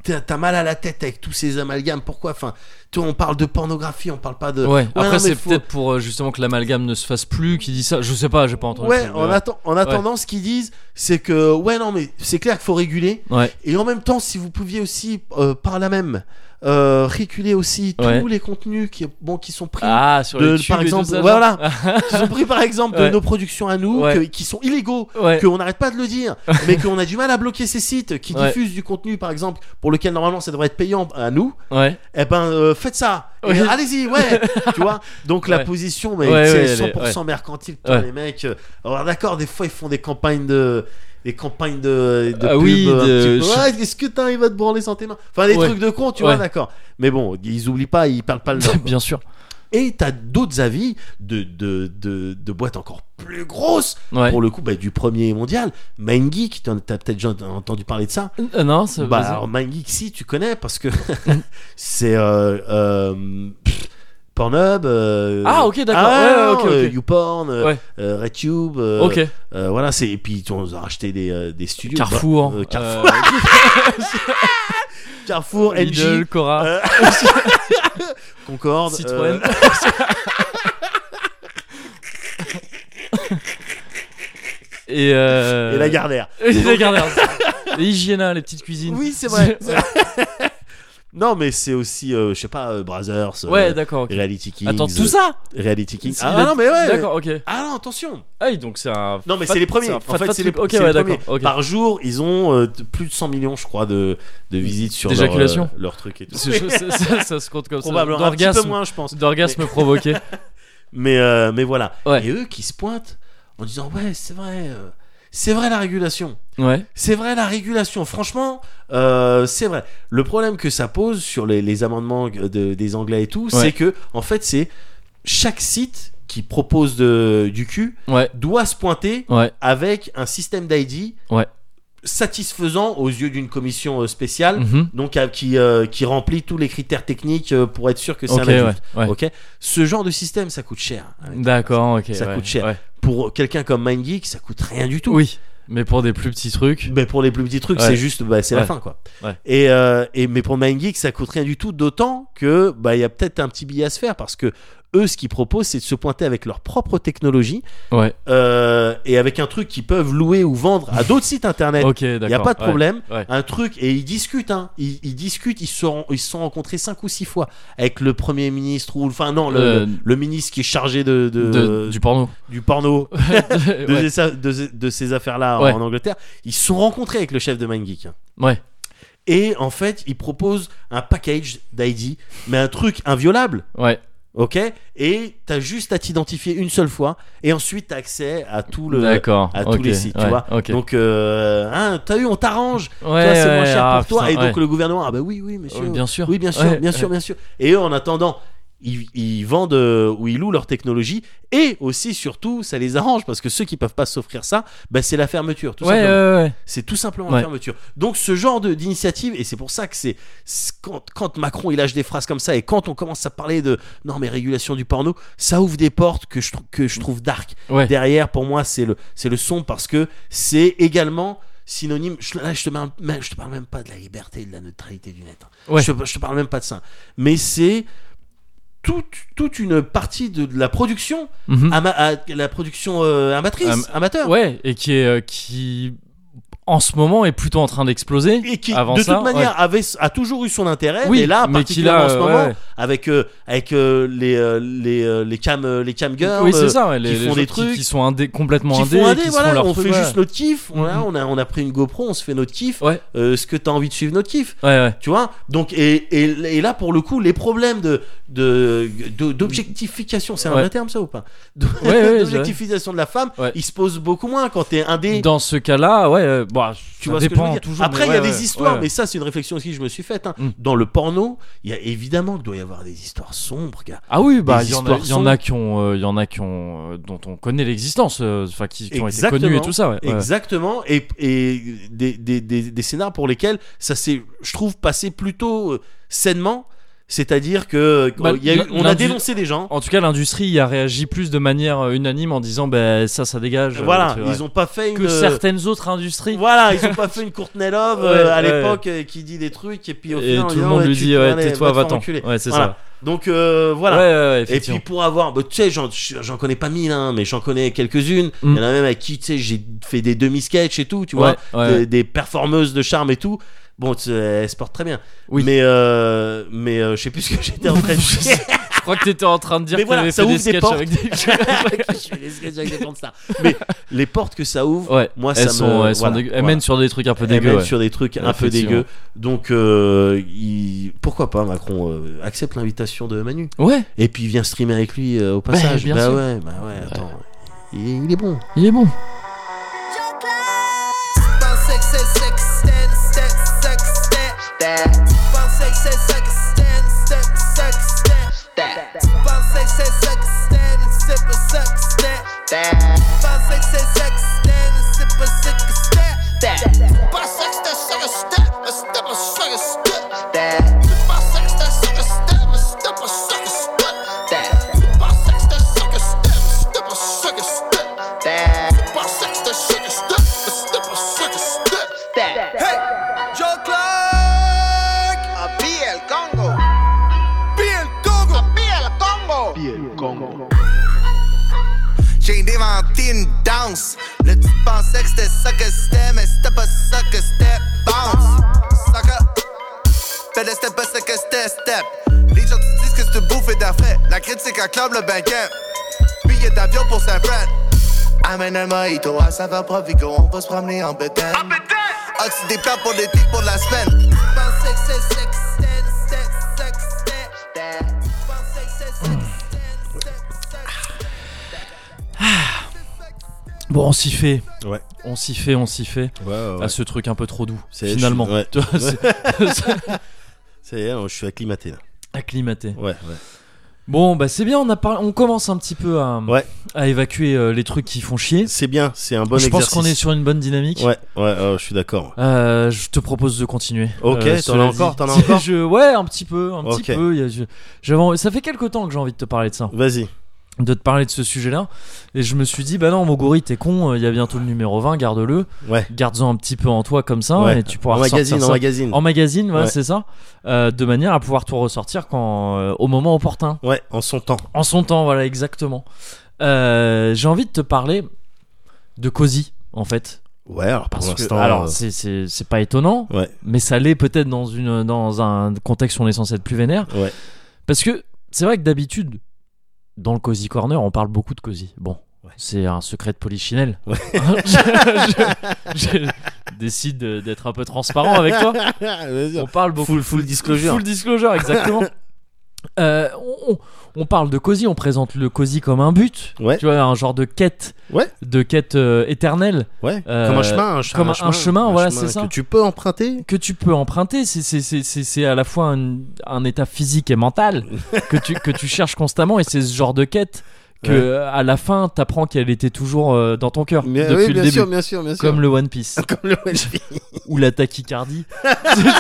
Speaker 2: t'as mal à la tête avec tous ces amalgames. Pourquoi Enfin, tu vois, on parle de pornographie, on parle pas de.
Speaker 1: Ouais. Après c'est
Speaker 2: faut-
Speaker 1: peut-être pour euh, justement que l'amalgame ne se fasse plus qui dit ça. Je sais pas, j'ai pas entendu.
Speaker 2: Ouais, en,
Speaker 1: mais
Speaker 2: atten- en attendant, ce qu'ils disent, c'est que, ouais, non, mais c'est clair qu'il faut réguler.
Speaker 1: Ouais.
Speaker 2: Et en même temps, si vous pouviez aussi, euh, par là même, euh, réguler aussi
Speaker 1: Ouais.
Speaker 2: tous les contenus qui, bon, qui sont pris.
Speaker 1: Ah sur
Speaker 2: de- par
Speaker 1: et
Speaker 2: exemple,
Speaker 1: ça,
Speaker 2: voilà. qui sont pris par exemple de nos productions à nous, que- qui sont illégaux, qu'on n'arrête pas de le dire, mais qu'on a du mal à bloquer ces sites qui diffusent du contenu, par exemple, pour lequel normalement ça devrait être payant à nous.
Speaker 1: Ouais.
Speaker 2: Eh ben, euh, faites ça. Et. Allez-y, ouais. tu vois? Donc la position, mais
Speaker 1: Ouais,
Speaker 2: tu sais,
Speaker 1: ouais, elle est-
Speaker 2: 100% mercantile. Les mecs. euh, Alors d'accord, des fois ils font des campagnes de des campagnes de, de
Speaker 1: Ah
Speaker 2: pub,
Speaker 1: oui,
Speaker 2: euh,
Speaker 1: de-
Speaker 2: peu. Ouais, est-ce que t'arrives à te branler sans tes mains? Enfin des
Speaker 1: Ouais.
Speaker 2: trucs de con, tu
Speaker 1: Ouais.
Speaker 2: vois, d'accord. Mais bon, ils oublient pas, ils parlent pas le nom.
Speaker 1: Bien sûr.
Speaker 2: Et t'as d'autres avis de, de, de, de boîtes encore plus grosses,
Speaker 1: Ouais.
Speaker 2: pour le coup, bah, du premier mondial. MindGeek, t'as peut-être déjà entendu parler de ça.
Speaker 1: Euh, non, ça
Speaker 2: Bah, alors, MindGeek, si, tu connais, parce que c'est euh, euh, pff, Pornhub. euh,
Speaker 1: Ah, ok, d'accord.
Speaker 2: ah,
Speaker 1: Ouais, ouais.
Speaker 2: YouPorn,
Speaker 1: Ouais.
Speaker 2: euh, RedTube. euh,
Speaker 1: Ok.
Speaker 2: voilà, c'est et puis on a racheté des, euh, des studios.
Speaker 1: Carrefour.
Speaker 2: Bah, euh, Carrefour, Carrefour,
Speaker 1: Lidl,
Speaker 2: LG,
Speaker 1: Cora,
Speaker 2: Concorde,
Speaker 1: Citroën. Et,
Speaker 2: et la Gardère.
Speaker 1: Et la Gardère. Les Hygiéna, les petites cuisines.
Speaker 2: Oui, c'est vrai. Non, mais c'est aussi, euh, je sais pas, euh, Brothers, euh,
Speaker 1: Ouais, d'accord. ok.
Speaker 2: Reality Kings.
Speaker 1: Attends, tout ça
Speaker 2: Reality Kings. Ah non, mais ouais.
Speaker 1: D'accord, ok.
Speaker 2: Ah non, attention.
Speaker 1: Ah oui, donc c'est un.
Speaker 2: Non, mais
Speaker 1: fat-
Speaker 2: c'est les premiers.
Speaker 1: un
Speaker 2: En fait,
Speaker 1: fat
Speaker 2: c'est les,
Speaker 1: truc. Ok,
Speaker 2: c'est
Speaker 1: ouais,
Speaker 2: les
Speaker 1: d'accord.
Speaker 2: premiers.
Speaker 1: ok.
Speaker 2: Par jour, ils ont euh, t- plus de 100 millions, je crois, de, de visites sur leur,
Speaker 1: D'éjaculation
Speaker 2: leur truc et tout.
Speaker 1: C'est- ça, ça- ça se compte comme
Speaker 2: Probablement
Speaker 1: ça.
Speaker 2: un petit peu
Speaker 1: D'orgasme.
Speaker 2: moins, je pense.
Speaker 1: D'orgasme provoqué.
Speaker 2: Mais, euh, mais voilà.
Speaker 1: Ouais.
Speaker 2: Et eux qui se pointent en disant Ouais, c'est vrai, euh, c'est vrai la régulation.
Speaker 1: Ouais.
Speaker 2: C'est vrai la régulation. Franchement, euh, c'est vrai. Le problème que ça pose sur les, les amendements de- des Anglais et tout,
Speaker 1: Ouais.
Speaker 2: c'est que, en fait, c'est chaque site qui propose de, du cul
Speaker 1: Ouais.
Speaker 2: doit se pointer
Speaker 1: Ouais.
Speaker 2: avec un système d'ID
Speaker 1: Ouais.
Speaker 2: Satisfaisant aux yeux d'une commission euh, spéciale.
Speaker 1: Mhm.
Speaker 2: Donc euh, qui, euh, qui remplit tous les critères techniques pour être sûr que c'est un adulte.
Speaker 1: ouais.
Speaker 2: Ok, ce genre de système ça coûte cher.
Speaker 1: D'accord, ok.
Speaker 2: Ça
Speaker 1: ouais,
Speaker 2: coûte cher. Pour quelqu'un comme MindGeek, ça coûte rien du tout.
Speaker 1: Oui, mais pour des plus petits trucs.
Speaker 2: Mais pour les plus petits trucs, c'est juste, bah, c'est la fin quoi. Et, euh, et mais pour MindGeek, ça coûte rien du tout, d'autant que bah il y a peut-être un petit billet à se faire parce que eux, ce qu'ils proposent, c'est de se pointer avec leur propre technologie
Speaker 1: Ouais.
Speaker 2: euh, et avec un truc qu'ils peuvent louer ou vendre à d'autres sites internet. Il n'y a pas de problème.
Speaker 1: ouais.
Speaker 2: Un truc, et ils discutent, hein. Ils, ils discutent, ils se sont, ils se sont rencontrés cinq ou six fois avec le premier ministre, ou enfin, non, le,
Speaker 1: Euh,
Speaker 2: le- le ministre qui est chargé de, de-
Speaker 1: De- du porno.
Speaker 2: du porno, de, ces, de, de ces affaires-là en- en Angleterre. Ils se sont rencontrés avec le chef de MindGeek.
Speaker 1: ouais.
Speaker 2: Et en fait, ils proposent un package d'ID, mais un truc inviolable.
Speaker 1: Ouais.
Speaker 2: Ok? Et t'as juste à t'identifier une seule fois, et ensuite t'as accès à tout le. À tous les sites, tu vois. Donc, euh, hein, t'as eu, on t'arrange.
Speaker 1: ouais,
Speaker 2: c'est moins cher
Speaker 1: ah,
Speaker 2: pour toi.
Speaker 1: putain,
Speaker 2: et donc le gouvernement, ah bah oui, oui, monsieur.
Speaker 1: Bien sûr.
Speaker 2: Oui, bien sûr, bien sûr, bien sûr. Et eux, en attendant, ils, ils vendent euh, ou ils louent leur technologie. Et aussi, surtout, ça les arrange parce que ceux qui peuvent pas s'offrir ça, bah, c'est la fermeture. Tout
Speaker 1: Ouais,
Speaker 2: simplement.
Speaker 1: ouais, ouais.
Speaker 2: C'est tout simplement la fermeture. Donc, ce genre de- d'initiative, et c'est pour ça que c'est quand, quand Macron il lâche des phrases comme ça et quand on commence à parler de non, mais régulation du porno, ça ouvre des portes que je, que je trouve dark. Derrière, pour moi, c'est le, c'est le son parce que c'est également synonyme. Je, là, je te, même- je te parle même pas de la liberté et de la neutralité du net.
Speaker 1: Ouais.
Speaker 2: Je, je te parle même pas de ça. Mais c'est toute, toute une partie de, de la production,
Speaker 1: Mhm.
Speaker 2: ama- à- la production euh, amatrice,
Speaker 1: Am-
Speaker 2: amateur.
Speaker 1: Ouais, et qui est euh, qui en ce moment est plutôt en train d'exploser.
Speaker 2: Et qui,
Speaker 1: Avant
Speaker 2: de
Speaker 1: ça,
Speaker 2: toute manière, avait, a toujours eu son intérêt,
Speaker 1: Oui,
Speaker 2: mais là,
Speaker 1: mais
Speaker 2: particulièrement
Speaker 1: là,
Speaker 2: en ce
Speaker 1: euh,
Speaker 2: moment,
Speaker 1: ouais.
Speaker 2: avec, euh, avec euh, les, euh, les, les, cam, les cam girls,
Speaker 1: oui, ça. Ouais, les,
Speaker 2: qui font des trucs,
Speaker 1: qui sont indé, complètement
Speaker 2: qui font un dé,
Speaker 1: qui se
Speaker 2: voilà,
Speaker 1: font leur
Speaker 2: on
Speaker 1: truc,
Speaker 2: fait juste notre kiff, voilà,
Speaker 1: Mhm.
Speaker 2: on, a, on a pris une GoPro, on se fait notre kiff,
Speaker 1: Ouais.
Speaker 2: ce que tu as envie de suivre notre kiff, tu vois donc et, et, et là pour le coup les problèmes de de de- d'objectification c'est un vrai terme ça ou pas? D'objectification de la femme il se pose beaucoup moins quand t'es indé
Speaker 1: Dans ce cas-là, ouais, bah,
Speaker 2: tu
Speaker 1: ça
Speaker 2: vois ce que je
Speaker 1: dépend
Speaker 2: veux dire
Speaker 1: toujours.
Speaker 2: Après, il y a des histoires, mais ça, c'est une réflexion aussi que je me suis faite. hein.
Speaker 1: Mm.
Speaker 2: Dans le porno, il y a évidemment qu'il doit y avoir des histoires sombres, gars.
Speaker 1: Ah oui, bah
Speaker 2: des
Speaker 1: il y en a,
Speaker 2: histoires
Speaker 1: il y en a qui ont, euh, il y en a qui ont, euh, dont on connaît l'existence, euh, enfin qui, qui ont été connus et tout ça. Ouais.
Speaker 2: Exactement, et, et des, des, des, des scénars pour lesquels ça s'est, je trouve, passé plutôt euh, sainement. C'est-à-dire que
Speaker 1: Bah,
Speaker 2: euh, il y a eu- on a dénoncé des gens.
Speaker 1: En tout cas, l'industrie y a réagi plus de manière euh, unanime en disant, ben ça, ça dégage. euh,
Speaker 2: Voilà, ils ont pas fait une.
Speaker 1: que certaines autres industries.
Speaker 2: Voilà, ils ont pas fait une Courtney Love
Speaker 1: Ouais,
Speaker 2: euh, à
Speaker 1: ouais.
Speaker 2: l'époque euh, qui dit des trucs et puis au
Speaker 1: Et
Speaker 2: final,
Speaker 1: tout le monde lui dit, ouais, tais-toi, va-t'en. Ouais, c'est
Speaker 2: Voilà. Donc euh, voilà.
Speaker 1: ça. Ouais, ouais, ouais,
Speaker 2: Et puis pour avoir, bah, tu sais, j'en, connais pas mille, hein, mais j'en connais quelques-unes. Il
Speaker 1: Mm.
Speaker 2: y en a même avec qui, tu sais, j'ai fait des demi-sketchs et tout, tu vois, des, des performeuses de charme et tout. Bon, sais, elles se portent très bien.
Speaker 1: Oui.
Speaker 2: Mais, euh, mais euh, je sais plus ce que j'étais en train de dire.
Speaker 1: Je crois que t'étais en train de dire
Speaker 2: Mais
Speaker 1: que
Speaker 2: voilà, ça
Speaker 1: fait des
Speaker 2: ouvre des
Speaker 1: sketchs
Speaker 2: portes.
Speaker 1: avec des.
Speaker 2: Je fais des sketchs avec des pornstars. Mais les portes que ça ouvre,
Speaker 1: ouais.
Speaker 2: moi,
Speaker 1: elles
Speaker 2: ça
Speaker 1: sont,
Speaker 2: me.
Speaker 1: elles, sont
Speaker 2: voilà,
Speaker 1: elles mènent sur des trucs un peu
Speaker 2: Elles
Speaker 1: dégueux.
Speaker 2: mènent
Speaker 1: ouais.
Speaker 2: sur des trucs un peu dégueux. Donc, euh, il- pourquoi pas Macron euh, accepte l'invitation de Manu
Speaker 1: Ouais,
Speaker 2: et puis vient streamer avec lui euh, au passage.
Speaker 1: bien
Speaker 2: bah
Speaker 1: sûr.
Speaker 2: ouais, bah ouais, attends. Il, il est bon.
Speaker 1: il est bon.
Speaker 4: Step. Bounce six, six, suck, stand, sip a suck, step. Bounce six, that suck a step, a step a suck a step.
Speaker 5: Jane Martin dance.
Speaker 4: Le tu pensais que c'était ça que c'était, mais c'était pas ça que c'était. Bounce, sucker. Fais le step pas ça que c'était, step. Les gens te disent que c'est bouffé d'affaires. La critique acclame le banquet. Billet d'avion pour Saint-Fran. Amène un mojito à saveur Provigo, on va se promener en bétail. Oxy des plans pour l'été, pour la semaine. Pensais que c'est ça
Speaker 1: Bon, on s'y fait.
Speaker 2: Ouais.
Speaker 1: On s'y fait, on s'y fait.
Speaker 2: Ouais, ouais, ouais.
Speaker 1: À ce truc un peu trop doux, finalement.
Speaker 2: je-.
Speaker 1: Tu vois,
Speaker 2: Ça y est, je suis acclimaté là.
Speaker 1: Acclimaté.
Speaker 2: Ouais, ouais.
Speaker 1: Bon, bah c'est bien, on, a par- on commence un petit peu à,
Speaker 2: Ouais.
Speaker 1: à évacuer euh, les trucs qui font chier.
Speaker 2: C'est bien, c'est un bon
Speaker 1: je pense
Speaker 2: exercice.
Speaker 1: qu'on est sur une bonne dynamique.
Speaker 2: Ouais, ouais, ouais, je suis d'accord.
Speaker 1: Euh, je te propose de continuer.
Speaker 2: Ok,
Speaker 1: Euh,
Speaker 2: t'en as encore, t'en as encore
Speaker 1: Je- Ouais, un petit peu, un petit peu. a- je- Ça fait quelques temps que j'ai envie de te parler de ça,
Speaker 2: Vas-y.
Speaker 1: De te parler de ce sujet-là. Et je me suis dit, bah non, Moguri, t'es con, euh, il y a bientôt le numéro 20, garde-le.
Speaker 2: Ouais.
Speaker 1: Garde-en un petit peu en toi comme ça,
Speaker 2: ouais.
Speaker 1: et tu pourras
Speaker 2: en magazine,
Speaker 1: ça.
Speaker 2: en magazine.
Speaker 1: En magazine, ouais,
Speaker 2: Ouais.
Speaker 1: c'est ça. Euh, de manière à pouvoir tout ressortir quand, euh, au moment opportun.
Speaker 2: Ouais, en son temps.
Speaker 1: En son temps, voilà, exactement. Euh, j'ai envie de te parler de Cozy, en fait.
Speaker 2: Ouais, alors pour
Speaker 1: Parce que,
Speaker 2: l'instant.
Speaker 1: alors, c'est- c'est c'est pas étonnant, mais ça l'est peut-être dans, une, dans un contexte où on est censé être plus vénère.
Speaker 2: ouais.
Speaker 1: Parce que c'est vrai que d'habitude, dans le Cozy Corner, on parle beaucoup de Cozy. Bon,
Speaker 2: Ouais.
Speaker 1: c'est un secret de polichinelle.
Speaker 2: Ouais.
Speaker 1: je, je- je décide de- d'être un peu transparent avec toi. On parle beaucoup.
Speaker 2: Full, full disclosure.
Speaker 1: Full disclosure, exactement. Euh, on, parle de Cozy, on présente le Cozy comme un but.
Speaker 2: Ouais.
Speaker 1: Tu vois, un genre de quête.
Speaker 2: Ouais.
Speaker 1: De quête euh, éternelle.
Speaker 2: Ouais,
Speaker 1: Euh,
Speaker 2: comme un chemin, un, che-
Speaker 1: comme un- un chemin, voilà, c'est ça.
Speaker 2: Que tu peux emprunter.
Speaker 1: que tu peux emprunter. C'est- C'est c'est- c'est- c'est à la fois un, un état physique et mental que tu, que tu cherches constamment et c'est ce genre de quête que à la fin t'apprends qu'elle était toujours euh, dans ton cœur depuis
Speaker 2: oui,
Speaker 1: le
Speaker 2: bien
Speaker 1: début.
Speaker 2: sûr, bien sûr, bien sûr.
Speaker 1: Comme le One Piece
Speaker 2: Comme le One Piece.
Speaker 1: ou la tachycardie,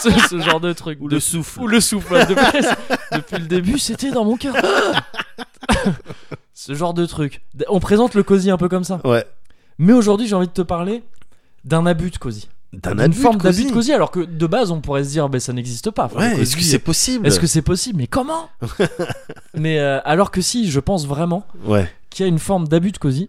Speaker 1: ce, ce- ce genre de truc.
Speaker 2: Ou
Speaker 1: De-
Speaker 2: le souffle.
Speaker 1: Ou le souffle. depuis, depuis le début, c'était dans mon cœur. ce genre de truc. On présente le cosy un peu comme ça.
Speaker 2: Ouais.
Speaker 1: Mais aujourd'hui, j'ai envie de te parler d'un abus de cosy.
Speaker 2: D'un abus
Speaker 1: forme d'abus
Speaker 2: cosy.
Speaker 1: de cosy, alors que de base, on pourrait se dire, ben ça n'existe pas. Enfin, le
Speaker 2: Ouais, est-ce que
Speaker 1: cosy,
Speaker 2: c'est possible
Speaker 1: Est-ce que c'est possible? Mais comment? Mais euh, alors que si, je pense vraiment
Speaker 2: Ouais.
Speaker 1: qu'il y a une forme d'abus de cosy.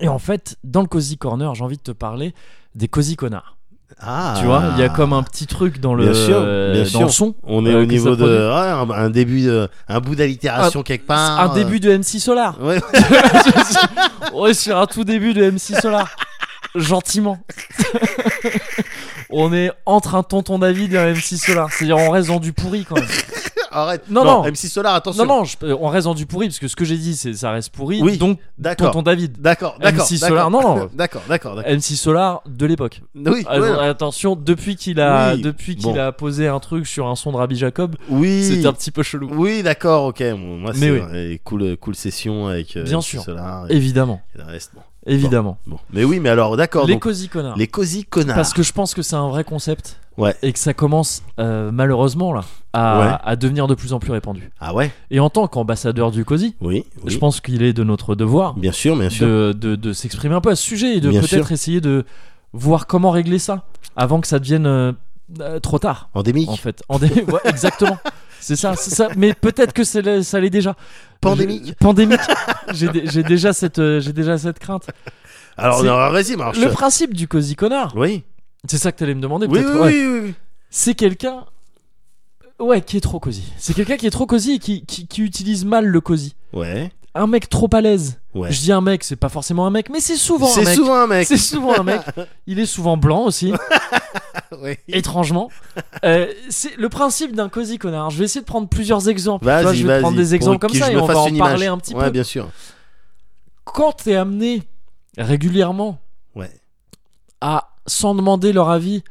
Speaker 1: Et en fait, dans le cozy corner, j'ai envie de te parler des cozy connards.
Speaker 2: Ah.
Speaker 1: Tu vois, il y a comme un petit truc dans le,
Speaker 2: Bien sûr,
Speaker 1: euh,
Speaker 2: bien
Speaker 1: dans le son.
Speaker 2: On est
Speaker 1: euh,
Speaker 2: au niveau de
Speaker 1: produit.
Speaker 2: ouais, un, un début de un bout d'allitération quelque part.
Speaker 1: un début de MC Solar.
Speaker 2: Ouais.
Speaker 1: On est sur un tout début de MC Solar. Gentiment. on est entre un tonton David et un MC Solar. C'est-à-dire, on reste dans du pourri quand même.
Speaker 2: Arrête.
Speaker 1: Non, non.
Speaker 2: MC Solar, attention.
Speaker 1: Non, non, je- euh, on reste dans du pourri parce que ce que j'ai dit, c'est ça reste pourri.
Speaker 2: Oui,
Speaker 1: donc,
Speaker 2: D'accord.
Speaker 1: tonton David.
Speaker 2: D'accord, d'accord.
Speaker 1: MC
Speaker 2: d'accord.
Speaker 1: Solar, non, non.
Speaker 2: D'accord, d'accord, d'accord.
Speaker 1: MC Solar de l'époque.
Speaker 2: Oui,
Speaker 1: Ah,
Speaker 2: ouais.
Speaker 1: Attention, depuis qu'il a,
Speaker 2: Oui,
Speaker 1: depuis qu'il
Speaker 2: bon.
Speaker 1: a posé un truc sur un son de Rabbi Jacob,
Speaker 2: oui.
Speaker 1: c'était un petit peu chelou.
Speaker 2: Oui, d'accord, ok. Bon, moi,
Speaker 1: Mais
Speaker 2: c'est
Speaker 1: oui.
Speaker 2: cool, cool session avec euh,
Speaker 1: Bien
Speaker 2: MC
Speaker 1: sûr.
Speaker 2: Solar et,
Speaker 1: Évidemment,
Speaker 2: et le reste. Bon.
Speaker 1: évidemment.
Speaker 2: Bon. Mais oui, mais alors, d'accord.
Speaker 1: Les
Speaker 2: donc,
Speaker 1: cosy connards.
Speaker 2: les cosy connards.
Speaker 1: Parce que je pense que c'est un vrai concept.
Speaker 2: Ouais.
Speaker 1: Et que ça commence euh, malheureusement là à,
Speaker 2: Ouais.
Speaker 1: à devenir de plus en plus répandu.
Speaker 2: Ah ouais.
Speaker 1: Et en tant qu'ambassadeur du cosy,
Speaker 2: Oui. oui.
Speaker 1: je pense qu'il est de notre devoir
Speaker 2: Bien sûr, bien sûr.
Speaker 1: de, de, de s'exprimer un peu à ce sujet et de peut-être essayer de voir comment régler ça avant que ça devienne euh, euh, trop tard.
Speaker 2: Endémique.
Speaker 1: En fait, En dé- ouais, exactement. C'est ça. Mais peut-être que c'est ça l'est déjà.
Speaker 2: Pandémique.
Speaker 1: Je- pandémique. J'ai dé- j'ai déjà cette, j'ai déjà cette crainte.
Speaker 2: Alors, vas-y, marche.
Speaker 1: Le principe du cosy connard,
Speaker 2: Oui.
Speaker 1: C'est ça que t'allais me demander.
Speaker 2: Oui, oui,
Speaker 1: ouais.
Speaker 2: oui, oui, oui.
Speaker 1: c'est quelqu'un ouais qui est trop cosy c'est quelqu'un qui est trop cosy et qui, qui, qui utilise mal le cosy
Speaker 2: Ouais.
Speaker 1: un mec trop à l'aise
Speaker 2: Ouais.
Speaker 1: je dis un mec c'est pas forcément un mec mais c'est souvent un
Speaker 2: C'est
Speaker 1: mec
Speaker 2: souvent un mec.
Speaker 1: c'est souvent un mec il est souvent blanc aussi
Speaker 2: Oui.
Speaker 1: étrangement Euh, c'est le principe d'un cosy connard je vais essayer de prendre plusieurs exemples
Speaker 2: Vas-y,
Speaker 1: je vais prendre des exemples comme ça et on va en parler un petit
Speaker 2: ouais,
Speaker 1: peu
Speaker 2: bien sûr.
Speaker 1: quand t'es amené régulièrement
Speaker 2: Ouais.
Speaker 1: à sans demander leur avis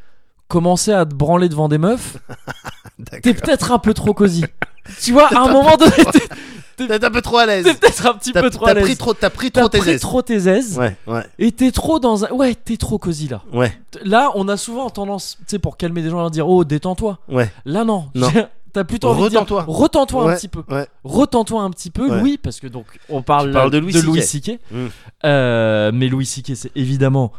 Speaker 1: commencer à te branler devant des meufs t'es peut-être un peu trop cosy tu vois à un moment donné t'es-
Speaker 2: T'es un peu trop à l'aise.
Speaker 1: T'es peut-être un petit
Speaker 2: T'as
Speaker 1: peu trop
Speaker 2: t'as
Speaker 1: à l'aise.
Speaker 2: pris trop, t'as pris
Speaker 1: T'as
Speaker 2: trop tes
Speaker 1: pris
Speaker 2: aises.
Speaker 1: trop tes aises.
Speaker 2: Ouais, ouais,
Speaker 1: Et t'es trop dans un. Ouais, t'es trop cosy là.
Speaker 2: ouais,
Speaker 1: Là, on a souvent tendance, tu sais, pour calmer des gens, à leur dire Oh, détends-toi.
Speaker 2: ouais.
Speaker 1: Là, non.
Speaker 2: Non.
Speaker 1: T'as plutôt envie de dire
Speaker 2: Retends-toi.
Speaker 1: Retends-toi un petit peu.
Speaker 2: ouais.
Speaker 1: Retends-toi un petit peu,
Speaker 2: Ouais.
Speaker 1: Louis, parce que donc, on parle,
Speaker 2: de Louis
Speaker 1: C.K.
Speaker 2: Mm.
Speaker 1: Euh, mais Louis C.K., c'est évidemment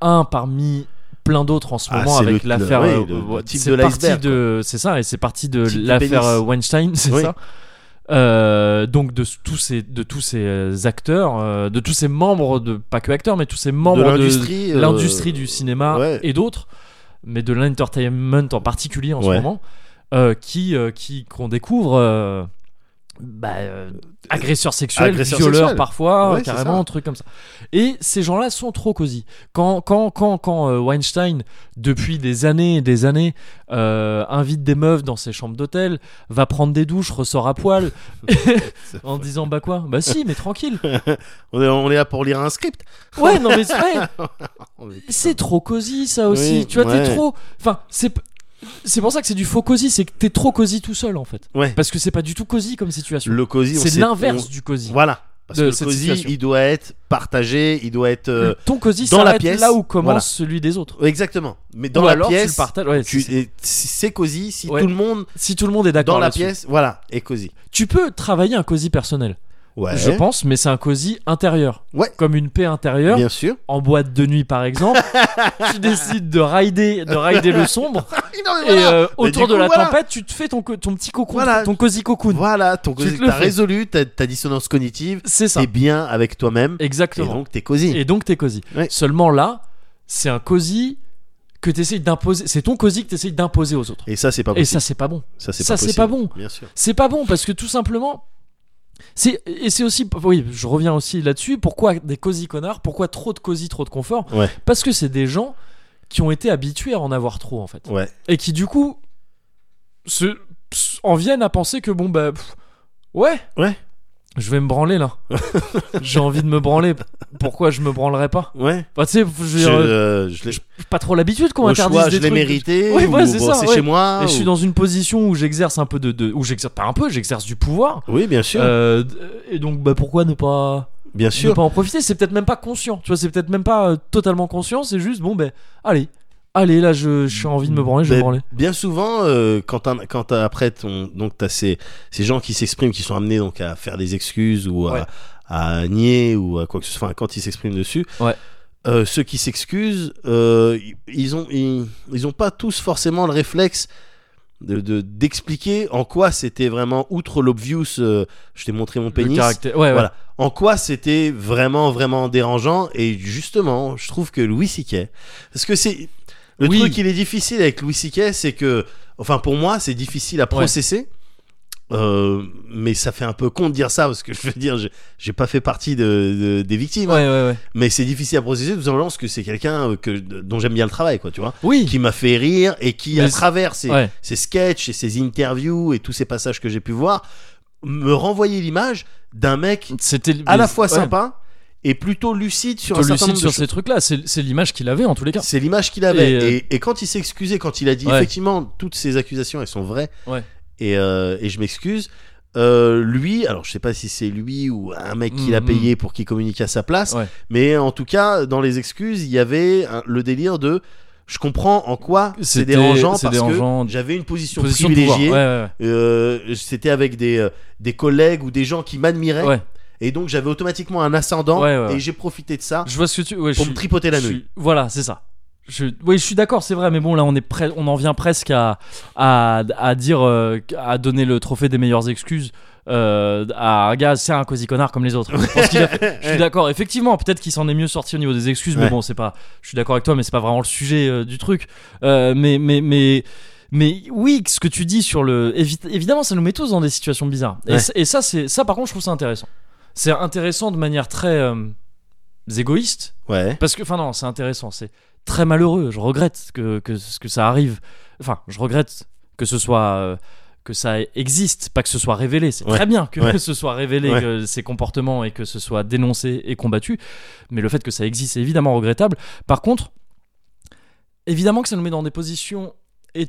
Speaker 1: un parmi plein d'autres en ce
Speaker 2: Ah,
Speaker 1: moment avec l'affaire.
Speaker 2: oui,
Speaker 1: euh, ouais,
Speaker 2: type
Speaker 1: c'est parti de. C'est ça, et c'est parti de l'affaire euh, Weinstein, c'est
Speaker 2: Oui.
Speaker 1: ça. euh, donc de tous ces de tous ces euh, acteurs, euh, de tous ces membres de pas que acteurs, mais tous ces membres
Speaker 2: de l'industrie. euh,
Speaker 1: du cinéma
Speaker 2: ouais.
Speaker 1: et d'autres, mais de l'entertainment en particulier en ce
Speaker 2: Ouais.
Speaker 1: moment, euh, qui euh, qui qu'on découvre. Euh, bah, euh, agresseurs sexuels,
Speaker 2: agresseurs
Speaker 1: violeurs
Speaker 2: sexuels.
Speaker 1: parfois,
Speaker 2: Ouais,
Speaker 1: carrément, un truc comme ça. Et ces gens-là sont trop cosy. Quand, quand, quand, quand euh, Weinstein, depuis des années et des années, euh, invite des meufs dans ses chambres d'hôtel, va prendre des douches, ressort à poil, en disant bah quoi? Bah si, mais tranquille.
Speaker 2: On est, on est là pour lire un script.
Speaker 1: Ouais, non mais c'est
Speaker 2: est-
Speaker 1: C'est trop cosy ça aussi.
Speaker 2: Oui,
Speaker 1: tu vois,
Speaker 2: ouais.
Speaker 1: t'es trop. Enfin, c'est. C'est pour ça que c'est du faux cosy, c'est que t'es trop cosy tout seul en fait.
Speaker 2: Ouais.
Speaker 1: Parce que c'est pas du tout cosy comme situation.
Speaker 2: Le cosy,
Speaker 1: C'est l'inverse
Speaker 2: on-
Speaker 1: du cosy.
Speaker 2: Voilà. Parce
Speaker 1: de
Speaker 2: que le cosy,
Speaker 1: situation.
Speaker 2: il doit être partagé, il doit être. euh,
Speaker 1: Ton cosy
Speaker 2: dans la pièce,
Speaker 1: là où commence
Speaker 2: voilà.
Speaker 1: celui des autres.
Speaker 2: Exactement. Mais dans
Speaker 1: Ou
Speaker 2: la
Speaker 1: alors tu
Speaker 2: pièce,
Speaker 1: le partages. Ouais,
Speaker 2: tu-
Speaker 1: c'est-
Speaker 2: cosy si
Speaker 1: Ouais.
Speaker 2: tout le monde
Speaker 1: si tout le monde est d'accord
Speaker 2: dans la pièce, voilà, est cosy.
Speaker 1: tu peux travailler un cosy personnel,
Speaker 2: Ouais.
Speaker 1: je pense, mais c'est un cosy intérieur.
Speaker 2: Ouais.
Speaker 1: Comme une paix intérieure.
Speaker 2: Bien sûr.
Speaker 1: En boîte de nuit par exemple, tu décides de rider, de rider le sombre
Speaker 2: Non, mais
Speaker 1: et
Speaker 2: voilà.
Speaker 1: euh,
Speaker 2: Mais
Speaker 1: autour
Speaker 2: du
Speaker 1: de
Speaker 2: coup,
Speaker 1: la
Speaker 2: voilà.
Speaker 1: tempête, tu te fais ton, ton petit cocon,
Speaker 2: Voilà.
Speaker 1: ton cosy cocoon.
Speaker 2: Voilà, ton
Speaker 1: Tu
Speaker 2: cosy, t'as résolu ta, ta dissonance cognitive,
Speaker 1: C'est ça.
Speaker 2: t'es bien avec toi-même, et
Speaker 1: Exactement.
Speaker 2: donc t'es cosy.
Speaker 1: Et donc t'es cosy.
Speaker 2: Ouais.
Speaker 1: Seulement là, c'est un cosy que t'essayes d'imposer. C'est ton cosy que t'essayes d'imposer aux autres.
Speaker 2: Et ça, c'est pas
Speaker 1: Et
Speaker 2: possible.
Speaker 1: ça, c'est pas bon.
Speaker 2: ça, c'est pas
Speaker 1: pas bon.
Speaker 2: Bien sûr.
Speaker 1: C'est pas bon parce que tout simplement. Et c'est aussi. Oui, je reviens aussi là-dessus. Pourquoi des cosy connards Pourquoi trop de cosy, trop de confort
Speaker 2: Ouais.
Speaker 1: Parce que c'est des gens qui ont été habitués à en avoir trop en fait.
Speaker 2: Ouais.
Speaker 1: Et qui du coup se, en viennent à penser que bon bah. pff, ouais.
Speaker 2: Ouais.
Speaker 1: Je vais me branler là. J'ai envie de me branler. Pourquoi je me branlerais pas
Speaker 2: Ouais.
Speaker 1: Bah, Tu sais, je
Speaker 2: Je,
Speaker 1: euh,
Speaker 2: euh, je
Speaker 1: pas trop l'habitude qu'on interdise
Speaker 2: choix,
Speaker 1: des
Speaker 2: je l'ai mérité.
Speaker 1: Ouais,
Speaker 2: ou
Speaker 1: ouais, c'est
Speaker 2: bon,
Speaker 1: ça,
Speaker 2: c'est
Speaker 1: ouais.
Speaker 2: chez moi.
Speaker 1: Et je suis dans une position où j'exerce un peu de, de- où j'exerce pas un peu, j'exerce du pouvoir.
Speaker 2: Oui, bien sûr.
Speaker 1: Euh, et donc bah pourquoi ne pas
Speaker 2: bien
Speaker 1: ne
Speaker 2: sûr.
Speaker 1: pas en profiter? C'est peut-être même pas conscient. Tu vois, c'est peut-être même pas euh, totalement conscient. C'est juste bon ben allez, allez là je j'ai envie de me branler, je vais me branler.
Speaker 2: Bien souvent, euh, quand, t'as- quand t'as- après ton, donc t'as ces, ces gens qui s'expriment, qui sont amenés donc à faire des excuses ou à,
Speaker 1: Ouais.
Speaker 2: à nier ou à quoi que ce soit, enfin, quand ils s'expriment dessus,
Speaker 1: Ouais.
Speaker 2: euh, ceux qui s'excusent, euh, ils ont ils, ils ont pas tous forcément le réflexe de de- d'expliquer en quoi c'était vraiment outre l'obvious. euh, je t'ai montré mon pénis.
Speaker 1: Ouais.
Speaker 2: En quoi c'était vraiment, vraiment dérangeant. Et justement, je trouve que Louis C.K. Parce que c'est. Le
Speaker 1: Oui.
Speaker 2: truc, il est difficile avec Louis C.K., c'est que. Enfin, pour moi, c'est difficile à processer. Euh, mais ça fait un peu con de dire ça parce que je veux dire, j'ai- pas fait partie de, de- des victimes, hein.
Speaker 1: Ouais, ouais, ouais.
Speaker 2: mais c'est difficile à processer tout simplement parce que c'est quelqu'un euh, que dont j'aime bien le travail, quoi, tu vois,
Speaker 1: Oui.
Speaker 2: qui m'a fait rire et qui,
Speaker 1: Mais
Speaker 2: à travers ses, ses sketchs et ses interviews et tous ces passages que j'ai pu voir, me renvoyait l'image d'un mec à la fois sympa et plutôt lucide sur
Speaker 1: Plutôt
Speaker 2: un certain
Speaker 1: lucide
Speaker 2: nombre
Speaker 1: sur
Speaker 2: de
Speaker 1: ces trucs-là. C'est l'image qu'il avait en tous les cas.
Speaker 2: C'est l'image qu'il avait.
Speaker 1: Et, euh,
Speaker 2: et quand il s'est excusé, quand il a dit
Speaker 1: Ouais.
Speaker 2: effectivement toutes ces accusations elles sont vraies
Speaker 1: Ouais.
Speaker 2: et, euh, et je m'excuse, euh, lui, alors je sais pas si c'est lui ou un mec qui l'a
Speaker 1: Mhm.
Speaker 2: payé pour qu'il communique à sa place,
Speaker 1: Ouais.
Speaker 2: mais en tout cas dans les excuses il y avait un- le délire de je comprends en quoi c'est dérangeant parce
Speaker 1: dérangeant.
Speaker 2: que j'avais une position, privilégiée.
Speaker 1: Ouais, ouais,
Speaker 2: Euh, c'était avec des, des collègues ou des gens qui m'admiraient. Et donc j'avais automatiquement un ascendant
Speaker 1: Ouais, ouais, ouais.
Speaker 2: et j'ai profité de ça
Speaker 1: Je vois ce que tu. ouais, je
Speaker 2: pour
Speaker 1: suis-
Speaker 2: me tripoter la
Speaker 1: je
Speaker 2: nouille.
Speaker 1: suis- Voilà, c'est ça. Je, oui, je suis d'accord, c'est vrai, mais bon, là, on est on en vient presque à, à, à dire, euh, à donner le trophée des meilleures excuses euh, à un gars, c'est un cosy connard comme les autres. Je a suis d'accord, effectivement, peut-être qu'il s'en est mieux sorti au niveau des excuses, mais bon, c'est pas. Je suis d'accord avec toi, mais c'est pas vraiment le sujet euh, du truc. Mais, mais, mais. Mais oui, ce que tu dis sur le, évi- évidemment, ça nous met tous dans des situations bizarres. Et, et ça, c'est ça, par contre, je trouve ça intéressant. C'est intéressant de manière très euh, égoïste,
Speaker 2: Ouais.
Speaker 1: parce que, enfin non, c'est intéressant, c'est très malheureux. Je regrette que, que, que ça arrive. Enfin, je regrette que ce soit euh, que ça existe, pas que ce soit révélé. C'est
Speaker 2: Ouais.
Speaker 1: très bien que
Speaker 2: Ouais.
Speaker 1: ce soit révélé
Speaker 2: Ouais.
Speaker 1: que ces comportements et que ce soit dénoncé et combattu. Mais le fait que ça existe, c'est évidemment regrettable. Par contre, évidemment que ça nous met dans des positions et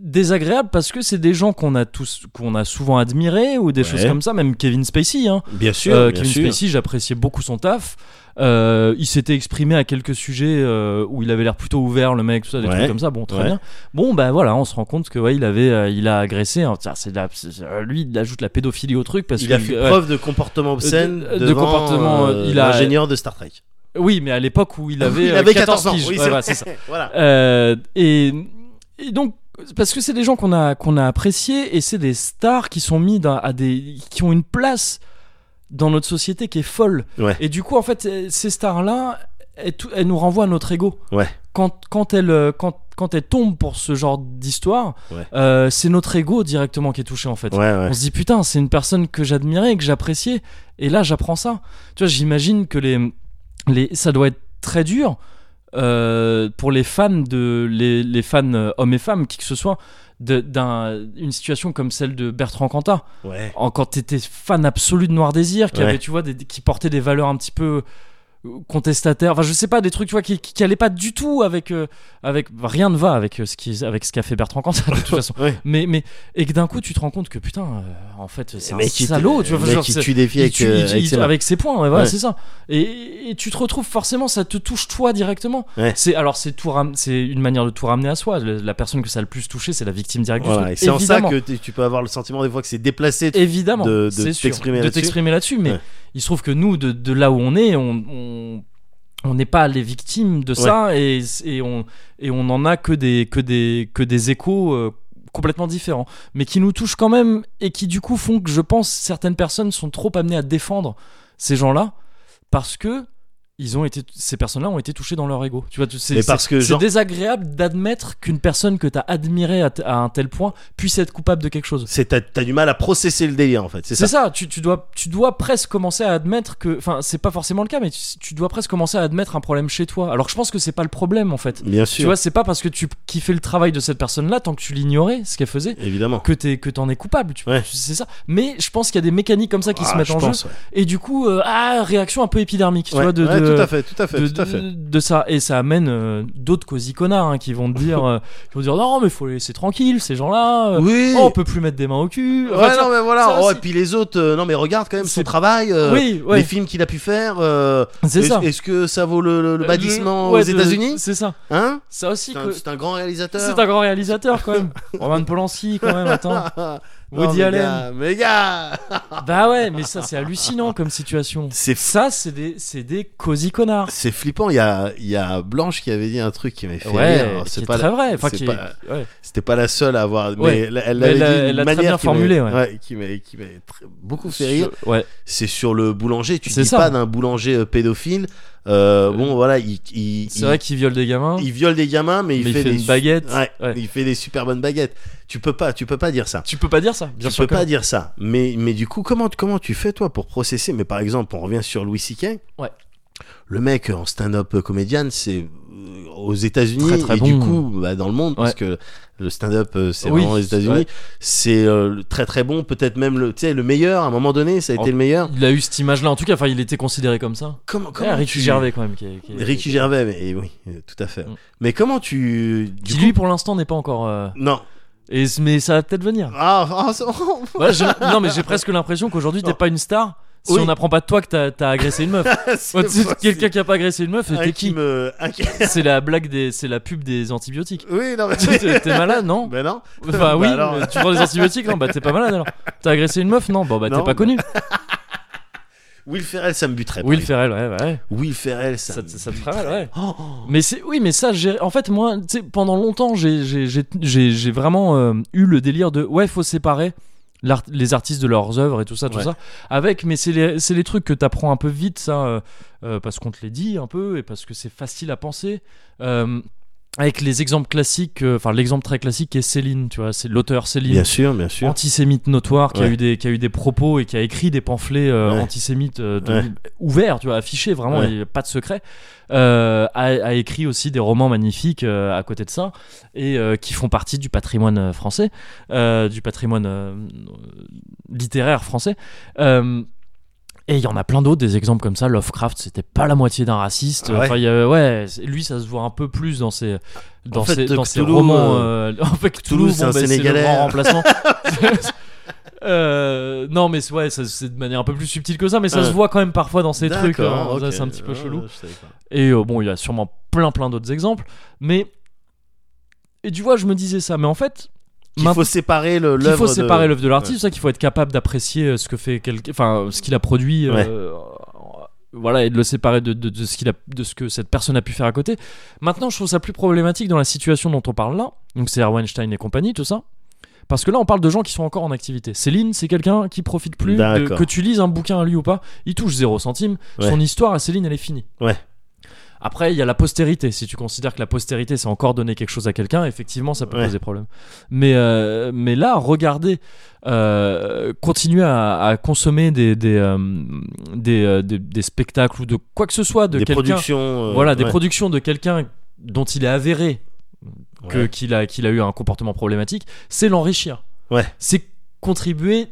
Speaker 1: désagréables parce que c'est des gens qu'on a tous qu'on a souvent admirés ou des
Speaker 2: Ouais.
Speaker 1: choses comme ça même Kevin Spacey hein.
Speaker 2: Bien sûr,
Speaker 1: Euh,
Speaker 2: bien
Speaker 1: Kevin
Speaker 2: sûr.
Speaker 1: Spacey, j'appréciais beaucoup son taf. Euh, il s'était exprimé à quelques sujets euh, où il avait l'air plutôt ouvert, le mec, tout ça, des
Speaker 2: Ouais.
Speaker 1: trucs comme ça. Bon, très
Speaker 2: Ouais.
Speaker 1: bien. Bon, bah voilà, on se rend compte que ouais, il avait, euh, il a agressé. hein, tiens, c'est de la- c'est- euh, lui, il ajoute la pédophilie au truc parce
Speaker 2: il
Speaker 1: que
Speaker 2: a fait preuve de comportement obscène
Speaker 1: Euh, de- de
Speaker 2: devant,
Speaker 1: comportement, il a-
Speaker 2: l'ingénieur de Star Trek.
Speaker 1: Oui, mais à l'époque où il avait,
Speaker 2: il avait
Speaker 1: 14,
Speaker 2: 14 ans. Oui,
Speaker 1: Ouais,
Speaker 2: c'est
Speaker 1: c'est ça.
Speaker 2: voilà.
Speaker 1: Euh, et, et donc, parce que c'est des gens qu'on a qu'on a appréciés et c'est des stars qui sont mis dans- à des qui ont une place dans notre société qui est folle.
Speaker 2: Ouais.
Speaker 1: Et du coup, en fait, ces stars-là, elles, tout- elles nous renvoient à notre ego.
Speaker 2: Ouais.
Speaker 1: Quand, quand, elles, euh, quand, quand elles tombent pour ce genre d'histoire,
Speaker 2: Ouais.
Speaker 1: euh, c'est notre ego directement qui est touché, en fait.
Speaker 2: Ouais, ouais.
Speaker 1: On se dit, putain, c'est une personne que j'admirais, que j'appréciais, et là, j'apprends ça. Tu vois, j'imagine que les, les, ça doit être très dur euh, pour les fans, de, les, les fans euh, hommes et femmes, qui que ce soit, d'une situation comme celle de Bertrand Cantat
Speaker 2: Ouais.
Speaker 1: en- quand t'étais fan absolu de Noir Désir, qui
Speaker 2: Ouais.
Speaker 1: avait, tu vois, des, qui portait des valeurs un petit peu contestataires. Enfin, je sais pas, des trucs, tu vois, qui, qui, qui allaient pas du tout avec, euh, avec, rien ne va avec euh, ce qui, avec ce qu'a fait Bertrand Cantat de toute façon. Mais, mais, et que d'un coup, tu te rends compte que putain, euh, en fait, c'est un salaud, tu vois.
Speaker 2: mec
Speaker 1: genre,
Speaker 2: qui tue des filles
Speaker 1: il
Speaker 2: avec,
Speaker 1: tue- il-
Speaker 2: avec
Speaker 1: il-
Speaker 2: ses mains.
Speaker 1: avec ses poings, ouais, voilà,
Speaker 2: Ouais.
Speaker 1: c'est ça. Et, et tu te retrouves forcément, ça te touche toi directement.
Speaker 2: Ouais.
Speaker 1: C'est alors c'est tout ram- c'est une manière de tout ramener à soi. La personne que ça a le plus touché, c'est la victime directe
Speaker 2: Voilà, c'est en ça que tu peux avoir le sentiment des fois que c'est déplacé. de-
Speaker 1: Évidemment,
Speaker 2: de- de
Speaker 1: c'est sûr,
Speaker 2: t'exprimer
Speaker 1: de
Speaker 2: là-dessus.
Speaker 1: mais il se trouve que nous, de, de là où on est, on on- on n'est pas les victimes de ça et, et on et on en a que des que des que des échos euh, complètement différents, mais qui nous touchent quand même et qui du coup font que je pense certaines personnes sont trop amenées à défendre ces gens-là parce que ils ont été ces personnes-là ont été touchées dans leur ego. Tu vois, tu- c'est
Speaker 2: parce que genre-
Speaker 1: désagréable d'admettre qu'une personne que tu as admirée à, un tel point puisse être coupable de quelque chose.
Speaker 2: C'est t'as, t'as du mal à processer le délire en fait. C'est ça.
Speaker 1: ça, tu, tu dois, tu dois presque commencer à admettre que. Enfin, c'est pas forcément le cas, mais tu, tu dois presque commencer à admettre un problème chez toi. Alors je pense que c'est pas le problème en fait.
Speaker 2: Bien
Speaker 1: Tu
Speaker 2: sûr.
Speaker 1: vois, c'est pas parce que tu kiffais le travail de cette personne-là, tant que tu l'ignorais, ce qu'elle faisait,
Speaker 2: Évidemment.
Speaker 1: que t'es que t'en es coupable. Tu,
Speaker 2: Ouais.
Speaker 1: tu- c'est ça. Mais je pense qu'il y a des mécaniques comme ça qui se
Speaker 2: Ah,
Speaker 1: mettent en
Speaker 2: pense,
Speaker 1: jeu.
Speaker 2: ouais.
Speaker 1: Et du coup, euh, ah, réaction un peu épidermique, tu vois, de-
Speaker 2: tout à fait, tout à fait,
Speaker 1: de,
Speaker 2: tout à fait.
Speaker 1: de- de ça et ça amène euh, d'autres cosy connards hein, qui vont te dire euh, qui vont dire non mais faut les laisser tranquille ces gens-là euh,
Speaker 2: Oui.
Speaker 1: oh, on peut plus mettre des mains au cul Enfin,
Speaker 2: ouais, non, mais voilà.
Speaker 1: ça
Speaker 2: Oh, et puis les autres, non, mais regarde quand même son travail,
Speaker 1: oui ouais
Speaker 2: les films qu'il a pu faire.
Speaker 1: c'est
Speaker 2: est-ce,
Speaker 1: ça
Speaker 2: est-ce que ça vaut le, le-
Speaker 1: ouais,
Speaker 2: aux États-Unis?
Speaker 1: c'est ça
Speaker 2: Hein?
Speaker 1: Ça aussi
Speaker 2: c'est un,
Speaker 1: que-
Speaker 2: c'est un grand réalisateur.
Speaker 1: c'est un grand réalisateur quand même Roman Polanski quand même attends Woody
Speaker 2: mais
Speaker 1: Allen
Speaker 2: mais gars
Speaker 1: bah ouais mais ça c'est hallucinant comme situation
Speaker 2: C'est
Speaker 1: ça c'est des c'est des cosy connards
Speaker 2: C'est flippant. Il y a, il y a Blanche qui avait dit un truc qui m'avait fait
Speaker 1: ouais
Speaker 2: rire. C'est pas
Speaker 1: très
Speaker 2: la-
Speaker 1: vrai enfin est-
Speaker 2: pas-
Speaker 1: ouais.
Speaker 2: C'était pas la seule à avoir. Mais
Speaker 1: Ouais.
Speaker 2: elle, l'avait dit
Speaker 1: elle a très
Speaker 2: manière
Speaker 1: bien
Speaker 2: qui
Speaker 1: formulé, ouais.
Speaker 2: qui m'avait, qui très- beaucoup fait rire.
Speaker 1: Sur- ouais
Speaker 2: C'est sur le boulanger. Tu dis
Speaker 1: ça.
Speaker 2: pas d'un boulanger euh, pédophile. Euh, bon, voilà, il, il,
Speaker 1: c'est
Speaker 2: il-
Speaker 1: vrai qu'il viole des gamins
Speaker 2: il viole des gamins, mais il,
Speaker 1: mais il
Speaker 2: fait,
Speaker 1: fait
Speaker 2: des
Speaker 1: une baguette
Speaker 2: Ouais,
Speaker 1: Ouais.
Speaker 2: il fait des super bonnes baguettes. Tu peux pas, tu peux pas dire ça.
Speaker 1: tu peux pas dire ça bien
Speaker 2: tu
Speaker 1: sûr
Speaker 2: peux pas dire ça. Mais, mais du coup, comment, comment tu fais toi pour processer? Mais par exemple, on revient sur Louis C.K.
Speaker 1: Ouais.
Speaker 2: Le mec en stand-up comédien, c'est euh, aux États-Unis et du
Speaker 1: bon.
Speaker 2: coup bah, dans le monde, parce que le stand-up euh, c'est
Speaker 1: Oui,
Speaker 2: vraiment les États-Unis.
Speaker 1: ouais.
Speaker 2: C'est euh, très très bon, peut-être même le, le meilleur. À un moment donné, ça a été le meilleur.
Speaker 1: il a eu cette image là en tout cas enfin il était considéré comme ça
Speaker 2: Comment,
Speaker 1: Ouais,
Speaker 2: comment
Speaker 1: Ricky
Speaker 2: tu-
Speaker 1: Gervais quand même qui, est- qui est-
Speaker 2: Ricky Gervais, mais et oui, tout à fait.
Speaker 1: Mm.
Speaker 2: Mais comment tu, du
Speaker 1: qui
Speaker 2: coup,
Speaker 1: lui pour l'instant n'est pas encore euh,
Speaker 2: non.
Speaker 1: et mais ça va peut-être venir
Speaker 2: Ah, ah, ça-
Speaker 1: non mais j'ai presque l'impression qu'aujourd'hui t'es pas une star si
Speaker 2: Oui.
Speaker 1: on n'apprend pas de toi que t'as t'as agressé une meuf
Speaker 2: c'est
Speaker 1: quelqu'un qui a pas agressé une meuf t'es
Speaker 2: qui me,
Speaker 1: c'est la blague des c'est la pub des antibiotiques
Speaker 2: Oui, non, mais
Speaker 1: t'es t'es malade non
Speaker 2: Ben non.
Speaker 1: Enfin
Speaker 2: Bah
Speaker 1: oui,
Speaker 2: alors.
Speaker 1: mais tu prends des antibiotiques non bah t'es pas malade alors. T'as agressé une meuf non bon bah t'es pas
Speaker 2: bah-
Speaker 1: connu.
Speaker 2: Will Ferrell, ça me buterait.
Speaker 1: Will Ferrell ouais ouais.
Speaker 2: Will Ferrell, ça.
Speaker 1: Ça,
Speaker 2: me
Speaker 1: ferait mal ouais.
Speaker 2: Oh, oh.
Speaker 1: Mais c'est oui, mais ça, j'ai en fait moi, tu sais, pendant longtemps, j'ai- j'ai j'ai vraiment euh, eu le délire de ouais, faut séparer les artistes de leurs œuvres et tout ça, tout
Speaker 2: Ouais.
Speaker 1: ça. Avec, mais c'est les c'est les trucs que t'apprends un peu vite, ça, euh, euh, parce qu'on te les dit un peu et parce que c'est facile à penser. Euh, avec les exemples classiques, euh, enfin l'exemple très classique est Céline, tu vois, c'est l'auteur Céline
Speaker 2: Bien sûr, bien sûr.
Speaker 1: antisémite notoire qui a eu des qui a eu des propos et qui a écrit des pamphlets euh,
Speaker 2: Ouais.
Speaker 1: antisémites euh, de-
Speaker 2: Ouais.
Speaker 1: ouverts tu vois affichés vraiment il y a pas de secret a, a écrit aussi des romans magnifiques à côté de ça et qui font partie du patrimoine français du patrimoine littéraire français et il y en a plein d'autres, des exemples comme ça. Lovecraft, c'était pas la moitié d'un raciste.
Speaker 2: Ah ouais
Speaker 1: enfin, il y a- ouais, c'est- lui, ça se voit un peu plus dans ses, dans
Speaker 2: En fait,
Speaker 1: ses, dans ses romans.
Speaker 2: euh,
Speaker 1: euh, en fait,
Speaker 2: Cthulhu,
Speaker 1: Cthulhu,
Speaker 2: c'est un
Speaker 1: bon, bah, le
Speaker 2: Sénégalais.
Speaker 1: grand remplacement. Euh, non, mais ouais, c'est de manière un peu plus subtile que ça, mais ça se voit quand même parfois dans ces trucs. Hein. C'est un petit peu chelou. Et euh, bon, il y a sûrement plein, plein d'autres exemples. Mais. Et tu vois, je me disais ça, mais en fait.
Speaker 2: Qu'il faut séparer
Speaker 1: qu'il faut
Speaker 2: l'œuvre de-
Speaker 1: séparer l'œuvre de l'artiste,
Speaker 2: Ouais.
Speaker 1: c'est ça qu'il faut être capable d'apprécier euh, ce que fait quelqu'un, enfin ce qu'il a produit euh, voilà et de le séparer de, de, de ce qu'il a de ce que cette personne a pu faire à côté maintenant je trouve ça plus problématique dans la situation dont on parle là donc c'est Weinstein et compagnie tout ça parce que là on parle de gens qui sont encore en activité Céline c'est quelqu'un qui profite plus de- que tu lises un bouquin à lui ou pas il touche zéro centime
Speaker 2: Ouais.
Speaker 1: son histoire à Céline elle est finie
Speaker 2: Ouais.
Speaker 1: Après, il y a la postérité. Si tu considères que la postérité, c'est encore donner quelque chose à quelqu'un, effectivement, ça peut
Speaker 2: Ouais.
Speaker 1: poser problème. Mais, euh, mais là, regardez, euh, continuer à, à consommer des, des, euh, des, euh, des- des spectacles ou de quoi que ce soit de
Speaker 2: des productions.
Speaker 1: Voilà, des
Speaker 2: ouais.
Speaker 1: productions de quelqu'un dont il est avéré que-
Speaker 2: Ouais.
Speaker 1: qu'il a, qu'il a eu un comportement problématique, c'est l'enrichir.
Speaker 2: Ouais.
Speaker 1: C'est contribuer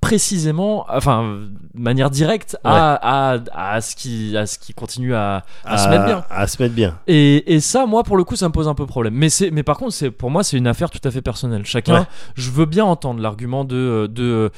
Speaker 1: précisément, enfin, de manière directe à, à, à ce qui, à ce qui continue à, à se mettre bien.
Speaker 2: À se mettre bien.
Speaker 1: Et, et ça, moi, pour le coup, ça me pose un peu problème. Mais, c'est, mais par contre, c'est, pour moi, c'est une affaire tout à fait personnelle. Chacun,
Speaker 2: Ouais.
Speaker 1: je veux bien entendre l'argument de. de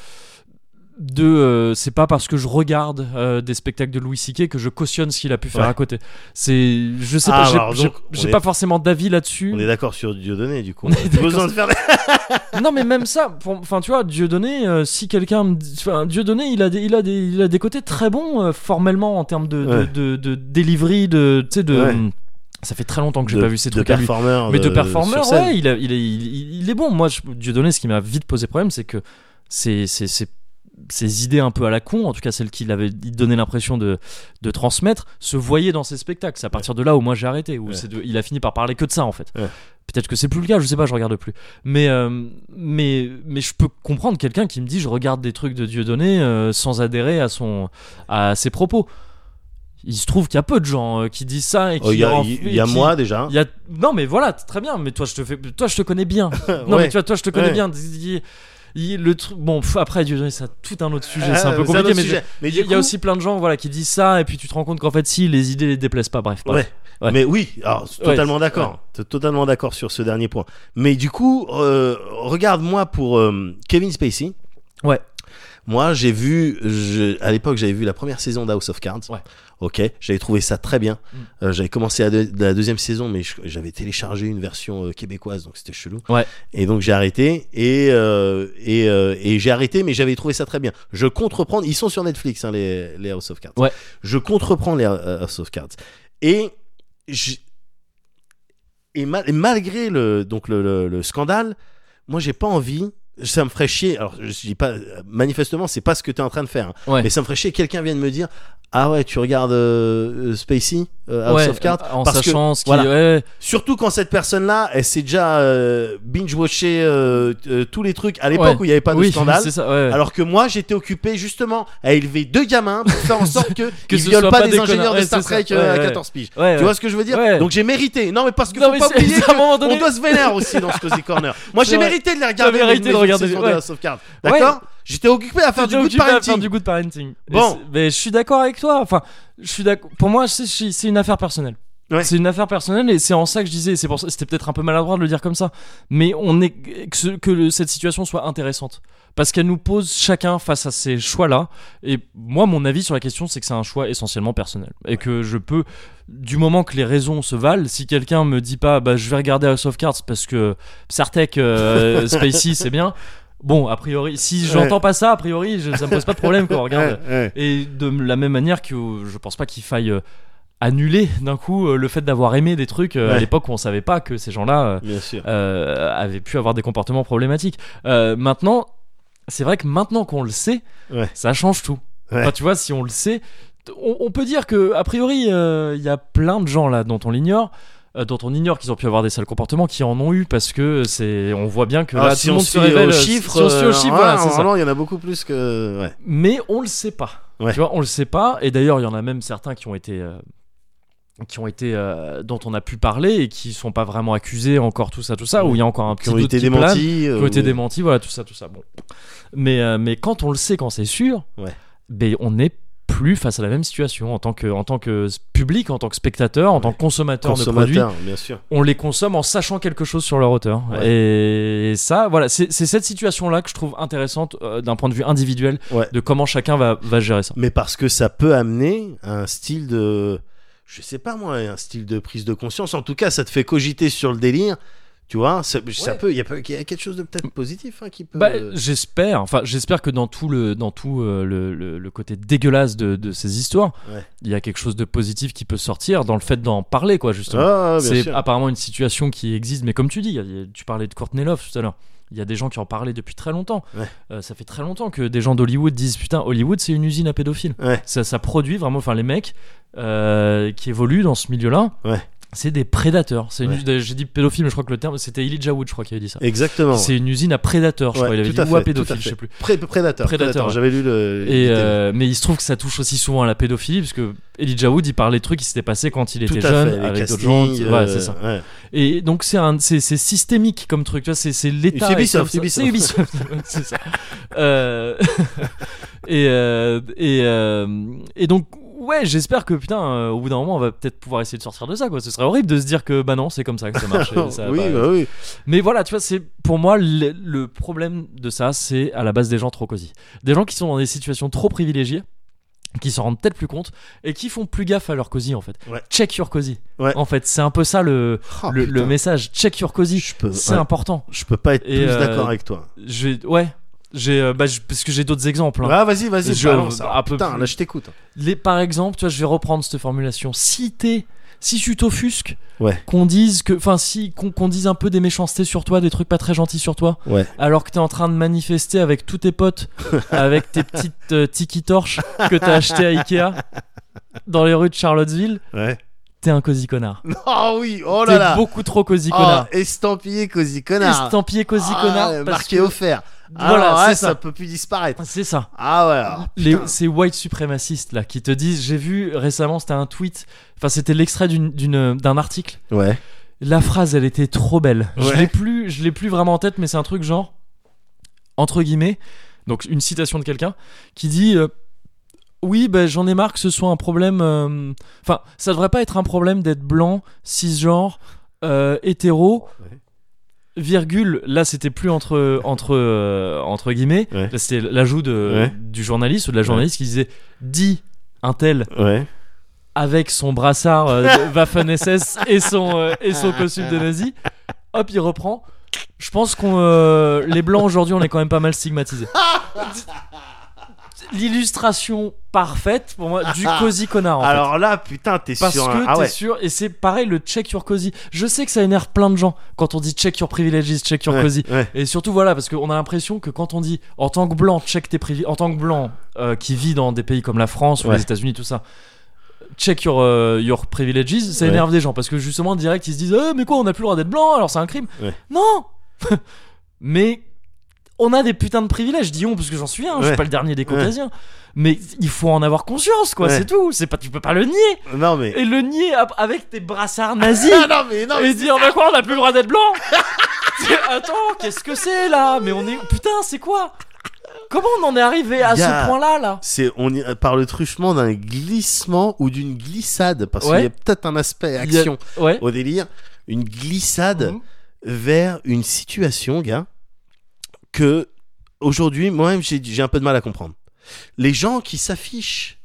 Speaker 1: de euh, c'est pas parce que je regarde euh, des spectacles de Louis C.K. que je cautionne ce qu'il a pu faire
Speaker 2: Ouais.
Speaker 1: à côté. C'est je sais
Speaker 2: Ah,
Speaker 1: pas, j'ai-
Speaker 2: on
Speaker 1: pas forcément d'avis là-dessus.
Speaker 2: On est d'accord sur Dieudonné, du coup.
Speaker 1: On d'accord
Speaker 2: besoin de faire.
Speaker 1: non mais même ça enfin tu vois Dieudonné euh, si quelqu'un me dit- enfin Dieudonné il a des il a des il a des côtés très bons euh, formellement en termes de de,
Speaker 2: Ouais.
Speaker 1: de, de delivery de tu sais de
Speaker 2: Ouais.
Speaker 1: ça fait très longtemps que j'ai
Speaker 2: de-
Speaker 1: pas vu ces
Speaker 2: de
Speaker 1: trucs à lui mais de
Speaker 2: scène.
Speaker 1: ouais il, a- il, est, il, il est bon moi je, Dieudonné ce qui m'a vite posé problème c'est que c'est c'est c'est ses idées un peu à la con, en tout cas celles qu'il avait donnait l'impression de, de transmettre, se voyaient dans ses spectacles. C'est à partir de là où moi j'ai arrêté, où
Speaker 2: Ouais.
Speaker 1: c'est de- il a fini par parler que de ça en fait.
Speaker 2: Ouais.
Speaker 1: Peut-être que c'est plus le cas, je sais pas, je regarde plus. Mais, euh, mais, mais je peux comprendre quelqu'un qui me dit je regarde des trucs de Dieudonné euh, sans adhérer à, son, à ses propos. Il se trouve qu'il y a peu de gens euh, qui disent ça et qui.
Speaker 2: Oh, Il y a,
Speaker 1: en-
Speaker 2: il y a
Speaker 1: qui-
Speaker 2: moi déjà.
Speaker 1: il y a... Non, mais voilà, très bien. Mais toi, je te fais, toi, je te connais bien. Non,
Speaker 2: Ouais.
Speaker 1: mais tu vois, toi, je te connais bien. Il- le truc, bon, pff, après, Dieudonné, c'est tout un autre sujet. c'est un peu compliqué, mais
Speaker 2: sujet. Mais
Speaker 1: il y, a aussi plein de gens, voilà, qui disent ça, et puis tu te rends compte qu'en fait, si les idées les déplaisent pas. Bref. bref.
Speaker 2: Ouais.
Speaker 1: Ouais.
Speaker 2: Mais oui, alors,
Speaker 1: Ouais,
Speaker 2: totalement d'accord. T- Totalement d'accord sur ce dernier point. Mais du coup, euh, regarde-moi pour euh, Kevin Spacey.
Speaker 1: Ouais.
Speaker 2: Moi, j'ai vu, je- à l'époque, j'avais vu la première saison d'House of Cards.
Speaker 1: Ouais.
Speaker 2: Ok, j'avais trouvé ça très bien.
Speaker 1: Mm.
Speaker 2: Euh, j'avais commencé la, la deuxième saison, mais j'avais téléchargé une version euh, québécoise, donc c'était chelou.
Speaker 1: Ouais.
Speaker 2: Et donc j'ai arrêté et euh, et, et j'ai arrêté, mais j'avais trouvé ça très bien. Je compte reprendre. Ils sont sur Netflix, hein, les, les House of Cards.
Speaker 1: Ouais.
Speaker 2: Je compte reprendre les House of Cards. Et j'- et, mal- et malgré le donc le, le- le scandale, moi j'ai pas envie. Ça me ferait chier. Alors je dis pas manifestement, c'est pas ce que tu es en train de faire. hein.
Speaker 1: Ouais.
Speaker 2: Mais ça me ferait chier que quelqu'un vienne me dire ah ouais tu regardes euh, euh, Spacey? Euh, House
Speaker 1: Ouais,
Speaker 2: of Cards
Speaker 1: en
Speaker 2: parce que
Speaker 1: sachant ce qui.
Speaker 2: voilà.
Speaker 1: ouais,
Speaker 2: Surtout quand cette personne-là, elle s'est déjà euh, binge-watché euh, euh, tous les trucs à l'époque
Speaker 1: Ouais.
Speaker 2: où il n'y avait pas de
Speaker 1: oui,
Speaker 2: scandale.
Speaker 1: ça. Ouais.
Speaker 2: Alors que moi, j'étais occupé justement à élever deux gamins pour faire en sorte que,
Speaker 1: Que
Speaker 2: ils
Speaker 1: ce
Speaker 2: violent pas,
Speaker 1: pas
Speaker 2: des, ingénieurs de Star. Trek euh, à
Speaker 1: ouais.
Speaker 2: 14 piges.
Speaker 1: Ouais,
Speaker 2: Tu vois ce que je veux dire
Speaker 1: Ouais.
Speaker 2: Donc j'ai mérité. Non, mais parce qu'il
Speaker 1: Non,
Speaker 2: faut pas oublier qu'on doit se vénère aussi dans ce Cozy Corner. Moi, j'ai mérité de les regarder.
Speaker 1: Mérité de regarder-
Speaker 2: House of Cards. D'accord? J'étais occupé à faire du good parenting. Bon.
Speaker 1: mais je suis d'accord avec toi. Enfin, je suis d'accord. Pour moi, c'est une affaire personnelle.
Speaker 2: Ouais.
Speaker 1: C'est une affaire personnelle et c'est en ça que je disais. C'est pour ça. C'était peut-être un peu maladroit de le dire comme ça. Mais on est que, ce- que le- cette situation soit intéressante parce qu'elle nous pose chacun face à ces choix-là. Et moi, mon avis sur la question, c'est que c'est un choix essentiellement personnel et que je peux, du moment que les raisons se valent, si quelqu'un me dit pas, bah, je vais regarder House of Cards parce que Sartek, euh, Spacey, c'est bien. Bon, a priori, si j'entends pas ça, a priori, je- ça me pose pas de problème qu'on regarde.
Speaker 2: Ouais, ouais.
Speaker 1: Et de la même manière que je pense pas qu'il faille euh, annuler d'un coup euh, le fait d'avoir aimé des trucs euh, à l'époque où on savait pas que ces gens-là euh, euh, avaient pu avoir des comportements problématiques. Maintenant, c'est vrai que maintenant qu'on le sait,
Speaker 2: Ouais.
Speaker 1: ça change tout.
Speaker 2: Ouais.
Speaker 1: Enfin, tu vois, si on le sait, on, on peut dire que a priori, il y a plein de gens là dont on l'ignore. Euh, dont on ignore qu'ils ont pu avoir des sales comportements, qui en ont eu parce que c'est, on voit bien que
Speaker 2: Alors,
Speaker 1: là,
Speaker 2: Ah, si
Speaker 1: tout
Speaker 2: on
Speaker 1: monde
Speaker 2: se
Speaker 1: révèle.
Speaker 2: aux
Speaker 1: euh,
Speaker 2: chiffres,
Speaker 1: si on se fie aux
Speaker 2: euh,
Speaker 1: chiffres,
Speaker 2: voilà,
Speaker 1: voilà,
Speaker 2: il y en a beaucoup plus que. Ouais.
Speaker 1: mais on le sait pas.
Speaker 2: Ouais.
Speaker 1: Tu vois, on le sait pas. Et d'ailleurs, il y en a même certains qui ont été, euh, qui ont été, euh, dont on a pu parler et qui sont pas vraiment accusés encore tout ça, tout ça, où il y a encore un petit
Speaker 2: Qui ont été démentis.
Speaker 1: qui ont été
Speaker 2: ou-
Speaker 1: démentis, voilà, tout ça, tout ça. Bon, mais mais quand on le sait, quand c'est sûr, ben on n'est plus face à la même situation en tant que en tant que public, en tant que spectateur, en tant que consommateur, de produits
Speaker 2: bien sûr.
Speaker 1: on les consomme en sachant quelque chose sur leur auteur.
Speaker 2: Ouais.
Speaker 1: Et ça, voilà, c'est c'est cette situation-là que je trouve intéressante euh, d'un point de vue individuel
Speaker 2: Ouais.
Speaker 1: de comment chacun va, va gérer ça.
Speaker 2: Mais parce que ça peut amener un style de. Je sais pas moi, un style de prise de conscience. En tout cas, ça te fait cogiter sur le délire. Tu vois, ça, ça
Speaker 1: Ouais.
Speaker 2: peut, il y, a y quelque chose de peut-être positif hein, qui peut.
Speaker 1: Bah, j'espère. Enfin, j'espère que dans tout le dans tout euh, le, le- le côté dégueulasse de, de ces histoires,
Speaker 2: Ouais.
Speaker 1: il y a quelque chose de positif qui peut sortir dans le fait d'en parler, quoi, justement.
Speaker 2: Ah,
Speaker 1: c'est apparemment une situation qui existe, mais comme tu dis, tu parlais de Courtney Love tout à l'heure. Il y a des gens qui en parlaient depuis très longtemps.
Speaker 2: Ouais.
Speaker 1: Euh, ça fait très longtemps que des gens d'Hollywood disent putain, Hollywood c'est une usine à pédophiles. Ça, ça produit vraiment, enfin les mecs euh, qui évoluent dans ce milieu-là.
Speaker 2: Ouais.
Speaker 1: C'est des prédateurs. C'est une-
Speaker 2: Ouais.
Speaker 1: J'ai dit pédophile, mais je crois que le terme c'était Elijah Wood, je crois qui avait dit ça.
Speaker 2: Exactement.
Speaker 1: C'est une usine à prédateurs, je
Speaker 2: Ouais,
Speaker 1: crois. Il avait dit
Speaker 2: à
Speaker 1: ou à pédophile,
Speaker 2: à
Speaker 1: je sais plus.
Speaker 2: Pré- prédateur.
Speaker 1: Prédateur,
Speaker 2: prédateur,
Speaker 1: ouais.
Speaker 2: J'avais lu le.
Speaker 1: Et euh, mais il se trouve que ça touche aussi souvent à la pédophilie, parce que Elijah Wood, il parlait de trucs qui s'étaient passés quand il
Speaker 2: Tout
Speaker 1: était jeune,
Speaker 2: fait,
Speaker 1: avec d'autres gens. qui- Ouais,
Speaker 2: euh,
Speaker 1: c'est ça. Et donc c'est un, c'est, systémique comme truc, tu vois, c'est, c'est l'État.
Speaker 2: C'est
Speaker 1: est
Speaker 2: Ubisoft.
Speaker 1: C'est Ubisoft, c'est ça. Euh, et euh, et euh, et donc ouais, j'espère que putain, euh, au bout d'un moment, on va peut-être pouvoir essayer de sortir de ça, quoi. Ce serait horrible de se dire que bah non, c'est comme ça que ça marche. et ça
Speaker 2: oui, bah oui.
Speaker 1: Mais voilà, tu vois, c'est pour moi le, le problème de ça, c'est à la base des gens trop cosy, des gens qui sont dans des situations trop privilégiées qui s'en rendent peut-être plus compte et qui font plus gaffe à leur cosy en fait.
Speaker 2: Ouais.
Speaker 1: Check your cosy.
Speaker 2: Ouais.
Speaker 1: En fait, c'est un peu ça le,
Speaker 2: Oh,
Speaker 1: le, message. Check your cosy. C'est
Speaker 2: ouais.
Speaker 1: important.
Speaker 2: Je peux pas être
Speaker 1: Et,
Speaker 2: plus
Speaker 1: euh,
Speaker 2: d'accord avec toi.
Speaker 1: Je ouais. J'ai euh, bah, parce que j'ai d'autres exemples. hein.
Speaker 2: Ah, vas-y, vas-y.
Speaker 1: Je-
Speaker 2: balance. Alors,
Speaker 1: un peu
Speaker 2: putain,
Speaker 1: plus-
Speaker 2: là, je t'écoute.
Speaker 1: Les, par exemple, tu vois, je vais reprendre cette formulation. Si t'es, si tu t'offusques,
Speaker 2: Ouais.
Speaker 1: qu'on dise que, enfin, si qu'on qu'on dise un peu des méchancetés sur toi, des trucs pas très gentils sur toi,
Speaker 2: Ouais.
Speaker 1: alors que t'es en train de manifester avec tous tes potes, avec tes petites euh, tiki torches que t'as acheté à Ikea dans les rues de Charlottesville,
Speaker 2: Ouais.
Speaker 1: t'es un cosy connard.
Speaker 2: Oh oui, oh
Speaker 1: t'es
Speaker 2: là là.
Speaker 1: beaucoup trop cosy
Speaker 2: Oh,
Speaker 1: connard.
Speaker 2: estampillé cosy connard.
Speaker 1: Estampillé cosy
Speaker 2: Ah,
Speaker 1: connard. parce
Speaker 2: marqué
Speaker 1: que-
Speaker 2: offert.
Speaker 1: Voilà,
Speaker 2: Ah, ouais,
Speaker 1: c'est
Speaker 2: ça.
Speaker 1: ça.
Speaker 2: peut plus disparaître.
Speaker 1: C'est ça.
Speaker 2: Ah ouais. alors,
Speaker 1: Les- ces white suprémacistes là qui te disent, j'ai vu récemment, c'était un tweet, enfin c'était l'extrait d'une- d'une- d'un article.
Speaker 2: Ouais.
Speaker 1: La phrase, elle était trop belle. Je l'ai plus, je l'ai plus vraiment en tête, mais c'est un truc genre entre guillemets, donc une citation de quelqu'un qui dit. euh, oui, ben j'en ai marre que ce soit un problème. euh, Enfin, ça devrait pas être un problème d'être blanc, cisgenre, euh, hétéro.
Speaker 2: Ouais.
Speaker 1: Virgule. Là, c'était plus entre entre euh, entre guillemets.
Speaker 2: Ouais.
Speaker 1: C'était l'ajout
Speaker 2: Ouais.
Speaker 1: du journaliste ou de la journaliste qui disait dit un tel avec son brassard euh, de Waffen SS et son euh, et son costume de nazi. Hop, il reprend. Je pense qu'on les blancs aujourd'hui, on est quand même pas mal stigmatisés. L'illustration parfaite pour moi du cosy connard. En fait.
Speaker 2: Alors là, putain, t'es
Speaker 1: Parce
Speaker 2: sur
Speaker 1: que.
Speaker 2: Ah
Speaker 1: t'es
Speaker 2: ouais.
Speaker 1: sûr, et c'est pareil le check your cozy. Je sais que ça énerve plein de gens quand on dit check your privileges, check your
Speaker 2: Ouais,
Speaker 1: cozy.
Speaker 2: ouais.
Speaker 1: Et surtout voilà, parce qu'on a l'impression que quand on dit en tant que blanc, check tes privilèges, en tant que blanc euh, qui vit dans des pays comme la France ou les États-Unis, tout ça, check your, euh, your privileges, ça
Speaker 2: Ouais.
Speaker 1: énerve des gens parce que justement direct ils se disent Eh, mais quoi, on n'a plus le droit d'être blanc alors c'est un crime.
Speaker 2: Ouais.
Speaker 1: Non Mais on a des putains de privilèges, disons, parce que j'en suis un, je
Speaker 2: Ouais.
Speaker 1: suis pas le dernier des caucasiens. Mais il faut en avoir conscience, quoi,
Speaker 2: Ouais.
Speaker 1: c'est tout. C'est pas, tu peux pas le nier.
Speaker 2: Non mais.
Speaker 1: Et le nier avec tes brassards nazis.
Speaker 2: Non mais non. mais
Speaker 1: et dire, bah quoi, on a plus le droit d'être blanc Attends, qu'est-ce que c'est là? Mais on est. Putain, c'est quoi? Comment on en est arrivé à ce point-là, là?
Speaker 2: C'est on y, par le truchement d'un glissement ou d'une glissade parce
Speaker 1: Ouais.
Speaker 2: qu'il y a peut-être un aspect
Speaker 1: a-
Speaker 2: action
Speaker 1: Ouais.
Speaker 2: au délire, une glissade
Speaker 1: Mhm.
Speaker 2: vers une situation, gars, que aujourd'hui, moi-même, j'ai un peu de mal à comprendre. Les gens qui s'affichent,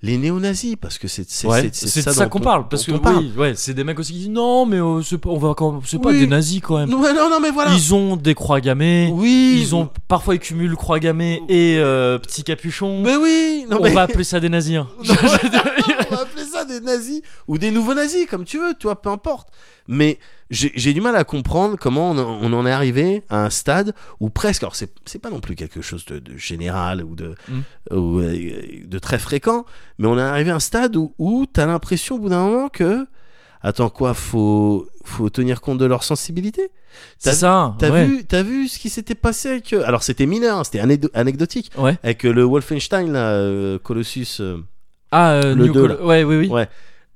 Speaker 2: les néo-nazis, parce que c'est
Speaker 1: Ouais, ça, qu'on
Speaker 2: on-
Speaker 1: parle. Parce que oui, ouais, c'est des mecs aussi qui disent non, mais euh, pas, on va quand- c'est pas des nazis quand même.
Speaker 2: Non, ouais, non, non, mais voilà.
Speaker 1: Ils ont des croix gammées.
Speaker 2: Oui.
Speaker 1: Ils ont parfois ils cumulent croix gammée et euh, petit capuchon.
Speaker 2: Mais oui.
Speaker 1: On
Speaker 2: mais...
Speaker 1: va appeler ça des nazis. hein.
Speaker 2: On va appeler ça des nazis ou des nouveaux nazis, comme tu veux, tu vois, peu importe. Mais j'ai du mal à comprendre comment on, en- on en est arrivé à un stade où presque, alors c'est pas non plus quelque chose de, de général ou de,
Speaker 1: Mm.
Speaker 2: ou, euh, de très fréquent, mais on est arrivé à un stade où, où t'as l'impression au bout d'un moment que, attends quoi, faut, faut tenir compte de leur sensibilité.
Speaker 1: C'est ça.
Speaker 2: T'as
Speaker 1: ouais.
Speaker 2: vu, t'as vu ce qui s'était passé avec, euh, alors c'était mineur, hein, c'était anecdotique,
Speaker 1: Ouais.
Speaker 2: avec euh, le Wolfenstein là, euh, Colossus.
Speaker 1: Ah, euh,
Speaker 2: Le
Speaker 1: New
Speaker 2: deux,
Speaker 1: Col-
Speaker 2: là.
Speaker 1: Ouais, oui, oui.
Speaker 2: Ouais.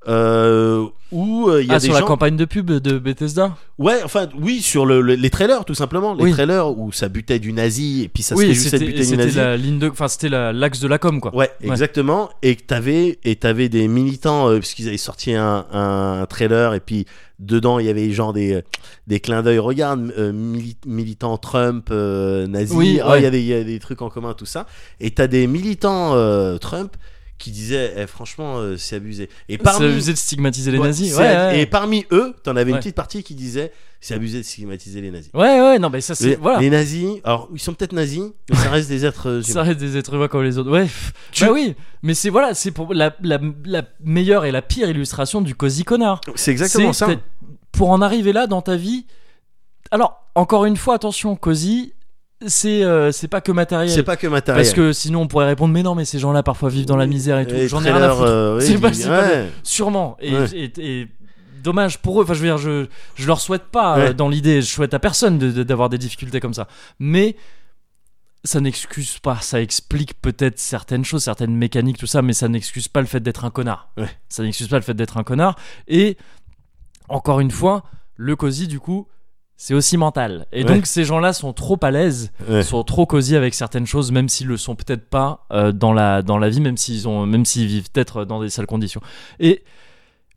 Speaker 2: Euh, où euh, il y a
Speaker 1: ah,
Speaker 2: des
Speaker 1: sur
Speaker 2: gens
Speaker 1: la campagne de pub de Bethesda.
Speaker 2: ouais enfin oui sur le, le- les trailers tout simplement les
Speaker 1: Oui.
Speaker 2: trailers où ça butait du nazi et puis ça se
Speaker 1: oui,
Speaker 2: de
Speaker 1: c'était
Speaker 2: buter du
Speaker 1: c'était
Speaker 2: nazi
Speaker 1: la ligne de, enfin c'était la- l'axe de la com quoi.
Speaker 2: ouais exactement et t'avais et t'avais des militants euh, parce qu'ils avaient sorti un, un trailer et puis dedans il y avait genre des des clins d'œil regarde euh, mili- militants Trump euh, nazi
Speaker 1: Oui,
Speaker 2: Ah,
Speaker 1: ouais.
Speaker 2: il y a des il y a des trucs en commun tout ça et t'as des militants Trump qui disaient eh, franchement euh, c'est abusé. Et
Speaker 1: C'est
Speaker 2: parmi
Speaker 1: abusé de stigmatiser les
Speaker 2: Ouais,
Speaker 1: nazis.
Speaker 2: c'est-
Speaker 1: Ouais, ouais.
Speaker 2: Et parmi eux, t'en avais une petite partie qui disait c'est abusé de stigmatiser les nazis.
Speaker 1: Ouais, ouais, non, mais ça, c'est.
Speaker 2: Les,
Speaker 1: Voilà.
Speaker 2: les nazis, alors ils sont peut-être nazis, mais ça reste des êtres euh,
Speaker 1: Ça
Speaker 2: humains.
Speaker 1: reste des êtres humains comme les autres. Ouais.
Speaker 2: Tu-
Speaker 1: Bah oui, mais c'est voilà, c'est pour la, la, la meilleure et la pire illustration du cosy connard.
Speaker 2: C'est exactement
Speaker 1: C'est
Speaker 2: ça.
Speaker 1: Pour en arriver là dans ta vie. Alors, encore une fois, attention, cosy, c'est euh, c'est pas que matériel.
Speaker 2: C'est pas que matériel.
Speaker 1: Parce que sinon on pourrait répondre mais non mais ces gens-là parfois vivent dans la misère et tout. J'en ai rien à foutre.
Speaker 2: euh, oui,
Speaker 1: pas-. Sûrement. Et,
Speaker 2: Ouais.
Speaker 1: et- et dommage pour eux. Enfin je veux dire je je leur souhaite pas euh, dans l'idée. Je souhaite à personne de- de- d'avoir des difficultés comme ça. Mais ça n'excuse pas. Ça explique peut-être certaines choses, certaines mécaniques, tout ça, mais ça n'excuse pas le fait d'être un connard. Ça n'excuse pas le fait d'être un connard. Et encore une fois, le cosy du coup. C'est aussi mental. Et
Speaker 2: Ouais.
Speaker 1: donc ces gens-là sont trop à l'aise
Speaker 2: Ouais.
Speaker 1: sont trop cosy avec certaines choses, même s'ils le sont peut-être pas euh, dans la dans la vie, même s'ils ont même s'ils vivent peut-être dans des sales conditions. Et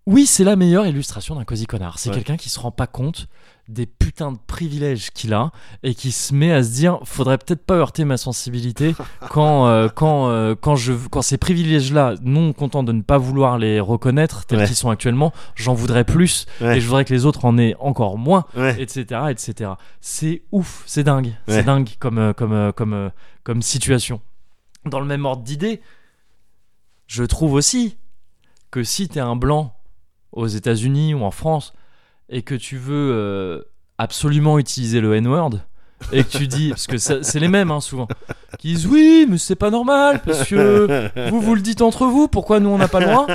Speaker 1: oui, c'est la meilleure illustration d'un cosy connard. C'est
Speaker 2: Ouais.
Speaker 1: quelqu'un qui se rend pas compte des putains de privilèges qu'il a et qui se met à se dire faudrait peut-être pas heurter ma sensibilité quand euh, quand euh, quand je quand ces privilèges là non content de ne pas vouloir les reconnaître tels
Speaker 2: Ouais.
Speaker 1: qu'ils sont actuellement j'en voudrais plus
Speaker 2: Ouais.
Speaker 1: et je voudrais que les autres en aient encore moins
Speaker 2: Ouais.
Speaker 1: etc etc c'est ouf c'est dingue c'est dingue comme euh, comme comme comme situation dans le même ordre d'idée je trouve aussi que si t'es un blanc aux États-Unis ou en France et que tu veux euh, absolument utiliser le N-word et que tu dis parce que c'est les mêmes hein, souvent qui disent oui mais c'est pas normal parce que vous vous le dites entre vous pourquoi nous on n'a pas le droit?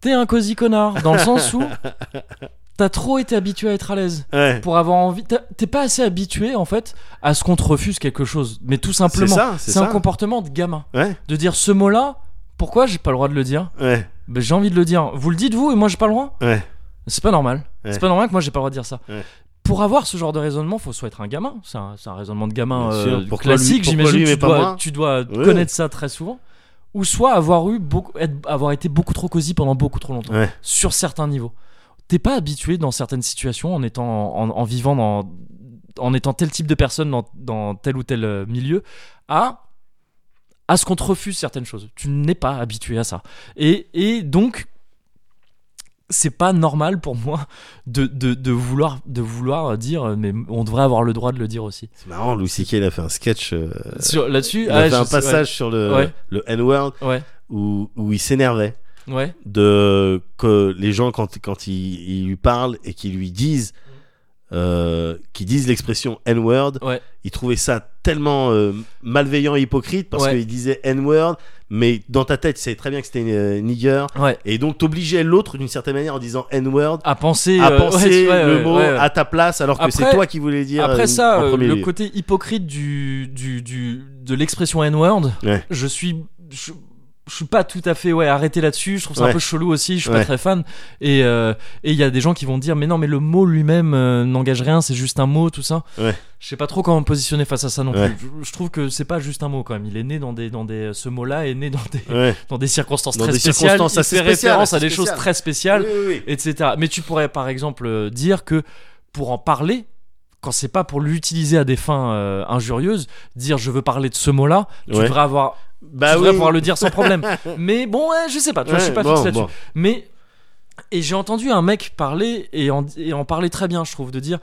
Speaker 1: T'es un cosy connard dans le sens où t'as trop été habitué à être à l'aise
Speaker 2: Ouais.
Speaker 1: pour avoir envie t'es pas assez habitué en fait à ce qu'on te refuse quelque chose mais tout simplement
Speaker 2: c'est
Speaker 1: un comportement de gamin
Speaker 2: Ouais.
Speaker 1: de dire ce mot là pourquoi j'ai pas le droit de le dire?
Speaker 2: Ouais.
Speaker 1: Ben, j'ai envie de le dire vous le dites vous et moi j'ai pas le droit
Speaker 2: Ouais.
Speaker 1: c'est pas normal
Speaker 2: Ouais.
Speaker 1: c'est pas normal que moi j'ai pas le droit de dire ça
Speaker 2: Ouais.
Speaker 1: pour avoir ce genre de raisonnement faut soit être un gamin c'est un, c'est un raisonnement de gamin
Speaker 2: Bien
Speaker 1: euh,
Speaker 2: lui-
Speaker 1: classique
Speaker 2: pourquoi
Speaker 1: j'imagine
Speaker 2: lui, mais
Speaker 1: tu
Speaker 2: pas
Speaker 1: dois,
Speaker 2: moi
Speaker 1: tu dois
Speaker 2: Ouais.
Speaker 1: connaître ça très souvent ou soit avoir eu beaucoup être- avoir été beaucoup trop cosy pendant beaucoup trop longtemps
Speaker 2: Ouais.
Speaker 1: sur certains niveaux t'es pas habitué dans certaines situations en étant en, en vivant dans en étant tel type de personne dans, dans tel ou tel euh, milieu à à ce qu'on te refuse certaines choses tu n'es pas habitué à ça et, et donc c'est pas normal pour moi de, de, de vouloir de vouloir dire mais on devrait avoir le droit de le dire aussi
Speaker 2: C'est marrant, Louis C.K. il a fait un sketch. euh,
Speaker 1: là-dessus
Speaker 2: il
Speaker 1: ah,
Speaker 2: a fait
Speaker 1: je
Speaker 2: un
Speaker 1: sais-
Speaker 2: passage sur le,
Speaker 1: Ouais.
Speaker 2: le N-word
Speaker 1: ouais
Speaker 2: où, où il s'énervait
Speaker 1: ouais.
Speaker 2: de que les gens quand quand ils, ils lui parlent et qu'ils lui disent euh, qui disent l'expression N-word,
Speaker 1: Ouais.
Speaker 2: Il trouvait ça tellement euh, malveillant et hypocrite parce
Speaker 1: Ouais.
Speaker 2: qu'il disait N-word, mais dans ta tête, tu savais très bien que c'était euh, nigger,
Speaker 1: ouais
Speaker 2: et donc t'obligeais l'autre d'une certaine manière en disant N-word
Speaker 1: à penser
Speaker 2: à
Speaker 1: euh,
Speaker 2: penser
Speaker 1: ouais,
Speaker 2: le mot à ta place alors que c'est toi qui voulais dire
Speaker 1: Après
Speaker 2: euh,
Speaker 1: ça,
Speaker 2: en
Speaker 1: le
Speaker 2: lieu.
Speaker 1: côté hypocrite du, du, du de l'expression N-word, je suis je, je suis pas tout à fait ouais arrêté là-dessus. Je trouve ça un peu chelou aussi. Je suis
Speaker 2: Ouais.
Speaker 1: pas très fan. Et euh, et il y a des gens qui vont dire mais non mais le mot lui-même euh, n'engage rien, c'est juste un mot tout ça.
Speaker 2: Ouais.
Speaker 1: Je sais pas trop comment me positionner face à ça non plus. Je, je trouve que c'est pas juste un mot quand même. Il est né dans des dans des ce mot-là est né dans des dans des circonstances
Speaker 2: Dans
Speaker 1: très
Speaker 2: des
Speaker 1: spéciales.
Speaker 2: circonstances
Speaker 1: il
Speaker 2: assez
Speaker 1: fait
Speaker 2: spéciales,
Speaker 1: référence à des choses
Speaker 2: spéciales.
Speaker 1: très spéciales
Speaker 2: Oui, oui, oui.
Speaker 1: etc. Mais tu pourrais par exemple euh, dire que pour en parler, quand c'est pas pour l'utiliser à des fins euh, injurieuses, dire je veux parler de ce mot-là, tu devrais avoir,
Speaker 2: Bah
Speaker 1: tu
Speaker 2: oui.
Speaker 1: pouvoir le dire sans problème. Mais bon, ouais, je sais pas, tu vois, je suis pas
Speaker 2: bon,
Speaker 1: fixe là-dessus.
Speaker 2: bon.
Speaker 1: Mais et j'ai entendu un mec parler et en, et en parler très bien, je trouve, de dire.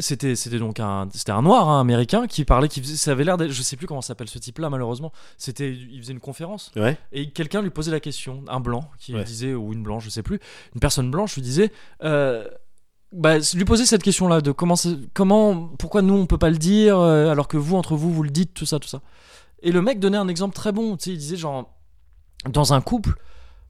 Speaker 1: C'était, c'était donc un, c'était un noir hein, américain qui parlait, qui faisait, ça avait l'air je sais plus comment s'appelle ce type-là malheureusement. C'était, il faisait une conférence
Speaker 2: Ouais.
Speaker 1: et quelqu'un lui posait la question, un blanc qui
Speaker 2: Ouais.
Speaker 1: disait ou une blanche, je sais plus, une personne blanche lui disait, euh, bah, lui posait cette question-là de comment, comment, pourquoi nous on peut pas le dire euh, alors que vous entre vous vous le dites, tout ça, tout ça. Et le mec donnait un exemple très bon, tu sais, il disait genre dans un couple.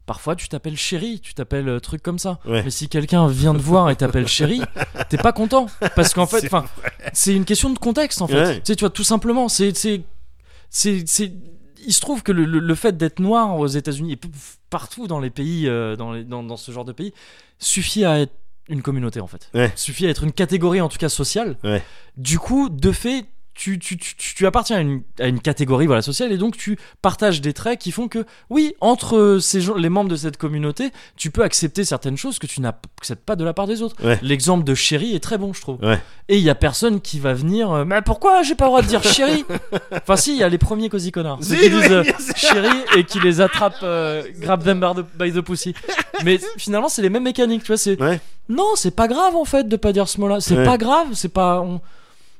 Speaker 1: Parfois, tu t'appelles chérie, tu t'appelles euh, truc comme ça.
Speaker 2: Ouais.
Speaker 1: Mais si quelqu'un vient te voir et t'appelle chérie, t'es pas content. Parce qu'en fait,
Speaker 2: C'est
Speaker 1: enfin, c'est une question de contexte, en fait.
Speaker 2: Ouais.
Speaker 1: Tu sais, tu vois, tout simplement, c'est, c'est, c'est, c'est- il se trouve que le, le- le fait d'être noir aux États-Unis et partout dans les pays, euh, dans, les- dans, dans ce genre de pays, suffit à être une communauté, en fait.
Speaker 2: Ouais.
Speaker 1: Suffit à être une catégorie, en tout cas sociale. Du coup, de fait, tu, tu, tu, tu- appartiens à une, à une catégorie voilà, sociale et donc tu partages des traits qui font que, oui, entre ces gens, les membres de cette communauté, tu peux accepter certaines choses que tu n'acceptes pas de la part des autres.
Speaker 2: Ouais.
Speaker 1: L'exemple de chéri est très bon, je trouve.
Speaker 2: Ouais.
Speaker 1: Et il y a personne qui va venir, euh, mais pourquoi j'ai pas le droit de dire chéri? Enfin, si, il y a les premiers cosy connards.
Speaker 2: Si,
Speaker 1: qui disent euh, chéri et qui les attrapent, euh, grab them by the, by the pussy. Mais finalement, c'est les mêmes mécaniques, tu vois. C'est
Speaker 2: Ouais.
Speaker 1: non, c'est pas grave en fait de pas dire ce mot-là. C'est pas grave, c'est pas. on-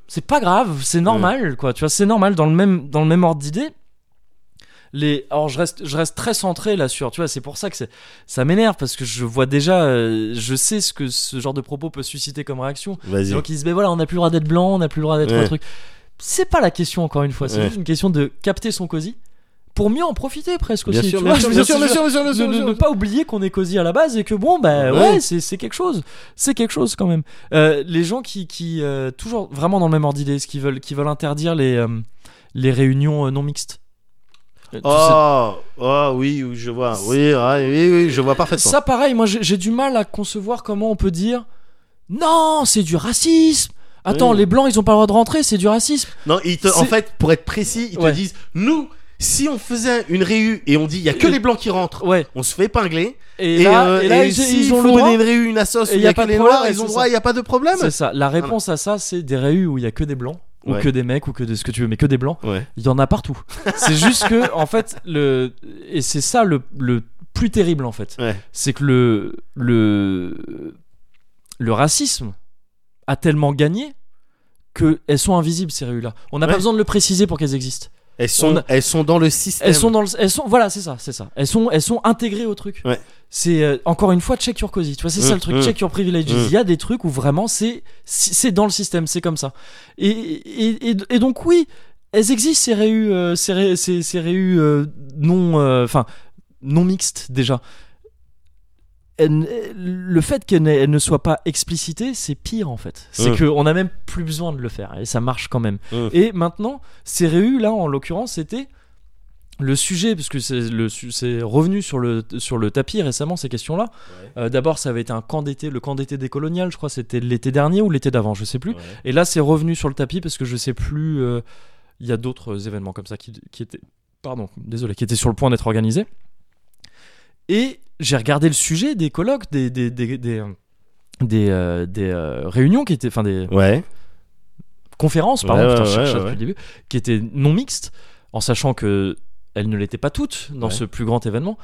Speaker 1: C'est pas grave, c'est normal, quoi. Tu vois, c'est normal dans le même, dans le même ordre d'idée. Les... Alors je reste, je reste très centré là sur, tu vois, c'est pour ça que ça m'énerve parce que je vois déjà, euh, je sais ce que ce genre de propos peut susciter comme réaction.
Speaker 2: Vas-y.
Speaker 1: Donc ils se disent, mais voilà, on n'a plus le droit d'être blanc, on n'a plus le droit d'être
Speaker 2: Ouais.
Speaker 1: un truc. C'est pas la question encore une fois, c'est
Speaker 2: Ouais.
Speaker 1: juste une question de capter son cosy pour mieux en profiter presque aussi.
Speaker 2: Sûr,
Speaker 1: tu
Speaker 2: bien
Speaker 1: vois,
Speaker 2: sûr, bien sûr, bien sûr, bien sûr, bien sûr,
Speaker 1: ne, pas oublier qu'on est cosy à la base et que bon bah
Speaker 2: Ouais.
Speaker 1: ouais, c'est quelque chose c'est quelque chose quand même Euh, les gens qui qui euh, toujours vraiment dans le même ordre d'idée ce qui veulent qui veulent interdire les euh, les réunions non mixtes
Speaker 2: Oh, oh oui, oui, je vois. Oui, ah, oui, oui, je vois parfaitement.
Speaker 1: ça pareil moi j'ai du mal à concevoir comment on peut dire non c'est du racisme attends
Speaker 2: Oui.
Speaker 1: les blancs ils ont pas le droit de rentrer c'est du racisme
Speaker 2: Non, ils te, en fait, pour être précis, ils
Speaker 1: Ouais.
Speaker 2: te disent nous, si on faisait une réu et on dit il y a que les blancs qui rentrent,
Speaker 1: ouais
Speaker 2: on se fait épingler.
Speaker 1: et, là,
Speaker 2: euh,
Speaker 1: et là, ils, ont
Speaker 2: faut
Speaker 1: le droit
Speaker 2: une réu, une assos,
Speaker 1: Et
Speaker 2: où il y a, que les noirs, ils ont droit, il y a pas de problème.
Speaker 1: c'est ça la réponse à ça c'est des réus où il y a que des blancs ou
Speaker 2: Ouais.
Speaker 1: que des mecs ou que de ce que tu veux mais que des blancs
Speaker 2: Ouais.
Speaker 1: Il y en a partout. c'est juste que, en fait, le et c'est ça le, le plus terrible en fait, c'est que le le le racisme a tellement gagné que elles sont invisibles ces rues-là. On n'a pas besoin de le préciser pour qu'elles existent.
Speaker 2: Elles sont,
Speaker 1: On
Speaker 2: elles sont dans le système.
Speaker 1: Elles sont dans le, elles sont voilà c'est ça c'est ça. Elles sont elles sont intégrées au truc.
Speaker 2: Ouais.
Speaker 1: C'est euh, encore une fois check your cozy. Tu vois c'est ça
Speaker 2: Mm,
Speaker 1: le truc
Speaker 2: mm.
Speaker 1: check your privileges.
Speaker 2: Mm.
Speaker 1: Il y a des trucs où vraiment c'est c'est dans le système c'est comme ça. Et et, et, et donc oui elles existent ces réus euh, ces, ré- ces, ces réus euh, non euh, enfin non mixtes déjà. Le fait qu'elles ne, soient pas explicitées, c'est pire en fait. C'est
Speaker 2: Mm.
Speaker 1: qu'on a même plus besoin de le faire et ça marche quand même.
Speaker 2: Mm.
Speaker 1: Et maintenant, ces réus là, en l'occurrence, c'était le sujet, parce que c'est revenu sur le, sur le tapis récemment ces questions-là. Euh, D'abord, ça avait été un camp d'été, le camp d'été décolonial, je crois, c'était l'été dernier ou l'été d'avant, je sais plus.
Speaker 2: Ouais.
Speaker 1: Et là, c'est revenu sur le tapis parce que je sais plus. euh, Il y a d'autres événements comme ça qui, qui étaient, pardon, désolé, qui étaient sur le point d'être organisés. Et j'ai regardé le sujet des colloques, des des des des, des, euh, des, euh, réunions qui étaient, enfin des
Speaker 2: Ouais.
Speaker 1: conférences, pardon,
Speaker 2: Ouais,
Speaker 1: putain,
Speaker 2: ouais,
Speaker 1: je depuis le début, qui étaient non mixtes, en sachant que elles ne l'étaient pas toutes dans ce plus grand événement.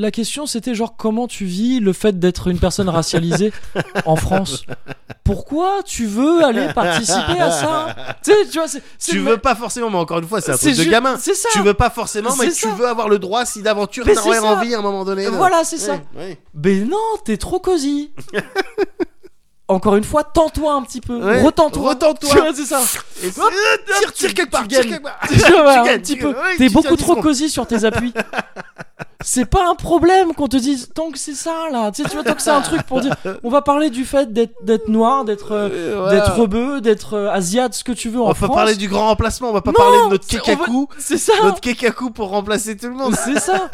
Speaker 1: La question c'était genre comment tu vis le fait d'être une personne racialisée en France? Pourquoi tu veux aller participer à ça? Tu sais, tu vois, c'est- c'est
Speaker 2: Tu
Speaker 1: le-
Speaker 2: veux pas forcément, mais encore une fois, c'est un
Speaker 1: c'est
Speaker 2: truc de
Speaker 1: ju-
Speaker 2: gamin.
Speaker 1: C'est ça.
Speaker 2: Tu veux pas forcément, mais tu veux avoir le droit si d'aventure
Speaker 1: ça.
Speaker 2: envie à un moment donné. là.
Speaker 1: Voilà, c'est ça.
Speaker 2: Ouais, ouais.
Speaker 1: Mais non, t'es trop cosy. Encore une fois, tends-toi un petit peu.
Speaker 2: Ouais.
Speaker 1: Retends-toi.
Speaker 2: Retends-toi.
Speaker 1: Tu vois, c'est ça.
Speaker 2: Et
Speaker 1: Hop,
Speaker 2: tire, tire quelque part,
Speaker 1: tu
Speaker 2: tire quelque part.
Speaker 1: Tu
Speaker 2: gagnes,
Speaker 1: T'es beaucoup trop cosy sur tes appuis. C'est pas un problème qu'on te dise tant que c'est ça là. Tu sais, tu vois, tant que c'est un truc pour dire on va parler du fait d'être noir, d'être euh,
Speaker 2: Euh,
Speaker 1: d'être rebeu, d'être euh, asiate, ce que tu veux
Speaker 2: On
Speaker 1: en
Speaker 2: va
Speaker 1: France.
Speaker 2: parler du grand remplacement, on va pas
Speaker 1: Non,
Speaker 2: parler de notre kekaku,
Speaker 1: C'est ça.
Speaker 2: notre kekaku pour remplacer tout le monde.
Speaker 1: C'est ça.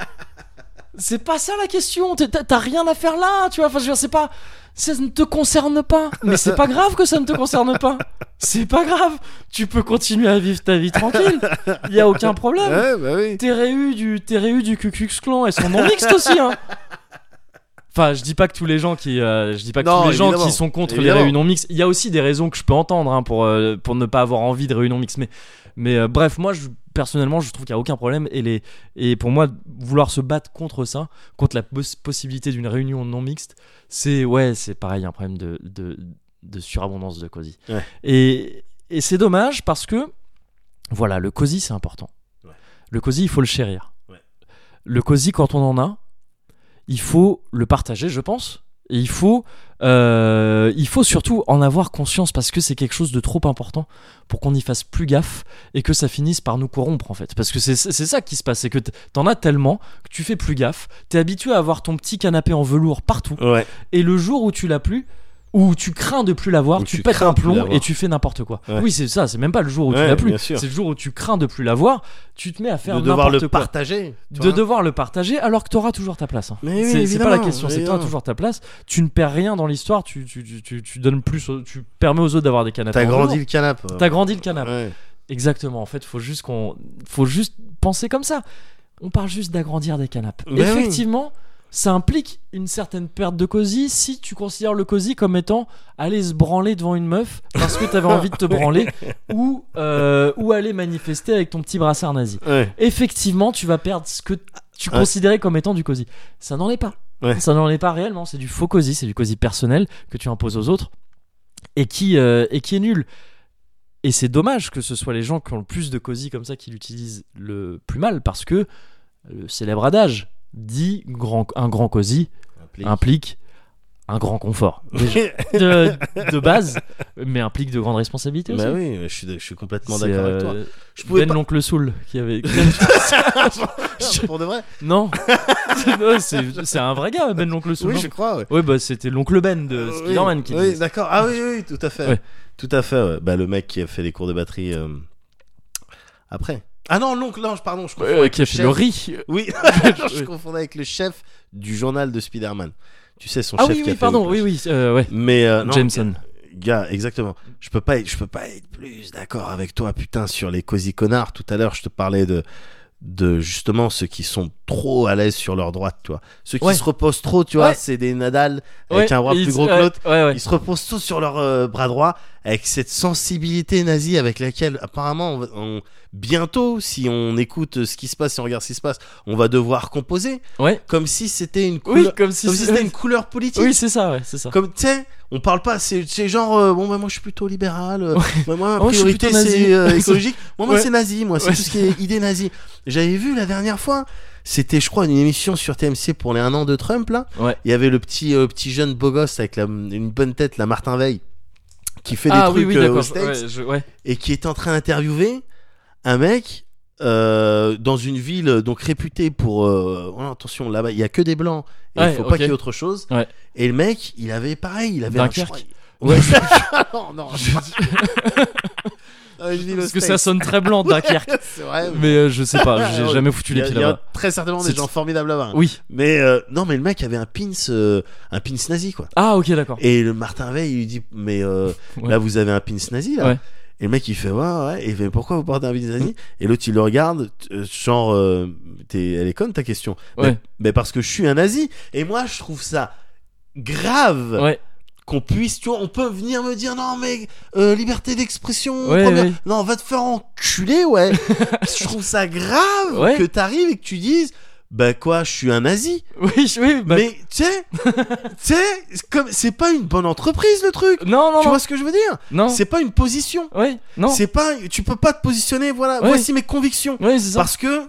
Speaker 1: C'est pas ça la question. T'as t'as rien à faire là, tu vois. Enfin, je veux dire, c'est pas. Ça ne te concerne pas. Mais c'est pas grave que ça ne te concerne pas. C'est pas grave. Tu peux continuer à vivre ta vie tranquille. Il y a aucun problème.
Speaker 2: Ouais, bah oui.
Speaker 1: Tes réus du, tes du Klux Klan, elles sont non mixtes aussi, hein. Enfin, je dis pas que tous les gens qui, euh, je dis pas que
Speaker 2: Non,
Speaker 1: tous les gens qui sont contre
Speaker 2: Évidemment.
Speaker 1: les réunions mixtes. Il y a aussi des raisons que je peux entendre hein, pour euh, pour ne pas avoir envie de réunions mixtes. Mais mais euh, bref, moi, je, personnellement, je trouve qu'il y a aucun problème. Et les et pour moi, vouloir se battre contre ça, contre la poss- possibilité d'une réunion non mixte, c'est ouais, c'est pareil, un problème de de, de surabondance de cosy.
Speaker 2: Ouais.
Speaker 1: Et et c'est dommage parce que voilà, le cosy c'est important.
Speaker 2: Ouais.
Speaker 1: Le cosy, il faut le chérir.
Speaker 2: Ouais.
Speaker 1: Le cosy, quand on en a, il faut le partager, je pense. Et il faut, euh, il faut surtout en avoir conscience parce que c'est quelque chose de trop important pour qu'on y fasse plus gaffe et que ça finisse par nous corrompre en fait. Parce que c'est ça qui se passe, c'est que t'en as tellement que tu fais plus gaffe. T'es habitué à avoir ton petit canapé en velours partout
Speaker 2: Ouais.
Speaker 1: et le jour où tu l'as plus, où tu crains de plus l'avoir, tu,
Speaker 2: tu
Speaker 1: pètes un plomb et tu fais n'importe quoi.
Speaker 2: Ouais.
Speaker 1: Oui, c'est ça, c'est même pas le jour où tu l'as plus, c'est le jour où tu crains de plus l'avoir, tu te mets à faire
Speaker 2: de devoir le
Speaker 1: n'importe quoi.
Speaker 2: partager.
Speaker 1: De devoir le partager alors que tu auras toujours ta place. hein.
Speaker 2: Mais oui,
Speaker 1: c'est pas la question, c'est que tu toujours ta place. Tu ne perds rien dans l'histoire, tu, tu, tu, donnes plus, tu permets aux autres d'avoir des canapés.
Speaker 2: T'as grandi le canapé.
Speaker 1: T'as grandi le canapé.
Speaker 2: Ouais.
Speaker 1: Exactement. En fait, faut juste qu'on, faut juste penser comme ça. On parle juste d'agrandir des canapes.
Speaker 2: Ben oui.
Speaker 1: Ça implique une certaine perte de cosy si tu considères le cosy comme étant aller se branler devant une meuf parce que t'avais envie de te branler ou euh, ou aller manifester avec ton petit brassard nazi.
Speaker 2: Ouais.
Speaker 1: Effectivement, tu vas perdre ce que tu
Speaker 2: Ouais.
Speaker 1: considérais comme étant du cosy. Ça n'en est pas.
Speaker 2: Ouais.
Speaker 1: Ça n'en est pas réellement. C'est du faux cosy. C'est du cosy personnel que tu imposes aux autres et qui euh, et qui est nul. Et c'est dommage que ce soit les gens qui ont le plus de cosy comme ça qui l'utilisent le plus mal parce que le célèbre adage dit grand, un grand cosy implique un grand confort de, de base mais implique de grandes responsabilités aussi.
Speaker 2: Bah oui, je suis, je suis complètement d'accord avec toi.
Speaker 1: euh,
Speaker 2: Je pouvais
Speaker 1: Ben
Speaker 2: pas.
Speaker 1: l'oncle Soul qui avait
Speaker 2: Pour de vrai
Speaker 1: non, Non, c'est un vrai gars Ben l'oncle Soul
Speaker 2: Oui,
Speaker 1: non
Speaker 2: je crois. Ouais,
Speaker 1: bah c'était l'oncle Ben de
Speaker 2: Euh,
Speaker 1: Spider-Man
Speaker 2: oui,
Speaker 1: qui
Speaker 2: Oui, d'accord. Ah oui, oui, tout à fait.
Speaker 1: Ouais.
Speaker 2: Tout à fait, ouais. Bah, le mec qui a fait les cours de batterie euh, après. Ah non, l'oncle, non, pardon, je confonds
Speaker 1: Ouais,
Speaker 2: avec
Speaker 1: qui a
Speaker 2: le
Speaker 1: fait
Speaker 2: chef.
Speaker 1: le riz.
Speaker 2: Oui, je confondais avec le chef du journal de Spider-Man. Tu sais, son
Speaker 1: Ah
Speaker 2: chef
Speaker 1: oui,
Speaker 2: qui a
Speaker 1: oui,
Speaker 2: fait
Speaker 1: pardon, oui, oui, euh, ouais.
Speaker 2: Mais euh, non,
Speaker 1: Jameson.
Speaker 2: Gars, exactement. Je peux pas, être- je peux pas être plus d'accord avec toi, putain, sur les cosy connards. Tout à l'heure, je te parlais de, de justement ceux qui sont trop à l'aise sur leur droite, tu vois. Ceux qui
Speaker 1: Ouais.
Speaker 2: se reposent trop, tu vois,
Speaker 1: Ouais.
Speaker 2: c'est des Nadal avec
Speaker 1: Ouais,
Speaker 2: un bras
Speaker 1: il-
Speaker 2: plus gros que
Speaker 1: ouais,
Speaker 2: l'autre.
Speaker 1: Ouais, ouais.
Speaker 2: Ils se reposent tous sur leur euh, bras droit avec cette sensibilité nazie avec laquelle apparemment on, on- bientôt si on écoute ce qui se passe si on regarde ce qui se passe on va devoir composer
Speaker 1: Ouais.
Speaker 2: comme si c'était une
Speaker 1: Oui,
Speaker 2: couleur
Speaker 1: comme si
Speaker 2: comme si c'était une couleur politique
Speaker 1: Oui, c'est ça, ouais, c'est ça.
Speaker 2: comme tu sais on parle pas c'est c'est genre euh, bon bah, moi je suis plutôt libéral euh, bah, moi ma priorité c'est euh, écologique moi moi
Speaker 1: Ouais.
Speaker 2: c'est nazi moi c'est
Speaker 1: Ouais.
Speaker 2: tout ce qui est idée nazie j'avais vu la dernière fois c'était je crois une émission sur TMC pour les un an de Trump là
Speaker 1: Ouais.
Speaker 2: il y avait le petit euh, petit jeune beau gosse avec la, une bonne tête la Martin Veil qui fait
Speaker 1: ah
Speaker 2: des trucs
Speaker 1: oui, oui,
Speaker 2: euh,
Speaker 1: d'accord.
Speaker 2: aux States
Speaker 1: Ouais, je- ouais.
Speaker 2: et qui est en train d'interviewer un mec euh, dans une ville euh, donc réputée pour euh, oh, attention là-bas il y a que des blancs et
Speaker 1: Ouais,
Speaker 2: il faut pas qu'il y ait autre chose et le mec il avait pareil il avait un, je
Speaker 1: Dunkerque. Ouais.
Speaker 2: non non Ah, aux
Speaker 1: Parce que ça sonne très blanc, Dunkerque.
Speaker 2: c'est vrai
Speaker 1: Mais euh, je sais pas, j'ai
Speaker 2: Ouais.
Speaker 1: jamais foutu les pieds
Speaker 2: il y a
Speaker 1: là-bas.
Speaker 2: très certainement des gens formidables là-bas.
Speaker 1: Oui.
Speaker 2: mais euh, non mais le mec avait un pins euh, un pins nazi quoi
Speaker 1: Ah, ok, d'accord.
Speaker 2: et le Martin Veil il lui dit mais euh,
Speaker 1: Ouais.
Speaker 2: là vous avez un pins nazi là
Speaker 1: Ouais.
Speaker 2: et le mec il fait ouais ouais et il fait pourquoi vous portez un pins nazi? Et l'autre il le regarde euh, genre euh, t'es- elle est conne ta question
Speaker 1: Ouais.
Speaker 2: mais, mais parce que je suis un nazi et moi je trouve ça grave
Speaker 1: Ouais.
Speaker 2: Qu'on puisse tu vois on peut venir me dire non mais euh, liberté d'expression
Speaker 1: Ouais,
Speaker 2: première-
Speaker 1: ouais.
Speaker 2: non va te faire enculer ouais je trouve ça grave
Speaker 1: Ouais.
Speaker 2: que t'arrives et que tu dises bah quoi je suis un nazi
Speaker 1: Oui, oui, bah-
Speaker 2: mais tu sais tu sais c'est comme c'est pas une bonne entreprise le truc
Speaker 1: Non, non,
Speaker 2: tu
Speaker 1: non.
Speaker 2: vois ce que je veux dire?
Speaker 1: Non.
Speaker 2: c'est pas une position
Speaker 1: Ouais, non.
Speaker 2: c'est pas tu peux pas te positionner voilà voici mes convictions
Speaker 1: Ouais, c'est ça.
Speaker 2: parce que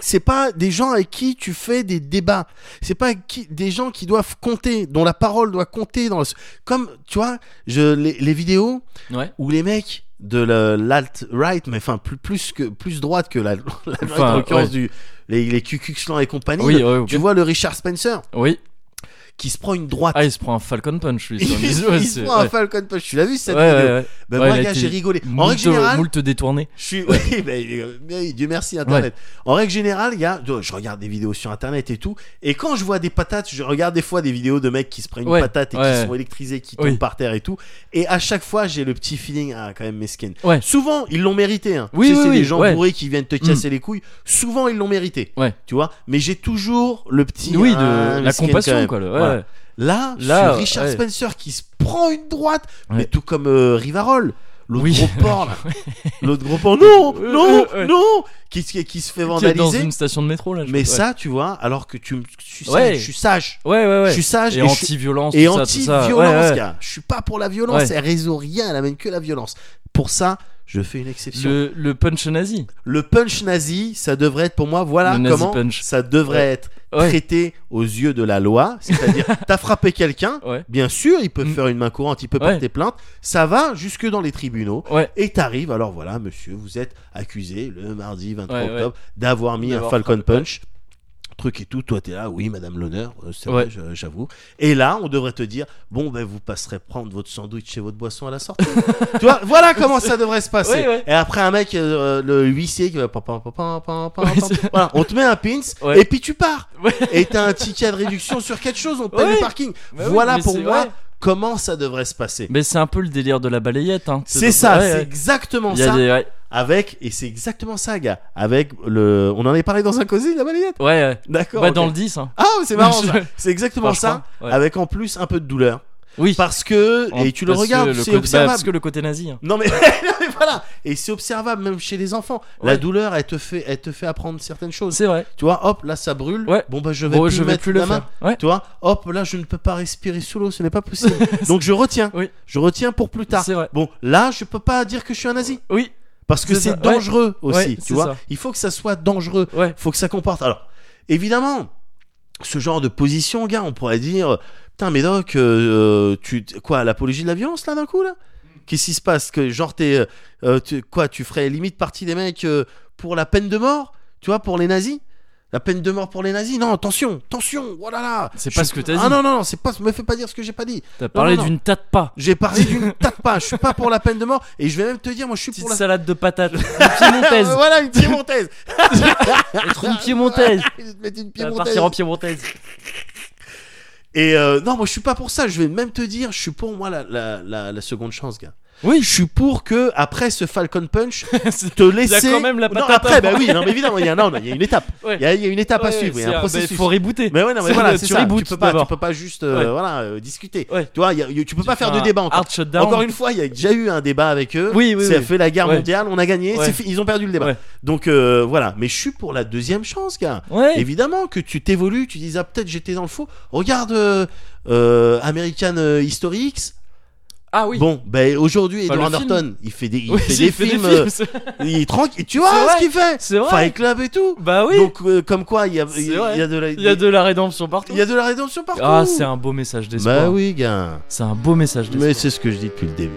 Speaker 2: c'est pas des gens avec qui tu fais des débats c'est pas qui, des gens qui doivent compter dont la parole doit compter dans le comme tu vois je les, les vidéos
Speaker 1: Ouais.
Speaker 2: où les mecs de la- l'alt right mais enfin plus plus que plus droite que la, la droite,
Speaker 1: Enfin,
Speaker 2: en l'occurrence
Speaker 1: ouais.
Speaker 2: du les, les Ku Klux Klan et compagnie
Speaker 1: Oui, ouais,
Speaker 2: tu vois le Richard Spencer
Speaker 1: Oui.
Speaker 2: Qui se prend une droite
Speaker 1: Ah, il se prend un Falcon Punch, lui.
Speaker 2: il,
Speaker 1: sur
Speaker 2: se- il se prend un. Falcon Punch tu l'as vu cette
Speaker 1: Ouais,
Speaker 2: vidéo
Speaker 1: ouais,
Speaker 2: ben
Speaker 1: Ouais,
Speaker 2: moi
Speaker 1: il a
Speaker 2: gars j'ai rigolé en règle générale
Speaker 1: moult détourné.
Speaker 2: Je suis. Oui, mais Dieu merci Internet. En règle générale, gars, je regarde des vidéos sur Internet et tout. Et quand je vois des patates, je regarde des fois des vidéos de mecs qui se prennent une patate et qui sont électrisés, qui tombent
Speaker 1: Oui.
Speaker 2: par terre et tout. Et à chaque fois, j'ai le petit feeling, ah, quand même, mesquine.
Speaker 1: Ouais.
Speaker 2: Souvent, ils l'ont mérité. Hein.
Speaker 1: Oui,
Speaker 2: Tu sais,
Speaker 1: oui,
Speaker 2: c'est des gens bourrés qui viennent te casser les couilles. Souvent, ils l'ont mérité.
Speaker 1: Ouais.
Speaker 2: Tu vois Mais j'ai toujours le petit.
Speaker 1: Oui,
Speaker 2: ah,
Speaker 1: de la compassion, quoi.
Speaker 2: Voilà. Là,
Speaker 1: Là,
Speaker 2: sur Richard
Speaker 1: ouais.
Speaker 2: Spencer qui se prend une droite, mais tout comme euh, Rivarol. L'autre
Speaker 1: Oui.
Speaker 2: gros porc là. L'autre gros porc. Non,
Speaker 1: Ouais,
Speaker 2: non,
Speaker 1: ouais, ouais.
Speaker 2: non. Qui, qui, qui se fait
Speaker 1: Qui est dans
Speaker 2: vandaliser.
Speaker 1: une station de métro, là. je
Speaker 2: Mais
Speaker 1: crois.
Speaker 2: ça, tu vois, alors que tu me. Je suis sage.
Speaker 1: Ouais.
Speaker 2: Je suis sage.
Speaker 1: Ouais, ouais, ouais.
Speaker 2: Je suis sage
Speaker 1: Et anti-violence,
Speaker 2: et anti-violence. Je suis pas pour la violence. Elle résout rien. Elle amène que la violence. Pour ça, je fais une exception. Le,
Speaker 1: Le, le punch nazi.
Speaker 2: punch nazi, ça devrait être pour moi, voilà
Speaker 1: Le
Speaker 2: comment
Speaker 1: punch.
Speaker 2: ça devrait
Speaker 1: Ouais.
Speaker 2: être
Speaker 1: Ouais.
Speaker 2: traité aux yeux de la loi. C'est-à-dire, t'as frappé quelqu'un.
Speaker 1: Ouais.
Speaker 2: Bien sûr, il peut
Speaker 1: Mm.
Speaker 2: faire une main courante, il peut porter plainte. Ça va jusque dans les tribunaux. Et t'arrives, alors voilà, monsieur, vous êtes accusé le mardi 23
Speaker 1: Ouais, ouais.
Speaker 2: octobre d'avoir mis un Falcon. Punch. Truc et tout. Toi, t'es là, oui, madame l'honneur, euh, c'est
Speaker 1: Ouais.
Speaker 2: vrai, j'avoue. Et là, on devrait te dire, bon, ben, vous passerez prendre votre sandwich et votre boisson à la sortie. tu vois, voilà comment ça devrait se passer.
Speaker 1: Ouais, ouais.
Speaker 2: Et après, un mec, euh, le huissier qui va. Voilà, on te met un pins et puis tu pars. Et t'as un ticket de réduction sur quelque chose, on te paye le parking.
Speaker 1: Bah oui,
Speaker 2: voilà
Speaker 1: mais
Speaker 2: pour moi comment ça devrait se passer.
Speaker 1: Mais c'est un peu le délire de la balayette. Hein.
Speaker 2: C'est ça, c'est exactement ça.
Speaker 1: des-.
Speaker 2: Avec, et c'est exactement ça, gars. Avec le. On en avait parlé dans un cosy, la balayette
Speaker 1: Ouais, ouais.
Speaker 2: D'accord.
Speaker 1: Bah, dans le 10. Hein.
Speaker 2: Ah, c'est marrant
Speaker 1: Je-.
Speaker 2: C'est exactement
Speaker 1: Enfin,
Speaker 2: ça.
Speaker 1: ouais.
Speaker 2: Avec en plus un peu de douleur.
Speaker 1: Oui.
Speaker 2: Parce que.
Speaker 1: En-
Speaker 2: Et tu le regardes, c'est
Speaker 1: bah,
Speaker 2: observable.
Speaker 1: parce que le côté nazi. hein.
Speaker 2: Non mais, non, mais voilà et c'est observable même chez les enfants la douleur elle te fait elle te fait apprendre certaines choses
Speaker 1: C'est vrai.
Speaker 2: tu vois hop là ça brûle
Speaker 1: Ouais.
Speaker 2: bon bah je vais
Speaker 1: Bon,
Speaker 2: plus
Speaker 1: je vais
Speaker 2: mettre
Speaker 1: plus le
Speaker 2: la main.
Speaker 1: Ouais.
Speaker 2: tu vois hop là je ne peux pas respirer sous l'eau ce n'est pas possible donc je retiens
Speaker 1: Oui.
Speaker 2: je retiens pour plus tard
Speaker 1: C'est vrai.
Speaker 2: bon là je peux pas dire que je suis un nazi
Speaker 1: Oui.
Speaker 2: Parce que
Speaker 1: C'est
Speaker 2: dangereux aussi
Speaker 1: Ouais,
Speaker 2: tu vois.
Speaker 1: ça.
Speaker 2: il faut que ça soit dangereux.
Speaker 1: Ouais.
Speaker 2: faut que ça comporte. Alors évidemment ce genre de position gars on pourrait dire putain Médoc euh, tu quoi l'apologie de la violence là d'un coup là? Qu'est-ce qui se passe? Que genre t'es euh, euh, tu- quoi tu ferais limite partie des mecs euh, pour la peine de mort? Tu vois pour les nazis? La peine de mort pour les nazis non attention attention voilà là
Speaker 1: C'est pas
Speaker 2: Je-
Speaker 1: ce que t'as
Speaker 2: ah
Speaker 1: dit.
Speaker 2: non non non c'est pas me fais pas dire ce que j'ai pas dit
Speaker 1: T'as parlé d'une tâte pas.
Speaker 2: j'ai parlé d'une tape pas je suis pas pour la peine de mort et je vais même te dire moi je suis
Speaker 1: Petite
Speaker 2: pour la
Speaker 1: salade de patates. Une piémontaise.
Speaker 2: voilà une piémontaise
Speaker 1: Être une piémontaise.
Speaker 2: Je vais te mettre une piémontaise.
Speaker 1: partir en piémontaise.
Speaker 2: Et euh, non, moi je suis pas pour ça. Je vais même te dire, je suis pour moi la, la, la, la seconde chance, gars.
Speaker 1: Oui.
Speaker 2: Je suis pour que après ce Falcon Punch, te laisser.
Speaker 1: quand même la
Speaker 2: non, après, bah oui, non, mais évidemment, il y a, non, il y a une étape.
Speaker 1: Ouais.
Speaker 2: Il y a, il y a une étape à suivre, il y a un
Speaker 1: bah,
Speaker 2: processus.
Speaker 1: faut rebooter.
Speaker 2: Mais ouais, non, mais voilà, c'est
Speaker 1: tu
Speaker 2: ça. Tu peux pas, tu peux pas juste, euh,
Speaker 1: Ouais.
Speaker 2: voilà, euh, discuter.
Speaker 1: Ouais.
Speaker 2: Tu vois, il y a- tu peux pas faire de débat encore. Encore une fois, il y a déjà eu un débat avec eux.
Speaker 1: Oui, oui,
Speaker 2: Ça
Speaker 1: oui.
Speaker 2: fait la guerre mondiale, on a gagné. Ils ont perdu le débat. Donc euh, voilà. Mais je suis pour la deuxième chance, gars. Évidemment que tu t'évolues, tu dis ah peut-être j'étais dans le faux. Regarde euh, American History X.
Speaker 1: Ah oui.
Speaker 2: Bon, ben aujourd'hui Edward
Speaker 1: le film.
Speaker 2: Norton, il fait des, il
Speaker 1: Oui,
Speaker 2: fait
Speaker 1: il
Speaker 2: des films, euh, il est tranquille. Tu
Speaker 1: C'est
Speaker 2: vois
Speaker 1: vrai.
Speaker 2: ce qu'il fait
Speaker 1: C'est vrai.
Speaker 2: Fight Club et tout.
Speaker 1: Bah oui.
Speaker 2: Donc euh, comme quoi il y a,
Speaker 1: C'est
Speaker 2: il y a-
Speaker 1: vrai.
Speaker 2: il y a de la,
Speaker 1: Il y a de la rédemption partout.
Speaker 2: il y a de la rédemption partout.
Speaker 1: Ah, c'est un beau message d'espoir.
Speaker 2: Bah oui, gars.
Speaker 1: C'est un beau message d'espoir.
Speaker 2: Mais c'est ce que je dis depuis le début.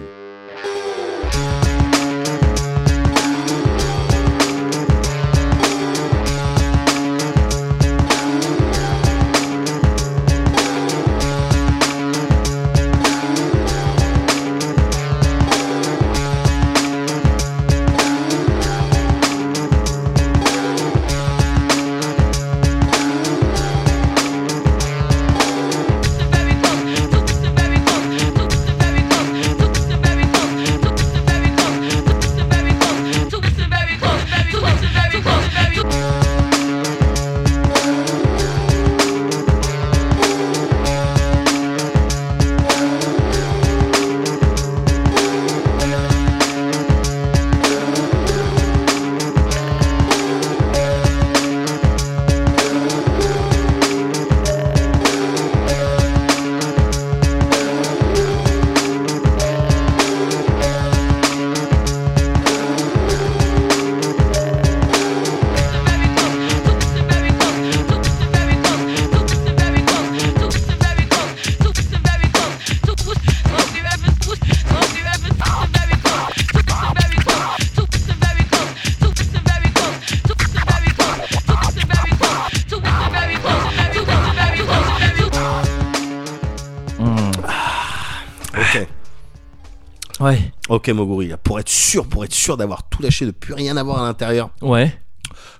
Speaker 2: Là, pour être sûr, pour être sûr d'avoir tout lâché, de plus rien avoir à l'intérieur,
Speaker 1: Ouais.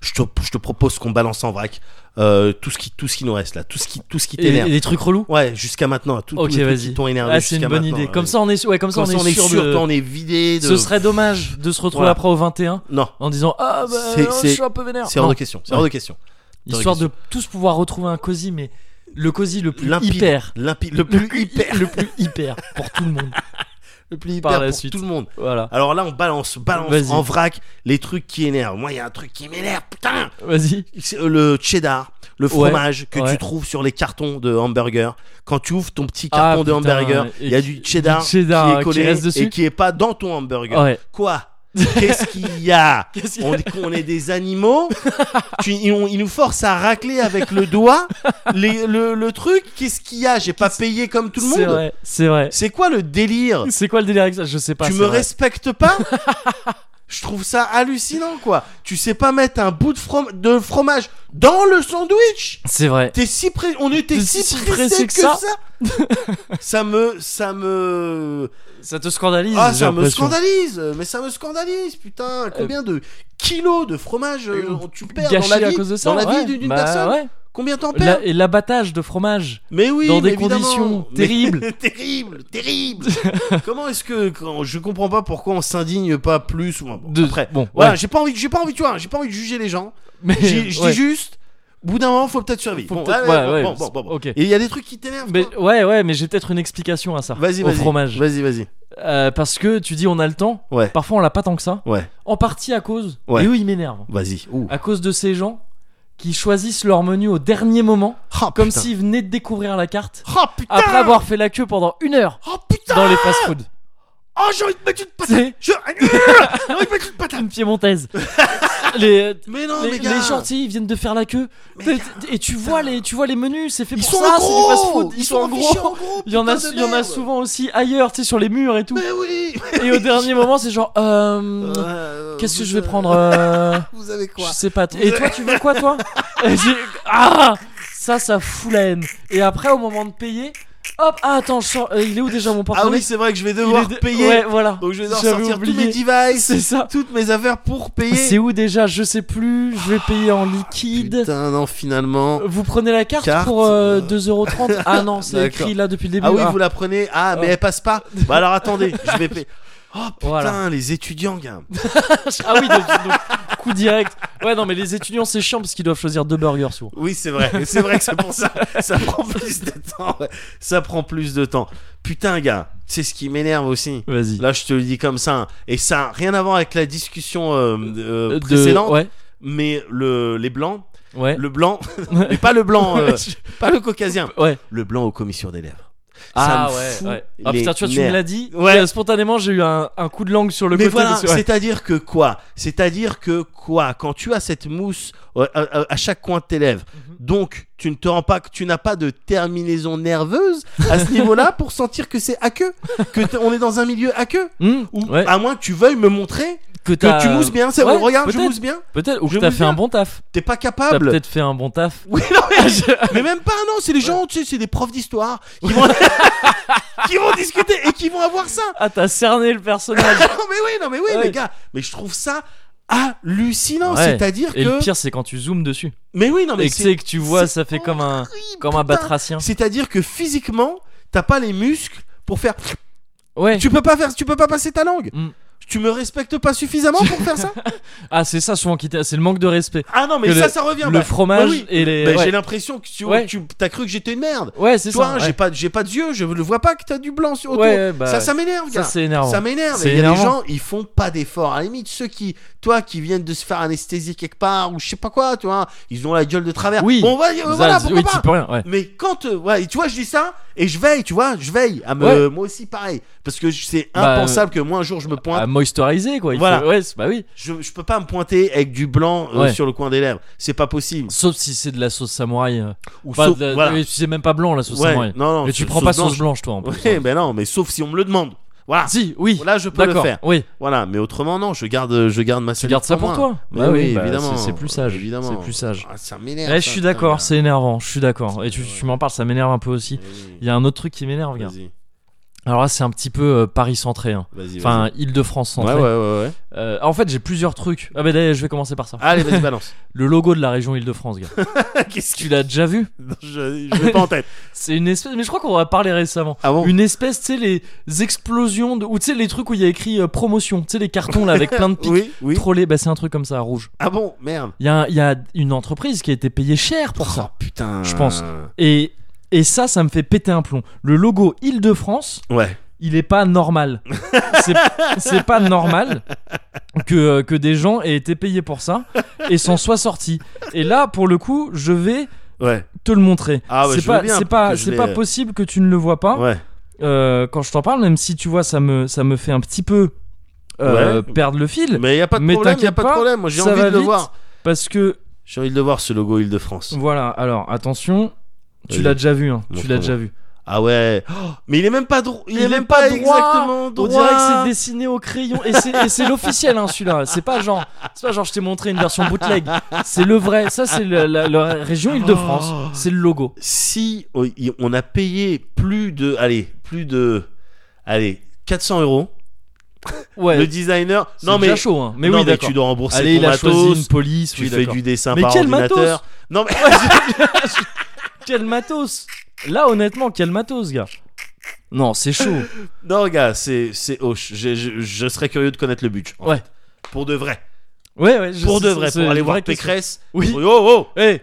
Speaker 2: je te, je te propose qu'on balance en vrac euh, tout ce qui tout ce qui nous reste là, tout ce qui tout ce qui
Speaker 1: Et, et
Speaker 2: t'énerve.
Speaker 1: des trucs relous.
Speaker 2: Ouais, jusqu'à maintenant, tout,
Speaker 1: Ok,
Speaker 2: tous les trucs
Speaker 1: vas-y.
Speaker 2: qui t'ont énervé
Speaker 1: Ah, c'est une bonne idée.
Speaker 2: ouais.
Speaker 1: Comme ça, on est, ouais, comme ça,
Speaker 2: Comme ça, on est sûr,
Speaker 1: de-
Speaker 2: on est vidé de.
Speaker 1: Ce serait dommage de se retrouver
Speaker 2: Voilà.
Speaker 1: après au 21
Speaker 2: Non,
Speaker 1: en disant ah bah
Speaker 2: C'est-
Speaker 1: je suis un peu vénère.
Speaker 2: c'est hors de question. C'est hors de question.
Speaker 1: Histoire de tous pouvoir retrouver un cosy, mais le cosy le plus
Speaker 2: Limpide.
Speaker 1: hyper.
Speaker 2: Limpide, le plus hyper,
Speaker 1: le plus hyper pour tout le monde.
Speaker 2: le plus
Speaker 1: par
Speaker 2: hyper
Speaker 1: la
Speaker 2: pour
Speaker 1: suite.
Speaker 2: tout le monde.
Speaker 1: Voilà.
Speaker 2: Alors là, on balance, balance
Speaker 1: Vas-y.
Speaker 2: en vrac les trucs qui énervent. Moi, il y a un truc qui m'énerve, putain.
Speaker 1: Vas-y.
Speaker 2: C'est, euh, le cheddar, le
Speaker 1: Ouais,
Speaker 2: fromage que
Speaker 1: ouais.
Speaker 2: tu trouves sur les cartons de hamburger. Quand tu ouvres ton petit
Speaker 1: Ah,
Speaker 2: carton de
Speaker 1: putain,
Speaker 2: hamburger,
Speaker 1: et
Speaker 2: il y a
Speaker 1: qui-
Speaker 2: du cheddar,
Speaker 1: du cheddar,
Speaker 2: qui est
Speaker 1: qui
Speaker 2: collé
Speaker 1: reste dessus.
Speaker 2: et qui est pas dans ton hamburger.
Speaker 1: Ouais.
Speaker 2: Quoi? Qu'est-ce qu'il y a
Speaker 1: y a
Speaker 2: on, dit qu'on est des animaux. tu, ils, ils nous forcent à racler avec le doigt les- le, le truc. Qu'est-ce qu'il y a J'ai pas payé comme tout le
Speaker 1: C'est
Speaker 2: monde.
Speaker 1: vrai. C'est vrai.
Speaker 2: C'est quoi le délire?
Speaker 1: C'est quoi le délire avec ça? Je sais pas.
Speaker 2: Tu
Speaker 1: c'est
Speaker 2: me
Speaker 1: vrai.
Speaker 2: respectes pas? Je trouve ça hallucinant quoi. Tu sais pas mettre un bout de, from- de fromage dans le sandwich?
Speaker 1: C'est vrai.
Speaker 2: T'es si près, on était si,
Speaker 1: si
Speaker 2: pressé
Speaker 1: pressé
Speaker 2: que,
Speaker 1: que
Speaker 2: ça.
Speaker 1: ça.
Speaker 2: ça me, ça me,
Speaker 1: Ça te scandalise.
Speaker 2: ah, ça me scandalise. Mais ça me scandalise, putain. Combien de kilos de fromage euh,
Speaker 1: Euh,
Speaker 2: tu perds dans la
Speaker 1: à
Speaker 2: vie,
Speaker 1: cause de ça.
Speaker 2: dans la
Speaker 1: ouais.
Speaker 2: vie d'une
Speaker 1: Bah,
Speaker 2: personne
Speaker 1: ouais.
Speaker 2: Combien t'en perds?
Speaker 1: et l'abattage de fromage.
Speaker 2: Mais oui,
Speaker 1: dans des
Speaker 2: mais
Speaker 1: conditions
Speaker 2: Mais-
Speaker 1: terribles.
Speaker 2: terrible, terrible. Comment est-ce que quand- je comprends pas pourquoi on s'indigne pas plus ou bon,
Speaker 1: De-
Speaker 2: après.
Speaker 1: bon,
Speaker 2: Voilà,
Speaker 1: ouais.
Speaker 2: j'ai pas envie, j'ai pas envie, tu vois, j'ai pas envie de juger les gens.
Speaker 1: Mais
Speaker 2: Je
Speaker 1: ouais.
Speaker 2: dis juste, bout d'un moment, faut peut-être survivre.
Speaker 1: Faut
Speaker 2: Bon,
Speaker 1: peut-être-
Speaker 2: ouais,
Speaker 1: ouais,
Speaker 2: bon,
Speaker 1: ouais,
Speaker 2: bon, bon, bon, bon.
Speaker 1: ok.
Speaker 2: Et il y a des trucs qui t'énervent.
Speaker 1: Mais ouais, ouais, mais j'ai peut-être une explication à ça.
Speaker 2: Vas-y,
Speaker 1: Au
Speaker 2: vas-y.
Speaker 1: fromage.
Speaker 2: Vas-y, vas-y.
Speaker 1: Euh, parce que tu dis on a le temps.
Speaker 2: Ouais.
Speaker 1: Parfois on l'a pas tant que ça.
Speaker 2: Ouais.
Speaker 1: En partie à cause.
Speaker 2: Ouais.
Speaker 1: Et eux ils m'énervent.
Speaker 2: Vas-y. Ouh.
Speaker 1: À cause de ces gens qui choisissent leur menu au dernier moment,
Speaker 2: Oh,
Speaker 1: comme s'ils venaient de découvrir la carte,
Speaker 2: Oh putain.
Speaker 1: après avoir fait la queue pendant une heure
Speaker 2: Oh putain.
Speaker 1: dans les fast-food.
Speaker 2: Oh, j'ai envie de mettre une patate. Je... j'ai envie de mettre une patate.
Speaker 1: piémontaise. les,
Speaker 2: Mais non,
Speaker 1: les,
Speaker 2: mais gars.
Speaker 1: les gentils, ils viennent de faire la queue.
Speaker 2: Mais
Speaker 1: et tu vois les, tu vois les menus, c'est fait
Speaker 2: Ils
Speaker 1: pour
Speaker 2: sont
Speaker 1: ça, c'est du fast-food.
Speaker 2: Ils sont
Speaker 1: en gros.
Speaker 2: en gros.
Speaker 1: Il y en a, il y en a souvent aussi ailleurs, tu sais, sur les murs et tout.
Speaker 2: Mais oui.
Speaker 1: Et au dernier moment, c'est genre, euh,
Speaker 2: Euh,
Speaker 1: qu'est-ce que je vais
Speaker 2: avez-
Speaker 1: prendre euh,
Speaker 2: Vous avez quoi
Speaker 1: Je sais pas.
Speaker 2: Vous
Speaker 1: Et
Speaker 2: avez-
Speaker 1: toi, tu veux quoi, toi Ah Ça, ça fout la haine. Et après, au moment de payer, hop, ah, attends, je sors. euh, il est où déjà mon
Speaker 2: Ah
Speaker 1: porte-monnaie
Speaker 2: oui, c'est vrai que je vais
Speaker 1: Il
Speaker 2: devoir
Speaker 1: est de-
Speaker 2: payer.
Speaker 1: Ouais, voilà.
Speaker 2: Donc je vais devoir
Speaker 1: J'avais
Speaker 2: sortir
Speaker 1: oublié.
Speaker 2: tous mes devices,
Speaker 1: C'est ça.
Speaker 2: toutes mes affaires pour payer.
Speaker 1: C'est où déjà? Je sais plus. Je vais payer en liquide.
Speaker 2: Putain, non, finalement.
Speaker 1: Vous prenez la carte,
Speaker 2: Carte,
Speaker 1: pour euh,
Speaker 2: euh,
Speaker 1: 2,30€ Ah non, c'est
Speaker 2: D'accord.
Speaker 1: écrit là depuis le début.
Speaker 2: Ah oui, vous la prenez. Ah, mais
Speaker 1: Oh.
Speaker 2: elle passe pas. Bah alors attendez, je vais payer. Oh putain,
Speaker 1: Voilà.
Speaker 2: les étudiants, gars.
Speaker 1: ah oui, donc, donc, coup direct. Ouais, non, mais les étudiants, c'est chiant parce qu'ils doivent choisir deux burgers souvent.
Speaker 2: Oui, c'est vrai. C'est vrai que c'est pour ça. Ça prend plus de temps. ouais. Ça prend plus de temps. Putain, gars, c'est ce qui m'énerve aussi.
Speaker 1: Vas-y.
Speaker 2: Là, je te le dis comme ça. hein. Et ça rien à voir avec la discussion euh, euh, précédente.
Speaker 1: Ouais,
Speaker 2: Mais le, les blancs,
Speaker 1: ouais.
Speaker 2: le blanc, mais pas le blanc, euh, pas le caucasien.
Speaker 1: Ouais.
Speaker 2: Le blanc aux commissions des lèvres.
Speaker 1: Ah ouais, ouais. Ah putain, tu vois, tu me l'as dit.
Speaker 2: Ouais.
Speaker 1: et, spontanément, j'ai eu un, un coup de langue sur le
Speaker 2: Mais
Speaker 1: côté.
Speaker 2: voilà,
Speaker 1: ouais.
Speaker 2: c'est-à-dire que quoi? C'est-à-dire que quoi? Quand tu as cette mousse euh, à, à- à chaque coin de tes lèvres,
Speaker 1: Mhm.
Speaker 2: donc tu ne te rends pas que tu n'as pas de terminaison nerveuse à ce niveau-là pour sentir que c'est aqueux, que on est dans un milieu aqueux.
Speaker 1: Hmm,
Speaker 2: Ou
Speaker 1: ouais.
Speaker 2: à moins que tu veuilles me montrer
Speaker 1: que,
Speaker 2: que
Speaker 1: t'as-
Speaker 2: tu mousses bien. C'est
Speaker 1: Ouais,
Speaker 2: regarde, je mousse bien.
Speaker 1: Peut-être, ou que t'as fait un bon taf.
Speaker 2: T'es pas
Speaker 1: T'as
Speaker 2: capable.
Speaker 1: peut-être fait un bon taf.
Speaker 2: Oui, non, mais, mais même pas, non, c'est des gens, tu sais, c'est des profs d'histoire qui vont, qui vont discuter et qui vont avoir ça.
Speaker 1: Ah, t'as cerné le personnage.
Speaker 2: Non, mais oui, non, mais oui,
Speaker 1: Ouais.
Speaker 2: mais gars, mais je trouve ça hallucinant.
Speaker 1: Ouais.
Speaker 2: C'est-à-dire
Speaker 1: Et le
Speaker 2: que.
Speaker 1: pire, c'est quand tu zoomes dessus.
Speaker 2: Mais oui, non, mais
Speaker 1: et que que tu vois, ça fait comme un, comme un batracien.
Speaker 2: C'est-à-dire que physiquement, t'as pas les muscles pour faire.
Speaker 1: Ouais.
Speaker 2: Tu peux pas faire, tu peux pas passer ta langue. Tu me respectes pas suffisamment pour faire ça
Speaker 1: Ah, c'est ça souvent qui C'est le manque de respect.
Speaker 2: Ah non, mais ça,
Speaker 1: le-
Speaker 2: ça revient.
Speaker 1: le
Speaker 2: bah,
Speaker 1: fromage
Speaker 2: oui.
Speaker 1: et les.
Speaker 2: Bah,
Speaker 1: ouais.
Speaker 2: J'ai l'impression que tu,
Speaker 1: Ouais.
Speaker 2: tu as cru que j'étais une merde.
Speaker 1: Ouais, c'est
Speaker 2: Toi,
Speaker 1: ça.
Speaker 2: j'ai
Speaker 1: ouais.
Speaker 2: pas, j'ai pas d'yeux, je ne vois pas que t'as du blanc sur autour.
Speaker 1: Ouais, bah,
Speaker 2: ça, ça m'énerve,
Speaker 1: ça, c'est énervant.
Speaker 2: Ça m'énerve. Il y a des gens, ils font pas d'efforts. À la limite, ceux qui, toi, qui viennent de se faire anesthésier quelque part ou je sais pas quoi, tu vois, ils ont la gueule de travers.
Speaker 1: Oui.
Speaker 2: Bon, va-
Speaker 1: Ça,
Speaker 2: voilà,
Speaker 1: oui,
Speaker 2: pourquoi
Speaker 1: tu
Speaker 2: pas.
Speaker 1: peux rien. Ouais.
Speaker 2: Mais quand, euh, ouais, tu vois, je dis ça et je veille, tu vois, je veille à me, moi aussi pareil, parce que c'est
Speaker 1: Bah,
Speaker 2: impensable que moi un jour je me pointe,
Speaker 1: À moisturiser, quoi. il
Speaker 2: Voilà.
Speaker 1: faut- Ouais, c'est- bah oui.
Speaker 2: je, je peux pas me pointer avec du blanc euh,
Speaker 1: Ouais.
Speaker 2: sur le coin des lèvres, c'est pas possible.
Speaker 1: Sauf si c'est de la sauce samouraï. euh.
Speaker 2: Ou
Speaker 1: Pas
Speaker 2: sauf,
Speaker 1: la-
Speaker 2: voilà.
Speaker 1: C'est même pas blanc la sauce
Speaker 2: Ouais,
Speaker 1: samouraï.
Speaker 2: non, non,
Speaker 1: Mais tu prends pas
Speaker 2: blanche.
Speaker 1: sauce blanche, toi, en plus.
Speaker 2: Ouais, ben non, mais sauf si on me le demande. Voilà.
Speaker 1: Si, oui.
Speaker 2: Là, je peux le faire.
Speaker 1: Oui.
Speaker 2: Voilà, mais autrement non, je garde, je garde ma
Speaker 1: Tu gardes ça pour
Speaker 2: moi.
Speaker 1: toi.
Speaker 2: Mais
Speaker 1: Bah
Speaker 2: oui,
Speaker 1: bah,
Speaker 2: évidemment.
Speaker 1: c'est- plus sage.
Speaker 2: Évidemment.
Speaker 1: C'est plus sage.
Speaker 2: Ah, ça m'énerve.
Speaker 1: Ouais, je suis d'accord, c'est énervant, je suis d'accord. Et tu, tu m'en parles, ça m'énerve un peu aussi. Il y a un autre truc qui m'énerve, gars. Alors là, c'est un petit peu euh, Paris centré. hein.
Speaker 2: vas-y.
Speaker 1: Enfin, Île-de-France centré.
Speaker 2: ouais, ouais, ouais, ouais.
Speaker 1: Euh, en fait, j'ai plusieurs trucs. Ah, bah d'ailleurs, je vais commencer par ça.
Speaker 2: Allez, vas-y, balance.
Speaker 1: Le logo de la région Île-de-France, gars.
Speaker 2: Qu'est-ce que
Speaker 1: tu l'as déjà vu?
Speaker 2: Non, je, je l'ai pas en tête.
Speaker 1: C'est une espèce. Mais je crois qu'on en a parlé récemment.
Speaker 2: Ah bon?
Speaker 1: Une espèce, tu sais, les explosions de. Ou tu sais, les trucs où il y a écrit euh, promotion. Tu sais, les cartons là avec plein de pics.
Speaker 2: Oui, oui.
Speaker 1: Trollés, bah c'est un truc comme ça, rouge.
Speaker 2: Ah bon, merde.
Speaker 1: Il y a, il y a une entreprise qui a été payée cher pour
Speaker 2: Oh,
Speaker 1: ça.
Speaker 2: putain.
Speaker 1: Je pense. Et, et ça, ça me fait péter un plomb. Le logo Île-de-France,
Speaker 2: Ouais.
Speaker 1: il est pas normal. C'est- pas normal que, que des gens aient été payés pour ça et s'en soient sortis. Et là, pour le coup, je vais
Speaker 2: Ouais.
Speaker 1: te le montrer.
Speaker 2: Ah ouais,
Speaker 1: c'est pas, c'est possible que tu ne le vois pas
Speaker 2: Ouais.
Speaker 1: euh, quand je t'en parle, même si tu vois, ça me, ça me fait un petit peu euh, perdre le fil.
Speaker 2: Mais y a pas de problème, y a pas de problème. Moi, j'ai envie de le voir.
Speaker 1: Parce que,
Speaker 2: J'ai envie de le voir ce logo Île-de-France.
Speaker 1: voilà, alors attention, tu l'as déjà vu, hein, tu l'as déjà vu.
Speaker 2: Ah ouais. Oh, mais il est même pas droit. Il,
Speaker 1: Il
Speaker 2: est même pas, exactement droit.
Speaker 1: On dirait que c'est dessiné au crayon. Et c'est, l'officiel, hein, celui-là. C'est pas genre, c'est pas genre, je t'ai montré une version bootleg. C'est le vrai. Ça, c'est la, la région Île-de-France.
Speaker 2: Oh.
Speaker 1: C'est le logo.
Speaker 2: Si oh, on a payé plus de, allez, plus de, allez, 400 euros,
Speaker 1: Ouais.
Speaker 2: le designer. Non mais,
Speaker 1: déjà chaud, hein. Mais
Speaker 2: non,
Speaker 1: oui,
Speaker 2: mais tu dois rembourser
Speaker 1: Allez,
Speaker 2: ton
Speaker 1: il a
Speaker 2: matos.
Speaker 1: choisi une police.
Speaker 2: tu
Speaker 1: oui,
Speaker 2: fais du dessin
Speaker 1: Mais
Speaker 2: par
Speaker 1: quel
Speaker 2: ordinateur. Non mais
Speaker 1: Quel matos Là, honnêtement, quel matos, gars Non, c'est chaud.
Speaker 2: non gars, c'est c'est hoche. Je, je, je serais curieux de connaître le but. en
Speaker 1: Ouais.
Speaker 2: fait. Pour de vrai.
Speaker 1: Ouais, ouais. je
Speaker 2: Pour de
Speaker 1: c'est-
Speaker 2: vrai.
Speaker 1: c'est
Speaker 2: Pour aller
Speaker 1: une
Speaker 2: voir
Speaker 1: vraie question.
Speaker 2: Pécresse.
Speaker 1: Oui.
Speaker 2: Oh oh.
Speaker 1: Eh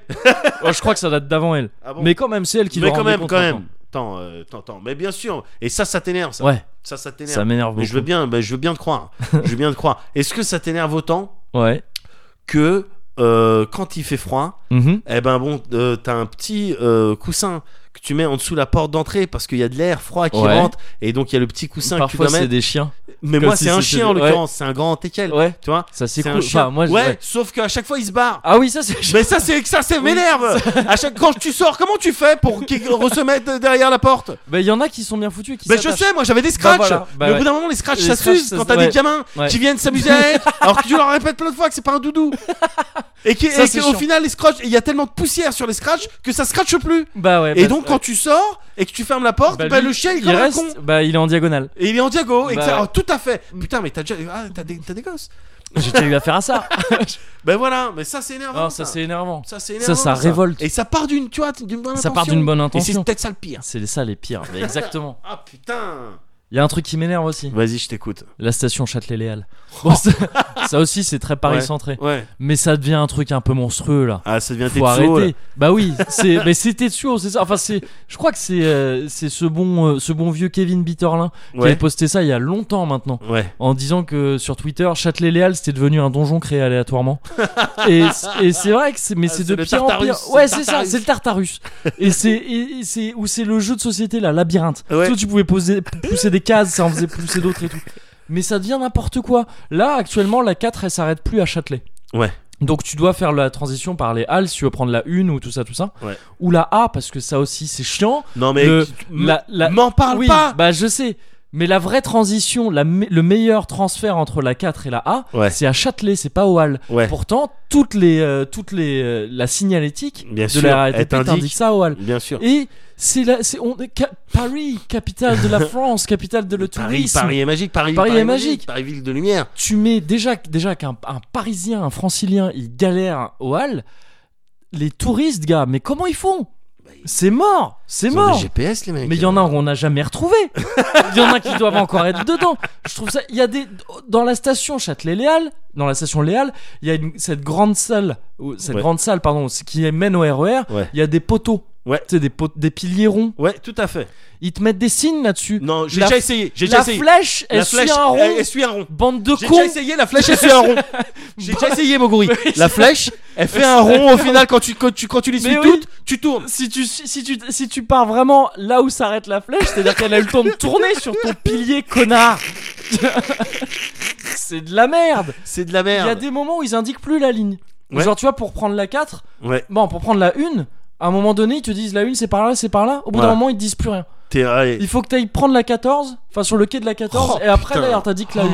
Speaker 1: Oh, Je crois que ça date d'avant elle.
Speaker 2: Ah bon
Speaker 1: Mais quand même, c'est elle qui
Speaker 2: mais quand
Speaker 1: rendre
Speaker 2: même, quand même. Attends, euh, attends, attends. Mais bien sûr. Et ça, ça t'énerve, ça.
Speaker 1: Ouais,
Speaker 2: Ça, ça t'énerve.
Speaker 1: ça m'énerve
Speaker 2: Mais je veux bien, bah, je veux bien te croire. je veux bien te croire. Est-ce que ça t'énerve autant
Speaker 1: Ouais.
Speaker 2: que euh, quand il fait froid,
Speaker 1: Mhm.
Speaker 2: eh ben bon, euh, t'as un petit euh, coussin tu mets en dessous la porte d'entrée parce qu'il y a de l'air froid qui
Speaker 1: Ouais.
Speaker 2: rentre et donc il y a le petit coussin que
Speaker 1: Parfois,
Speaker 2: tu dois
Speaker 1: c'est des chiens.
Speaker 2: Mais
Speaker 1: comme
Speaker 2: moi,
Speaker 1: si
Speaker 2: c'est un chien en l'occurrence, c'est un grand teckel.
Speaker 1: Ouais,
Speaker 2: Tu vois
Speaker 1: ça c'est
Speaker 2: C'est
Speaker 1: cool.
Speaker 2: un chien.
Speaker 1: Enfin, moi,
Speaker 2: ouais,
Speaker 1: ouais.
Speaker 2: sauf qu'à chaque fois il se barre.
Speaker 1: Ah oui, ça c'est.
Speaker 2: Mais ça, c'est ça, ça m'énerve. À chaque quand tu sors, comment tu fais pour qu'il se mette derrière la porte?
Speaker 1: Bah, il y en a qui sont bien foutus qui
Speaker 2: Mais je sais, moi j'avais des scratchs.
Speaker 1: voilà, bah
Speaker 2: mais au
Speaker 1: ouais.
Speaker 2: bout d'un moment, les scratchs
Speaker 1: Les
Speaker 2: ça s'use quand t'as
Speaker 1: ouais.
Speaker 2: des gamins
Speaker 1: Ouais.
Speaker 2: qui viennent s'amuser à être, alors que tu leur répètes plein de fois que c'est pas un doudou. Et
Speaker 1: c'est
Speaker 2: qu'au final, les scratchs, il y a tellement de poussière sur les scratchs que ça scratche plus.
Speaker 1: Bah ouais.
Speaker 2: Et
Speaker 1: bah,
Speaker 2: donc,
Speaker 1: ouais.
Speaker 2: Quand tu sors et que tu fermes la porte,
Speaker 1: Bah,
Speaker 2: bah,
Speaker 1: lui,
Speaker 2: le chien il est
Speaker 1: il
Speaker 2: comme un
Speaker 1: reste.
Speaker 2: con.
Speaker 1: Bah, il est en diagonale.
Speaker 2: Et il est en diago. et
Speaker 1: Bah,
Speaker 2: ça-
Speaker 1: ouais.
Speaker 2: oh, tout à fait. Putain, mais t'as déjà. Ah, t'as des, t'as des gosses.
Speaker 1: J'ai déjà eu affaire à ça.
Speaker 2: Ben voilà, mais ça c'est énervant.
Speaker 1: Non, ça c'est énervant.
Speaker 2: Ça, c'est
Speaker 1: Ça, ça
Speaker 2: énervant,
Speaker 1: révolte.
Speaker 2: Et ça part d'une, tu vois, d'une bonne
Speaker 1: Ça
Speaker 2: intention.
Speaker 1: part d'une bonne
Speaker 2: Et c'est
Speaker 1: intention.
Speaker 2: peut-être ça le pire.
Speaker 1: C'est ça les pires. Mais exactement.
Speaker 2: Ah putain.
Speaker 1: Il y a un truc qui m'énerve aussi.
Speaker 2: Vas-y, je t'écoute.
Speaker 1: La station Châtelet-Léal. Bon, ça, ça aussi, c'est très Paris-centré.
Speaker 2: Ouais.
Speaker 1: Mais ça devient un truc un peu monstrueux là.
Speaker 2: Ah, ça devient
Speaker 1: Faut
Speaker 2: Tetsuo,
Speaker 1: arrêter. Bah oui, c'est mais c'est Tetsuo, c'est ça. Enfin c'est je crois que c'est euh, c'est ce bon euh, ce bon vieux Kevin Bitterlin
Speaker 2: là.
Speaker 1: qui avait
Speaker 2: Ouais.
Speaker 1: posté ça il y a longtemps maintenant
Speaker 2: Ouais.
Speaker 1: en disant que sur Twitter Châtelet-Léal c'était devenu un donjon créé aléatoirement. et et c'est vrai que c'est mais
Speaker 2: Ah,
Speaker 1: c'est de pire en
Speaker 2: Tartarus,
Speaker 1: pire. Ouais, c'est ça, c'est le Tartarus. et c'est c'est où c'est le jeu de société là, labyrinthe.
Speaker 2: Ouais.
Speaker 1: Tout tu pouvais poser pousser des cases, ça en faisait pousser d'autres et tout. Mais ça devient n'importe quoi. Là actuellement la 4 elle s'arrête plus à Châtelet.
Speaker 2: Ouais.
Speaker 1: Donc tu dois faire la transition par les halles si tu veux prendre la 1 ou tout ça tout ça.
Speaker 2: Ouais.
Speaker 1: Ou la A parce que ça aussi c'est chiant.
Speaker 2: Non mais
Speaker 1: Le- la- la-
Speaker 2: m'en parle
Speaker 1: oui,
Speaker 2: pas.
Speaker 1: bah je sais. Mais la vraie transition, la me- le meilleur transfert entre la 4 et la A,
Speaker 2: Ouais.
Speaker 1: c'est à Châtelet, c'est pas au Hall.
Speaker 2: Ouais.
Speaker 1: Pourtant, toutes les, euh, toutes les, euh, la signalétique
Speaker 2: Bien
Speaker 1: de
Speaker 2: sûr,
Speaker 1: la RATP
Speaker 2: t'indique.
Speaker 1: ça au Hall.
Speaker 2: Bien sûr.
Speaker 1: Et c'est la, c'est on, ca- Paris, capitale de la France, capitale de le
Speaker 2: Paris,
Speaker 1: tourisme.
Speaker 2: Paris est magique. Paris,
Speaker 1: Paris est magique.
Speaker 2: Paris ville de lumière.
Speaker 1: Tu mets déjà, déjà qu'un un Parisien, un Francilien, il galère au Hall. Les touristes, gars, mais comment ils font? C'est mort, c'est
Speaker 2: Ils ont
Speaker 1: mort.
Speaker 2: des GPS les mecs.
Speaker 1: Mais il y en a qu'on n'a jamais retrouvé. Il y en a qui doivent encore être dedans. Je trouve ça. Il y a des dans la station Châtelet-Léal, dans la station Léal, il y a une- cette grande salle, cette
Speaker 2: Ouais.
Speaker 1: grande salle pardon, qui mène au RER.
Speaker 2: Ouais.
Speaker 1: Il y a des poteaux.
Speaker 2: Ouais.
Speaker 1: Tu sais des pot- des piliers ronds.
Speaker 2: Ouais, tout à fait.
Speaker 1: Ils te mettent des signes là-dessus.
Speaker 2: Non, j'ai
Speaker 1: La-
Speaker 2: déjà essayé. J'ai déjà
Speaker 1: La
Speaker 2: essayé.
Speaker 1: flèche, elle suit un rond.
Speaker 2: elle essuie un rond.
Speaker 1: Bande de
Speaker 2: J'ai
Speaker 1: cons.
Speaker 2: déjà essayé, la flèche essuie un rond. J'ai déjà essayé, Moguri. La flèche, elle fait un rond au final quand tu, quand tu, quand tu les suis
Speaker 1: Mais oui.
Speaker 2: toutes, tu tournes.
Speaker 1: Si tu, si, tu, si tu pars vraiment là où s'arrête la flèche, c'est-à-dire qu'elle a eu le temps de tourner sur ton pilier, connard. c'est de la merde.
Speaker 2: C'est de la
Speaker 1: Il y a
Speaker 2: merde.
Speaker 1: des moments où ils indiquent plus la ligne.
Speaker 2: Ouais.
Speaker 1: Genre, tu vois, pour prendre la 4,
Speaker 2: Ouais.
Speaker 1: bon, pour prendre la 1, à un moment donné, ils te disent la 1 c'est par là, c'est par là. Au bout d'un moment, ils te disent plus rien.
Speaker 2: T'es.
Speaker 1: Il faut que tu ailles prendre la 14, enfin sur le quai de la 14,
Speaker 2: Oh,
Speaker 1: et après,
Speaker 2: putain.
Speaker 1: là, t'as dit que la 1.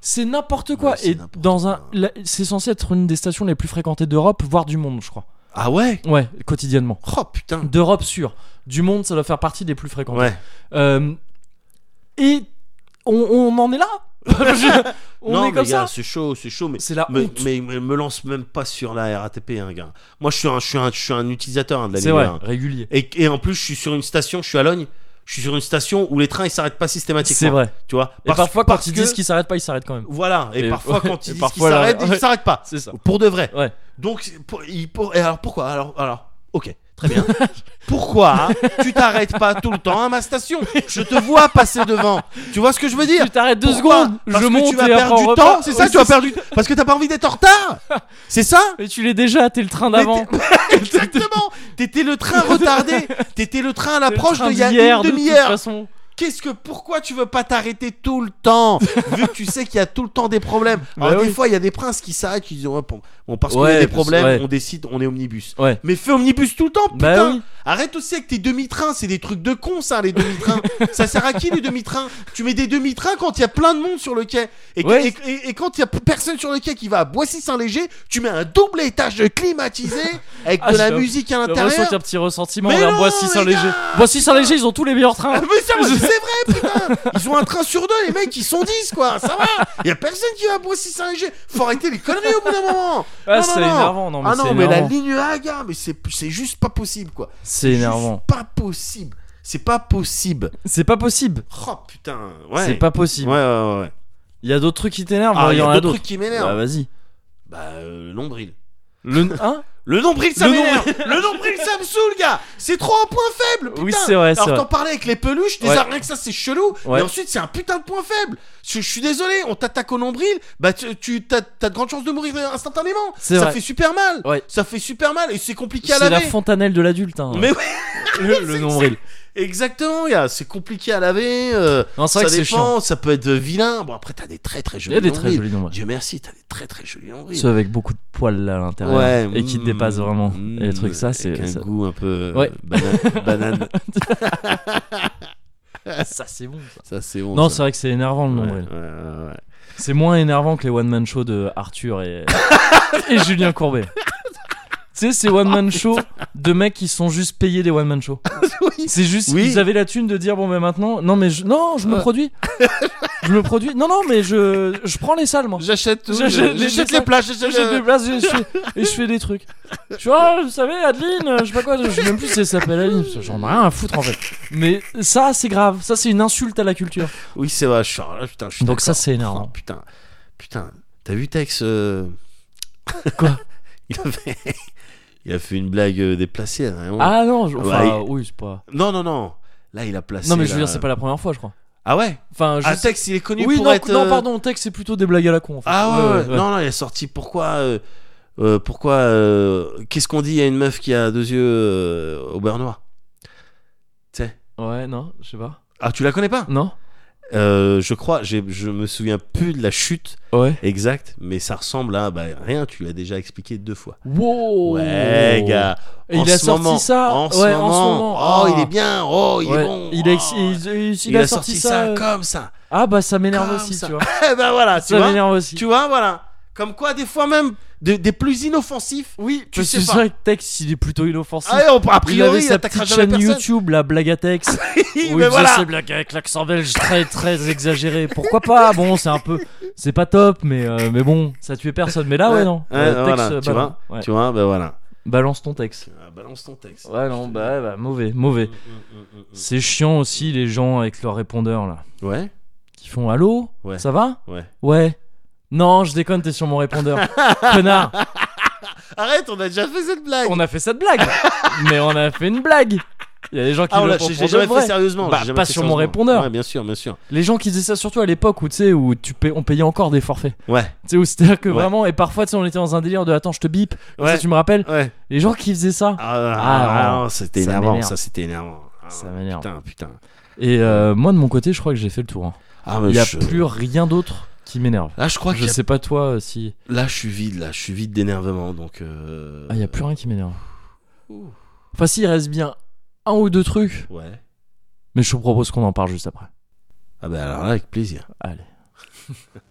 Speaker 1: C'est n'importe quoi.
Speaker 2: Ouais, c'est
Speaker 1: et
Speaker 2: n'importe
Speaker 1: dans un.
Speaker 2: quoi.
Speaker 1: la- C'est censé être une des stations les plus fréquentées d'Europe, voire du monde, je crois.
Speaker 2: Ah ouais?
Speaker 1: Ouais, quotidiennement.
Speaker 2: Oh putain.
Speaker 1: D'Europe sûr. Du monde, ça doit faire partie des plus fréquentées.
Speaker 2: Ouais.
Speaker 1: Euh, et on, on en est là? Je- on
Speaker 2: non
Speaker 1: est
Speaker 2: mais
Speaker 1: comme
Speaker 2: gars, c'est chaud, c'est chaud, mais
Speaker 1: C'est la
Speaker 2: me,
Speaker 1: honte.
Speaker 2: mais, mais me lance même pas sur la RATP, hein, gars. Moi, je suis un, je suis un, je suis un utilisateur hein, de la
Speaker 1: vrai,
Speaker 2: 1.
Speaker 1: régulier.
Speaker 2: Et, et en plus, je suis sur une station, je suis à Logne. Je suis sur une station où les trains ils s'arrêtent pas systématiquement.
Speaker 1: C'est vrai.
Speaker 2: Tu vois.
Speaker 1: Et parfois, quand ils
Speaker 2: que-
Speaker 1: disent qu'ils s'arrêtent pas, ils s'arrêtent quand même.
Speaker 2: Voilà. Et,
Speaker 1: Et-
Speaker 2: parfois, quand ils disent qu'ils s'arrêtent, ils
Speaker 1: ouais.
Speaker 2: s'arrêtent pas.
Speaker 1: C'est ça.
Speaker 2: Pour de vrai.
Speaker 1: Ouais.
Speaker 2: Donc, c'est pour- il- pour- et alors pourquoi? Alors, alors, ok, très bien. pourquoi tu t'arrêtes pas tout le temps à ma station Je te vois passer devant. Tu vois ce que je veux dire?
Speaker 1: Tu t'arrêtes deux
Speaker 2: Pourquoi?
Speaker 1: secondes,
Speaker 2: Parce
Speaker 1: je
Speaker 2: que
Speaker 1: monte
Speaker 2: tu vas
Speaker 1: et
Speaker 2: perdre du temps. C'est ça, tu vas perdre du parce que t'as pas envie d'être en retard. C'est ça?
Speaker 1: Mais tu l'es déjà, t'es le train d'avant.
Speaker 2: Exactement. T'étais le train retardé. T'étais le train à l'approche d'il y a une
Speaker 1: de toute
Speaker 2: demi-heure.
Speaker 1: façon.
Speaker 2: Qu'est-ce que pourquoi tu veux pas t'arrêter tout le temps vu que tu sais qu'il y a tout le temps des problèmes?
Speaker 1: Bah
Speaker 2: Alors des
Speaker 1: oui.
Speaker 2: fois il y a des princes qui s'arrêtent qui disent ouais, bon, bon, parce y
Speaker 1: Ouais,
Speaker 2: a des problèmes
Speaker 1: ouais.
Speaker 2: on décide on est omnibus.
Speaker 1: Ouais.
Speaker 2: Mais fais omnibus tout le temps putain.
Speaker 1: Bah oui.
Speaker 2: Arrête aussi avec tes demi-trains, c'est des trucs de con ça, les demi-trains. ça sert à qui les demi-trains? Tu mets des demi-trains quand il y a plein de monde sur le quai. Et, et, et- et quand il y a personne sur le quai qui va à Boissy-Saint-Léger, tu mets un double étage climatisé avec
Speaker 1: Ah,
Speaker 2: de la musique à l'intérieur.
Speaker 1: un petit ressentiment
Speaker 2: Mais
Speaker 1: vers
Speaker 2: non,
Speaker 1: Boissy-Saint-Léger. Boissy-Saint-Léger, ils ont tous les meilleurs trains.
Speaker 2: Mais ça, mais c'est vrai, putain Ils ont un train sur deux, les mecs, ils sont 10, quoi Ça va Il y a personne qui va à Boissy-Saint-Léger Faut arrêter les conneries au bout d'un moment
Speaker 1: Ah,
Speaker 2: Non,
Speaker 1: c'est
Speaker 2: non, non.
Speaker 1: énervant, non, mais
Speaker 2: Ah non, mais la ligne A, gars, mais c'est c'est juste pas possible, quoi.
Speaker 1: C'est énervant.
Speaker 2: Juste pas possible. C'est pas possible.
Speaker 1: C'est pas possible.
Speaker 2: Oh, putain, ouais.
Speaker 1: C'est pas possible.
Speaker 2: Ouais, ouais, ouais.
Speaker 1: Il y a d'autres trucs qui t'énervent.
Speaker 2: Ah,
Speaker 1: il y en a
Speaker 2: d'autres trucs qui
Speaker 1: Bah,
Speaker 2: m'énervent.
Speaker 1: vas-y.
Speaker 2: Bah, euh, le nombril.
Speaker 1: Le hein?
Speaker 2: Le nombril, ça m'énerve. Le nombril, ça me saoule, gars. C'est trop un point faible. Putain.
Speaker 1: Oui, c'est vrai,
Speaker 2: Alors t'en parlais avec les peluches, déjà
Speaker 1: Ouais.
Speaker 2: rien que ça c'est chelou.
Speaker 1: Ouais.
Speaker 2: Et ensuite c'est un putain de point faible. Je, je suis désolé, on t'attaque au nombril, bah tu, tu t'as, t'as de grandes chances de mourir instantanément.
Speaker 1: C'est
Speaker 2: Ça
Speaker 1: vrai.
Speaker 2: fait super mal.
Speaker 1: Ouais.
Speaker 2: Ça fait super mal et c'est compliqué à
Speaker 1: C'est la
Speaker 2: laver.
Speaker 1: fontanelle de l'adulte. Hein.
Speaker 2: Mais ouais,
Speaker 1: le, nombril.
Speaker 2: Exactement, gars. C'est compliqué à laver. euh,
Speaker 1: Non, c'est
Speaker 2: ça
Speaker 1: c'est chiant.
Speaker 2: dépend, ça peut être vilain. Bon après t'as des très très
Speaker 1: Il
Speaker 2: jolis
Speaker 1: y a des très
Speaker 2: nombrils.
Speaker 1: jolis nombrils.
Speaker 2: Dieu merci, t'as des très très jolis nombrils.
Speaker 1: Ceux avec beaucoup de poils à l'intérieur
Speaker 2: Ouais,
Speaker 1: et qui te
Speaker 2: mm,
Speaker 1: dépassent vraiment.
Speaker 2: mm,
Speaker 1: et les trucs, ça, c'est.
Speaker 2: avec un
Speaker 1: ça-
Speaker 2: goût un peu euh,
Speaker 1: Ouais.
Speaker 2: banane. banane.
Speaker 1: Ça, c'est bon. Ça.
Speaker 2: Ça c'est bon.
Speaker 1: Non,
Speaker 2: ça.
Speaker 1: c'est vrai que c'est énervant le
Speaker 2: Ouais,
Speaker 1: nombril.
Speaker 2: ouais, ouais, ouais.
Speaker 1: C'est moins énervant que les one man show de Arthur et, et Julien Courbet. Tu sais, ces one man show de mecs qui sont juste payés des one man show.
Speaker 2: Oui.
Speaker 1: C'est juste,
Speaker 2: Oui.
Speaker 1: ils avaient la thune de dire bon, mais maintenant, non, mais je, non, je me
Speaker 2: Ouais.
Speaker 1: produis. je me produis. Non, non, mais je, je prends les salles, moi.
Speaker 2: J'achète tout.
Speaker 1: J'achète les-
Speaker 2: J'achète
Speaker 1: les
Speaker 2: plages. j'achète
Speaker 1: J'achète
Speaker 2: le-
Speaker 1: des places et je, fais, et je fais des trucs. Tu vois, vous savez, Adeline, je sais pas quoi, je sais même plus si elle s'appelle Adeline, parce que j'en ai rien à foutre en fait. Mais ça, c'est grave. Ça, c'est une insulte à la culture.
Speaker 2: Oui, c'est vrai. Je suis, ah, putain, je suis
Speaker 1: Donc ça,
Speaker 2: d'accord.
Speaker 1: c'est énervant.
Speaker 2: Oh, putain, putain. T'as vu Tex euh,
Speaker 1: Quoi?
Speaker 2: Il, a fait... il a fait une blague euh, déplacée. Vraiment.
Speaker 1: Ah non, je- enfin,
Speaker 2: Ouais,
Speaker 1: oui, c'est pas.
Speaker 2: Non, non, non. Là, il a placé.
Speaker 1: Non, mais je veux dire, c'est pas la première fois, je crois.
Speaker 2: Ah ouais?
Speaker 1: Enfin, je
Speaker 2: Ah, Tex, il est connu
Speaker 1: Oui,
Speaker 2: pour
Speaker 1: non,
Speaker 2: être.
Speaker 1: non,
Speaker 2: euh,
Speaker 1: pardon, texte, c'est plutôt des blagues à la con en fait.
Speaker 2: Ah ouais, ouais, Non, non, il est sorti. Pourquoi euh, euh, Pourquoi euh, Qu'est-ce qu'on dit à une meuf qui a deux yeux au beurre noir Tu sais?
Speaker 1: Ouais, non, je sais pas.
Speaker 2: Ah, tu la connais pas?
Speaker 1: Non
Speaker 2: Euh, Je crois. Je me souviens plus de la chute
Speaker 1: Ouais.
Speaker 2: exacte, mais ça ressemble à bah, rien. Tu l'as déjà expliqué deux fois.
Speaker 1: Wow
Speaker 2: Ouais, gars. En
Speaker 1: il a
Speaker 2: ce
Speaker 1: sorti
Speaker 2: moment,
Speaker 1: ça
Speaker 2: en ce
Speaker 1: ouais,
Speaker 2: moment.
Speaker 1: en ce moment.
Speaker 2: Oh,
Speaker 1: Ah.
Speaker 2: il est bien. Oh, il
Speaker 1: Ouais,
Speaker 2: est bon.
Speaker 1: Il, a,
Speaker 2: Oh.
Speaker 1: il, il- il
Speaker 2: Il
Speaker 1: a,
Speaker 2: a
Speaker 1: sorti,
Speaker 2: sorti
Speaker 1: ça. euh,
Speaker 2: comme ça.
Speaker 1: Ah bah ça m'énerve aussi,
Speaker 2: ça.
Speaker 1: tu vois.
Speaker 2: Ben voilà, tu
Speaker 1: Ça m'énerve aussi.
Speaker 2: Tu vois, voilà. Comme quoi, des fois même, des, des plus inoffensifs.
Speaker 1: Oui,
Speaker 2: tu
Speaker 1: parce
Speaker 2: sais
Speaker 1: que c'est
Speaker 2: pas.
Speaker 1: vrai que Tex, il est plutôt inoffensif.
Speaker 2: Ah, on- a
Speaker 1: il avait
Speaker 2: priori, il
Speaker 1: sa
Speaker 2: attaquera
Speaker 1: petite
Speaker 2: jamais
Speaker 1: chaîne
Speaker 2: personne.
Speaker 1: YouTube, la blague à Tex.
Speaker 2: Oui, mais voilà.
Speaker 1: ses blagues avec l'accent belge très très exagéré. Pourquoi pas? Bon, c'est un peu, c'est pas top, mais euh, mais bon, ça tuait personne. Mais là, ouais, non.
Speaker 2: Ouais,
Speaker 1: Euh, Tex,
Speaker 2: voilà,
Speaker 1: euh,
Speaker 2: tu
Speaker 1: balance.
Speaker 2: vois.
Speaker 1: Ouais.
Speaker 2: Tu vois, ben voilà.
Speaker 1: Balance ton texte.
Speaker 2: Ah, balance ton texte.
Speaker 1: Ouais, non, bah, bah, mauvais, mauvais. C'est chiant aussi les gens avec leur répondeur là,
Speaker 2: Ouais,
Speaker 1: qui font allô,
Speaker 2: Ouais.
Speaker 1: ça va?
Speaker 2: Ouais.
Speaker 1: Ouais. Non, je déconne, t'es sur mon répondeur. Connard.
Speaker 2: Arrête, on a déjà fait cette blague.
Speaker 1: On a fait cette blague, mais on a fait une blague. Il y a des gens qui
Speaker 2: Ah,
Speaker 1: le font
Speaker 2: j'ai jamais
Speaker 1: vrai.
Speaker 2: fait sérieusement.
Speaker 1: Bah,
Speaker 2: jamais
Speaker 1: pas
Speaker 2: fait
Speaker 1: sur mon répondeur.
Speaker 2: Ouais, bien sûr, bien sûr.
Speaker 1: Les gens qui faisaient ça surtout à l'époque où tu sais où tu payes, on payait encore des forfaits.
Speaker 2: Ouais,
Speaker 1: Tu sais où c'est-à-dire que
Speaker 2: Ouais.
Speaker 1: vraiment et parfois tu sais on était dans un délire de attends je te bip,
Speaker 2: Ouais.
Speaker 1: ça tu me rappelles.
Speaker 2: ouais.
Speaker 1: Les gens qui faisaient ça.
Speaker 2: Ah,
Speaker 1: Ah,
Speaker 2: ah,
Speaker 1: non.
Speaker 2: non, c'était énervant. Ça, c'était énervant. Ah,
Speaker 1: Ça m'énerve.
Speaker 2: Putain, putain.
Speaker 1: Et euh, moi de mon côté je crois que j'ai fait le tour. hein.
Speaker 2: Ah, mais
Speaker 1: Il y a
Speaker 2: je-
Speaker 1: plus rien d'autre qui m'énerve.
Speaker 2: Là, je crois
Speaker 1: Je
Speaker 2: que
Speaker 1: sais pas toi euh, si
Speaker 2: là, je suis vide. Là, je suis vide d'énervement. Donc. euh,
Speaker 1: ah il y a plus rien qui m'énerve. Enfin si il reste bien un ou deux trucs,
Speaker 2: Ouais.
Speaker 1: mais je te propose qu'on en parle juste après.
Speaker 2: Ah ben alors là, avec plaisir.
Speaker 1: Allez.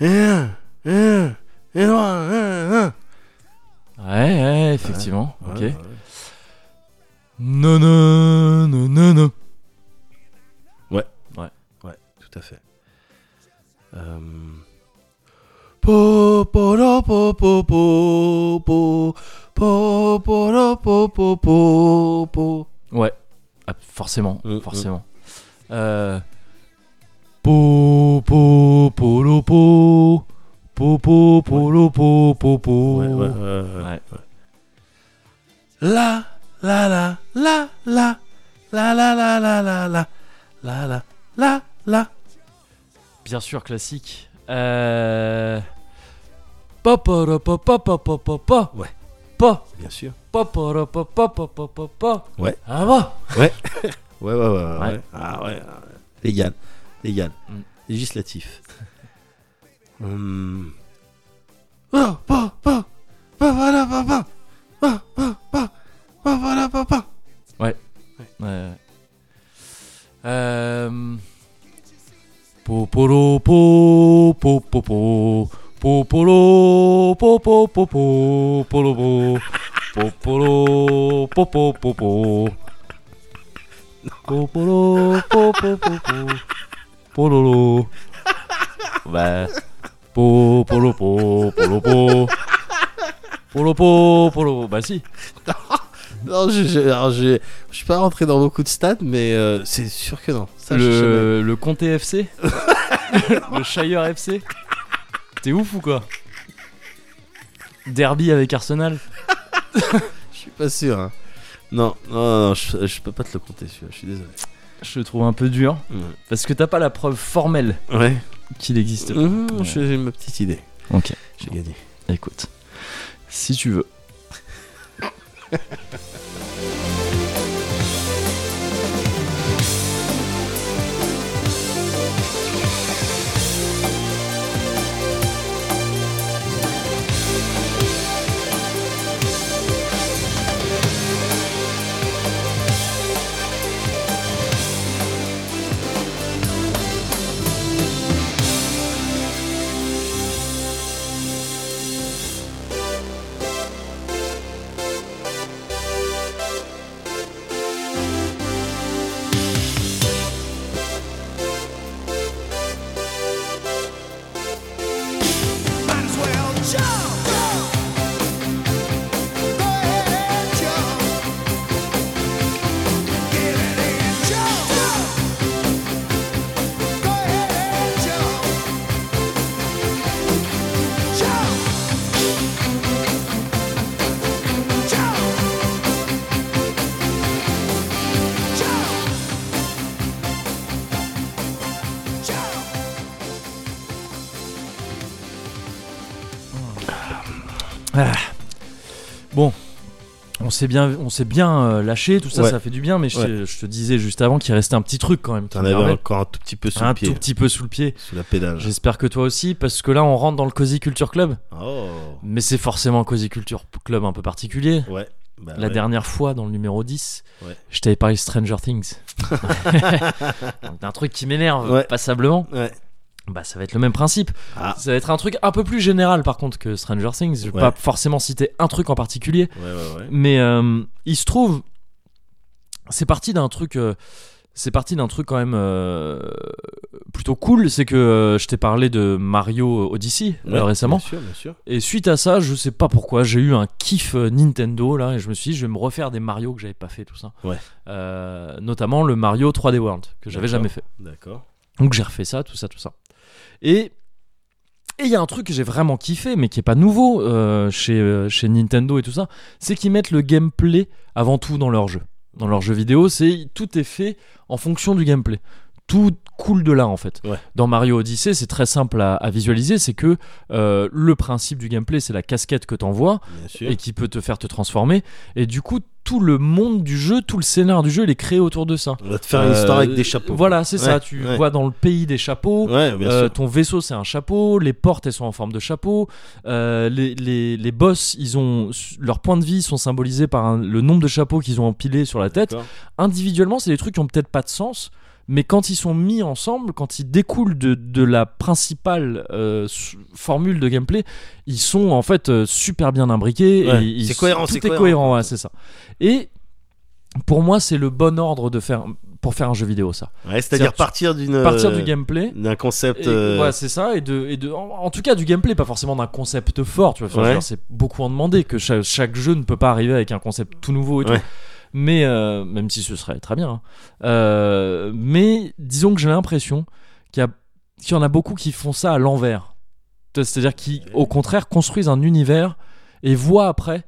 Speaker 1: Ouais, ouais, effectivement.
Speaker 2: Ouais,
Speaker 1: ok.
Speaker 2: ouais.
Speaker 1: Non, non, non, non, non.
Speaker 2: Ouais, tout à fait. Euh... Po, po, po, po, po, po, po, po, lo, po, po, po, po.
Speaker 1: Ouais, Ah, forcément,
Speaker 2: Mm,
Speaker 1: forcément. Euh... Po, po, polo, po. Po, po, polo, po, po.
Speaker 2: La, la, la, la, la. La, la, la, la, la, la. La, la, la.
Speaker 1: Bien sûr, classique. Euh. Papa, papa, papa, papa.
Speaker 2: Ouais.
Speaker 1: Pa.
Speaker 2: Bien sûr.
Speaker 1: Papa, papa, papa, papa.
Speaker 2: Ouais.
Speaker 1: Ah.
Speaker 2: Ouais. ouais, ouais, ouais, ouais. Ah ouais. Ah Légal. Légal.
Speaker 1: Mm.
Speaker 2: Législatif. Hum. Ah, voilà, voilà.
Speaker 1: Ouais. ouais. Euh... Popolo po po po po Popolo po po po po polo po Popolo po po po po Popolo po po po po Pololo Bah Po polo po polo po Polo po polo Bah si
Speaker 2: Non, je, je, alors, je, je suis pas rentré dans beaucoup de stats, mais euh, c'est sûr que non. Ça,
Speaker 1: le, le Comté FC Le Shire FC T'es ouf ou quoi Derby avec Arsenal
Speaker 2: Je suis pas sûr. hein. Non, non, non, non, je, je peux pas te le compter, celui-là, je suis désolé.
Speaker 1: Je le trouve un peu dur parce que t'as pas la preuve formelle
Speaker 2: Ouais.
Speaker 1: qu'il existe.
Speaker 2: Mmh,
Speaker 1: Ouais.
Speaker 2: J'ai ma petite idée.
Speaker 1: Ok,
Speaker 2: J'ai gagné.
Speaker 1: écoute. Si tu veux. s'est bien, on s'est bien euh, lâché, tout ça,
Speaker 2: Ouais.
Speaker 1: ça fait du bien, mais je,
Speaker 2: Ouais.
Speaker 1: te- je te disais juste avant qu'il restait un petit truc quand même.
Speaker 2: T'en avais encore un tout petit peu sous
Speaker 1: un
Speaker 2: le pied.
Speaker 1: tout petit peu sous le pied.
Speaker 2: Sous la pédale.
Speaker 1: J'espère que toi aussi, parce que là on rentre dans le Cozy Culture Club,
Speaker 2: Oh.
Speaker 1: mais c'est forcément un Cozy Culture Club un peu particulier.
Speaker 2: Ouais. Bah
Speaker 1: La
Speaker 2: ouais.
Speaker 1: dernière fois, dans le numéro 10,
Speaker 2: Ouais.
Speaker 1: je t'avais parlé de Stranger Things. D'un truc qui m'énerve
Speaker 2: Ouais.
Speaker 1: passablement. Bah, ça va être le même principe.
Speaker 2: Ah.
Speaker 1: Ça va être un truc un peu plus général, par contre, que Stranger Things. Je vais
Speaker 2: Ouais.
Speaker 1: pas forcément citer un truc en particulier.
Speaker 2: Ouais, ouais, ouais.
Speaker 1: Mais euh, il se trouve, c'est parti d'un truc. euh, c'est parti d'un truc quand même euh, plutôt cool. C'est que je t'ai parlé de Mario Odyssey récemment.
Speaker 2: Bien sûr, bien sûr.
Speaker 1: Et suite à ça, je sais pas pourquoi, j'ai eu un kiff Nintendo là, et je me suis dit, je vais me refaire des Mario que j'avais pas fait, tout ça. Notamment le Mario 3D World, que j'avais jamais fait.
Speaker 2: D'accord.
Speaker 1: Donc j'ai refait ça, tout ça, tout ça. Et et il y a un truc que j'ai vraiment kiffé, mais qui est pas nouveau euh, chez, euh, chez Nintendo et tout ça, c'est qu'ils mettent le gameplay avant tout dans leur jeu. Dans leur jeu vidéo, c'est tout est fait en fonction du gameplay. Tout coule de là en fait.
Speaker 2: Ouais.
Speaker 1: Dans Mario Odyssey, c'est très simple à, à visualiser, c'est que euh, le principe du gameplay, c'est la casquette que t'envoies et qui peut te faire te transformer. Et du coup, tout le monde du jeu, tout le scénar du jeu, il est créé autour de ça.
Speaker 2: On va te faire une
Speaker 1: Euh,
Speaker 2: histoire avec des chapeaux.
Speaker 1: Voilà, c'est ça. Tu
Speaker 2: ouais.
Speaker 1: vois dans le pays des chapeaux.
Speaker 2: Ouais,
Speaker 1: Euh, ton vaisseau c'est un chapeau, les portes elles sont en forme de chapeau, Euh, les, les, les boss ils ont leurs points de vie sont symbolisés par un- le nombre de chapeaux qu'ils ont empilés sur la tête. Individuellement c'est des trucs qui ont peut-être pas de sens, mais quand ils sont mis ensemble, quand ils découlent de, de la principale euh, formule de gameplay, ils sont en fait euh, super bien imbriqués.
Speaker 2: Ouais, c'est cohérent, c'est
Speaker 1: est cohérent,
Speaker 2: cohérent.
Speaker 1: ouais, c'est ça. Et pour moi c'est le bon ordre de faire pour faire un jeu vidéo ça.
Speaker 2: Ouais, c'est-à-dire partir d'une.
Speaker 1: Partir
Speaker 2: euh,
Speaker 1: du gameplay.
Speaker 2: D'un concept.
Speaker 1: Et,
Speaker 2: euh,
Speaker 1: voilà, c'est ça, et de, et de en, en tout cas du gameplay, pas forcément d'un concept fort, tu vois.
Speaker 2: Ouais.
Speaker 1: c'est beaucoup en demander que chaque, chaque jeu ne peut pas arriver avec un concept tout nouveau et tout. Mais euh, même si ce serait très bien. hein. Euh, mais disons que j'ai l'impression qu'il y, en a beaucoup qui font ça à l'envers. C'est-à-dire qui, au contraire, construisent un univers et voient après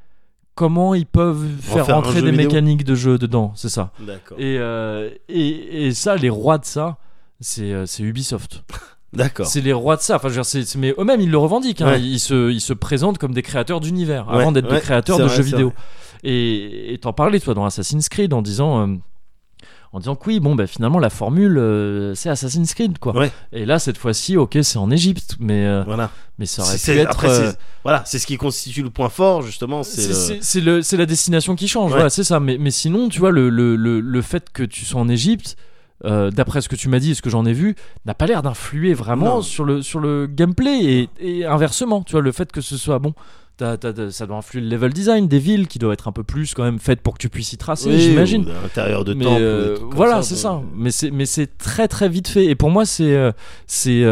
Speaker 1: comment ils peuvent faire
Speaker 2: faire
Speaker 1: rentrer des
Speaker 2: vidéo.
Speaker 1: mécaniques de jeu dedans, c'est ça. Et, euh, et, et ça, les rois de ça, c'est Ubisoft.
Speaker 2: D'accord.
Speaker 1: C'est les rois de ça. Enfin, je veux dire, mais eux-mêmes, ils le revendiquent. hein.
Speaker 2: Ouais.
Speaker 1: Ils, se, ils se présentent comme des créateurs d'univers
Speaker 2: Ouais,
Speaker 1: avant d'être
Speaker 2: ouais,
Speaker 1: des créateurs de
Speaker 2: vrai,
Speaker 1: jeux vidéo. Et t'en parlais, toi, dans Assassin's Creed, en disant. euh, en disant que oui, bon, bah, finalement, la formule, euh, c'est Assassin's Creed, quoi.
Speaker 2: Ouais.
Speaker 1: Et là, cette fois-ci, ok, c'est en Égypte, mais, euh,
Speaker 2: Voilà.
Speaker 1: mais ça aurait pu être.
Speaker 2: Après,
Speaker 1: euh,
Speaker 2: voilà, c'est ce qui constitue le point fort justement. C'est le-
Speaker 1: la destination qui change,
Speaker 2: Ouais.
Speaker 1: voilà, c'est ça. Mais, mais sinon, tu vois, le, le, le, le fait que tu sois en Égypte, euh, d'après ce que tu m'as dit et ce que j'en ai vu, n'a pas l'air d'influer vraiment
Speaker 2: Non.
Speaker 1: sur le, sur le gameplay et, et inversement. Tu vois, le fait que ce soit bon. ça doit influer le level design des villes qui doit être un peu plus quand même faites pour que tu puisses y tracer,
Speaker 2: Oui,
Speaker 1: j'imagine.
Speaker 2: à l'intérieur de ou
Speaker 1: euh, voilà, c'est ça. Mais c'est mais c'est très très vite fait. Et pour moi, c'est euh, c'est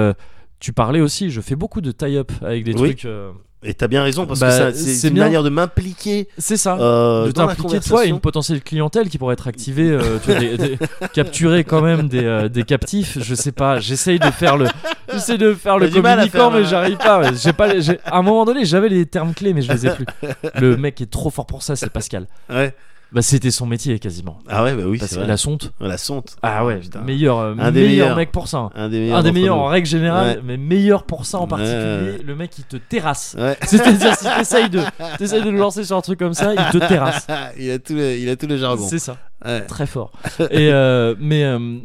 Speaker 1: tu parlais aussi. Je fais beaucoup de tie-up avec des
Speaker 2: Oui.
Speaker 1: trucs. euh,
Speaker 2: Et t'as bien raison parce
Speaker 1: Bah,
Speaker 2: que ça- c'est une
Speaker 1: bien.
Speaker 2: manière de m'impliquer
Speaker 1: c'est ça.
Speaker 2: euh,
Speaker 1: de t'impliquer toi et une potentielle clientèle qui pourrait être activée, euh, tu vois, des- des- capturer quand même des, euh, des captifs. Je sais pas. J'essaye de faire le, j'essaie de faire le communicant,
Speaker 2: faire,
Speaker 1: mais
Speaker 2: euh,
Speaker 1: j'arrive pas. J'ai pas. À un moment donné, j'avais les termes clés, mais je les ai plus. Le mec est trop fort pour ça, c'est Pascal.
Speaker 2: Ouais.
Speaker 1: Bah, c'était son métier quasiment.
Speaker 2: Ah ouais, bah oui,
Speaker 1: Parce
Speaker 2: c'est
Speaker 1: que
Speaker 2: vrai.
Speaker 1: la sonte.
Speaker 2: La sonte.
Speaker 1: Ah ouais,
Speaker 2: putain.
Speaker 1: meilleur, euh,
Speaker 2: Un des
Speaker 1: meilleur
Speaker 2: meilleurs.
Speaker 1: mec pour ça. hein.
Speaker 2: Un des meilleurs.
Speaker 1: Un des
Speaker 2: d'entre
Speaker 1: meilleurs
Speaker 2: nous.
Speaker 1: en règle générale,
Speaker 2: Ouais.
Speaker 1: mais meilleur pour ça en particulier. Le mec, il te terrasse.
Speaker 2: Ouais.
Speaker 1: C'est-à-dire, si t'essayes de, t'essayes de le lancer sur un truc comme ça, il te terrasse.
Speaker 2: il a tout le, il a tout le jargon.
Speaker 1: C'est ça.
Speaker 2: Ouais.
Speaker 1: Très fort. Et euh, mais euh,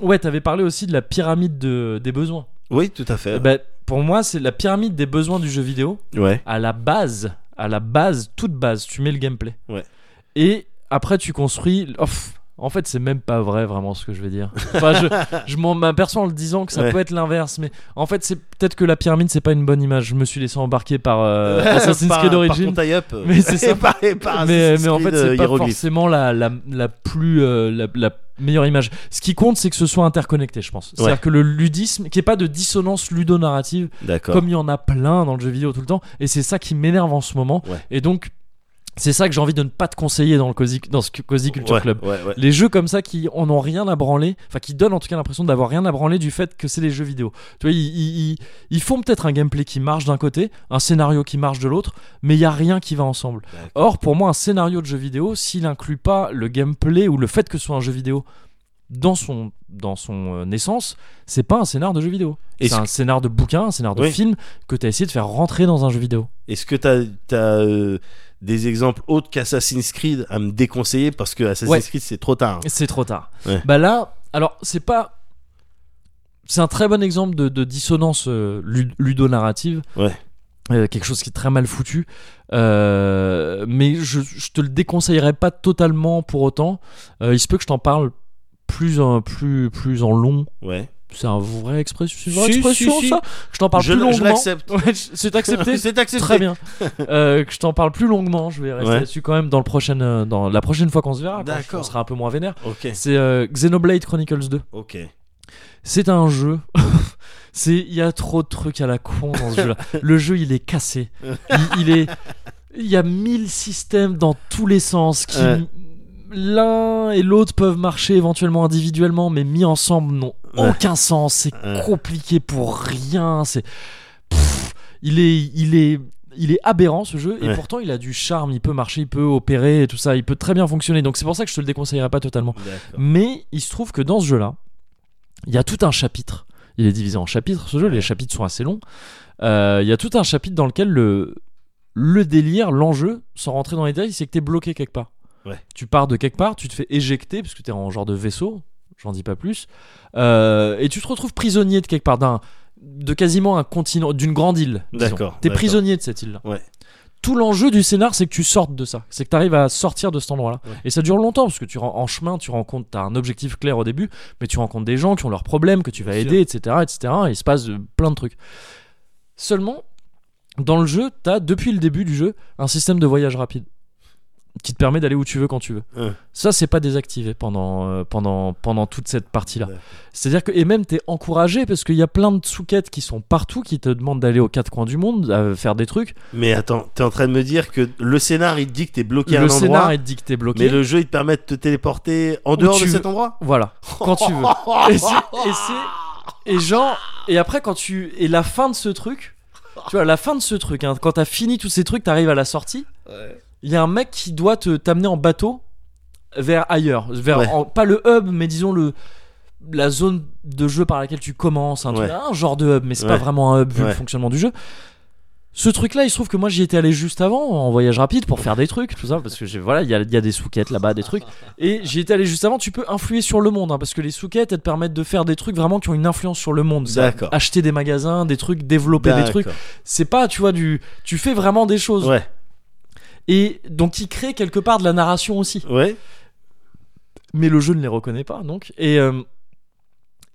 Speaker 1: ouais, t'avais parlé aussi de la pyramide de, des besoins.
Speaker 2: Oui, tout à fait.
Speaker 1: Ben, pour moi, c'est la pyramide des besoins du jeu vidéo.
Speaker 2: Ouais.
Speaker 1: À la base, à la base, toute base, tu mets le gameplay.
Speaker 2: Ouais.
Speaker 1: Et après, tu construis. oh, en fait, c'est même pas vrai vraiment ce que je vais dire. Enfin, je, je m'en m'aperçois en le disant que ça
Speaker 2: Ouais.
Speaker 1: peut être l'inverse, mais en fait, c'est peut-être que la pyramide, c'est pas une bonne image. Je me suis laissé embarquer par euh, Assassin's
Speaker 2: Par-
Speaker 1: Creed
Speaker 2: Par
Speaker 1: Origins.
Speaker 2: ton tie-up.
Speaker 1: Mais c'est ça.
Speaker 2: Par, par
Speaker 1: mais, mais en fait c'est
Speaker 2: euh,
Speaker 1: pas forcément la, la, la plus euh, la, la meilleure image ce qui compte c'est que ce soit interconnecté je pense c'est à dire
Speaker 2: Ouais.
Speaker 1: que le ludisme qu'il n'y ait pas de dissonance ludonarrative comme il y en a plein dans le jeu vidéo tout le temps et c'est ça qui m'énerve en ce moment
Speaker 2: Ouais.
Speaker 1: et donc c'est ça que j'ai envie de ne pas te conseiller dans le Cozy, dans ce Cozy Culture
Speaker 2: Ouais,
Speaker 1: Club
Speaker 2: Ouais, ouais.
Speaker 1: les jeux comme ça qui en ont rien à branler, enfin qui donnent en tout cas l'impression d'avoir rien à branler du fait que c'est des jeux vidéo. Tu vois, ils, ils- ils- ils font peut-être un gameplay qui marche d'un côté, un scénario qui marche de l'autre, mais il y a rien qui va ensemble. Or, pour moi, un scénario de jeu vidéo, s'il inclut pas le gameplay ou le fait que ce soit un jeu vidéo dans son dans son euh, naissance, c'est pas un scénar de jeu vidéo. C'est un
Speaker 2: que-
Speaker 1: scénar de bouquin, un scénar de
Speaker 2: Oui.
Speaker 1: film que tu as essayé de faire rentrer dans un jeu vidéo.
Speaker 2: Est-ce que t'as as, euh, des exemples autres qu'Assassin's Creed à me déconseiller parce que Assassin's
Speaker 1: Ouais.
Speaker 2: Creed c'est trop tard.
Speaker 1: C'est trop tard.
Speaker 2: Ouais.
Speaker 1: Bah là, alors c'est pas. C'est un très bon exemple de, de dissonance euh, lu- ludonarrative.
Speaker 2: Ouais.
Speaker 1: Euh, quelque chose qui est très mal foutu. Euh, mais je, je te le déconseillerais pas totalement pour autant. Euh, il se peut que je t'en parle plus en, plus, plus en long.
Speaker 2: Ouais.
Speaker 1: C'est un vrai expression, c'est une vraie
Speaker 2: Si,
Speaker 1: expression
Speaker 2: si, si.
Speaker 1: ça? Je t'en parle
Speaker 2: Je
Speaker 1: plus
Speaker 2: l- je
Speaker 1: longuement.
Speaker 2: l'accepte.
Speaker 1: Ouais, c'est accepté.
Speaker 2: c'est accepté.
Speaker 1: Très bien. Euh, que je t'en parle plus longuement. Je vais rester
Speaker 2: Ouais.
Speaker 1: là-dessus quand même dans, le prochain, euh, dans la prochaine fois qu'on se verra.
Speaker 2: D'accord.
Speaker 1: On sera un peu moins vénère. C'est euh, Xenoblade Chronicles 2.
Speaker 2: Ok.
Speaker 1: C'est un jeu. C'est il y a trop de trucs à la con dans ce jeu-là. Le jeu il est cassé. Il, il est il y a mille systèmes dans tous les sens qui. L'un et l'autre peuvent marcher éventuellement individuellement mais mis ensemble n'ont aucun sens. C'est compliqué pour rien. C'est Pff, il est il est il est aberrant ce jeu et
Speaker 2: Ouais.
Speaker 1: pourtant il a du charme, il peut marcher, il peut opérer et tout ça, il peut très bien fonctionner. Donc c'est pour ça que je te le déconseillerais pas totalement.
Speaker 2: D'accord.
Speaker 1: Mais il se trouve que dans ce jeu-là, il y a tout un chapitre. Il est divisé en chapitres, ce jeu. Les chapitres sont assez longs. Euh, il y a tout un chapitre dans lequel le, le délire, l'enjeu, sans rentrer dans les détails, c'est que t'es bloqué quelque part.
Speaker 2: Ouais.
Speaker 1: Tu pars de quelque part, tu te fais éjecter, parce que t'es en genre de vaisseau, j'en dis pas plus, euh, et tu te retrouves prisonnier de quelque part, d'un, de quasiment un continent, d'une grande île.
Speaker 2: D'accord,
Speaker 1: T'es
Speaker 2: d'accord.
Speaker 1: prisonnier de cette île-là.
Speaker 2: Ouais.
Speaker 1: Tout l'enjeu du scénar, c'est que tu sortes de ça. C'est que tu arrives à sortir de cet endroit-là.
Speaker 2: Ouais.
Speaker 1: Et ça dure longtemps, parce que tu en chemin, tu rencontres, t'as un objectif clair au début, mais tu rencontres des gens qui ont leurs problèmes, que tu vas
Speaker 2: Bien
Speaker 1: aider, etc., etc. Et il se passe euh, plein de trucs. Seulement, dans le jeu, t'as depuis le début du jeu un système de voyage rapide qui te permet d'aller où tu veux quand tu veux.
Speaker 2: Ouais.
Speaker 1: Ça, c'est pas désactivé pendant, euh, pendant, pendant toute cette partie-là. C'est-à-dire que, et même t'es encouragé parce qu'il y a plein de sous-quêtes qui sont partout, qui te demandent d'aller aux quatre coins du monde, à faire des trucs.
Speaker 2: Mais attends, t'es en train de me dire que le scénar il te dit que t'es bloqué à un
Speaker 1: le scénar
Speaker 2: endroit,
Speaker 1: est dit que t'es bloqué.
Speaker 2: mais le jeu il te permet de te téléporter en
Speaker 1: Où
Speaker 2: dehors de
Speaker 1: veux.
Speaker 2: cet endroit
Speaker 1: Voilà, quand tu veux. Et c'est- et genre et après quand tu et la fin de ce truc, tu vois la fin de ce truc, hein, quand t'as fini tous ces trucs, t'arrives à la sortie. Il y a un mec qui doit te t'amener en bateau vers ailleurs, vers
Speaker 2: Ouais.
Speaker 1: en- pas le hub, mais disons le la zone de jeu par laquelle tu commences,
Speaker 2: Ouais.
Speaker 1: un genre de hub, mais c'est pas
Speaker 2: Ouais.
Speaker 1: vraiment un hub vu le fonctionnement du jeu. Ce truc-là, il se trouve que moi j'y étais allé juste avant en voyage rapide pour faire des trucs, tout ça, parce que j'ai- voilà, il y a, y a des souquettes là-bas, des trucs. Et j'y étais allé juste avant. Tu peux influer sur le monde, hein, parce que les souquettes, elles te permettent de faire des trucs vraiment qui ont une influence sur le monde.
Speaker 2: D'accord.
Speaker 1: Acheter des magasins, des trucs, développer des trucs. C'est pas, tu vois, du, tu fais vraiment des choses.
Speaker 2: Ouais,
Speaker 1: Et donc, il crée quelque part de la narration aussi.
Speaker 2: ouais,
Speaker 1: Mais le jeu ne les reconnaît pas, donc. Et, euh,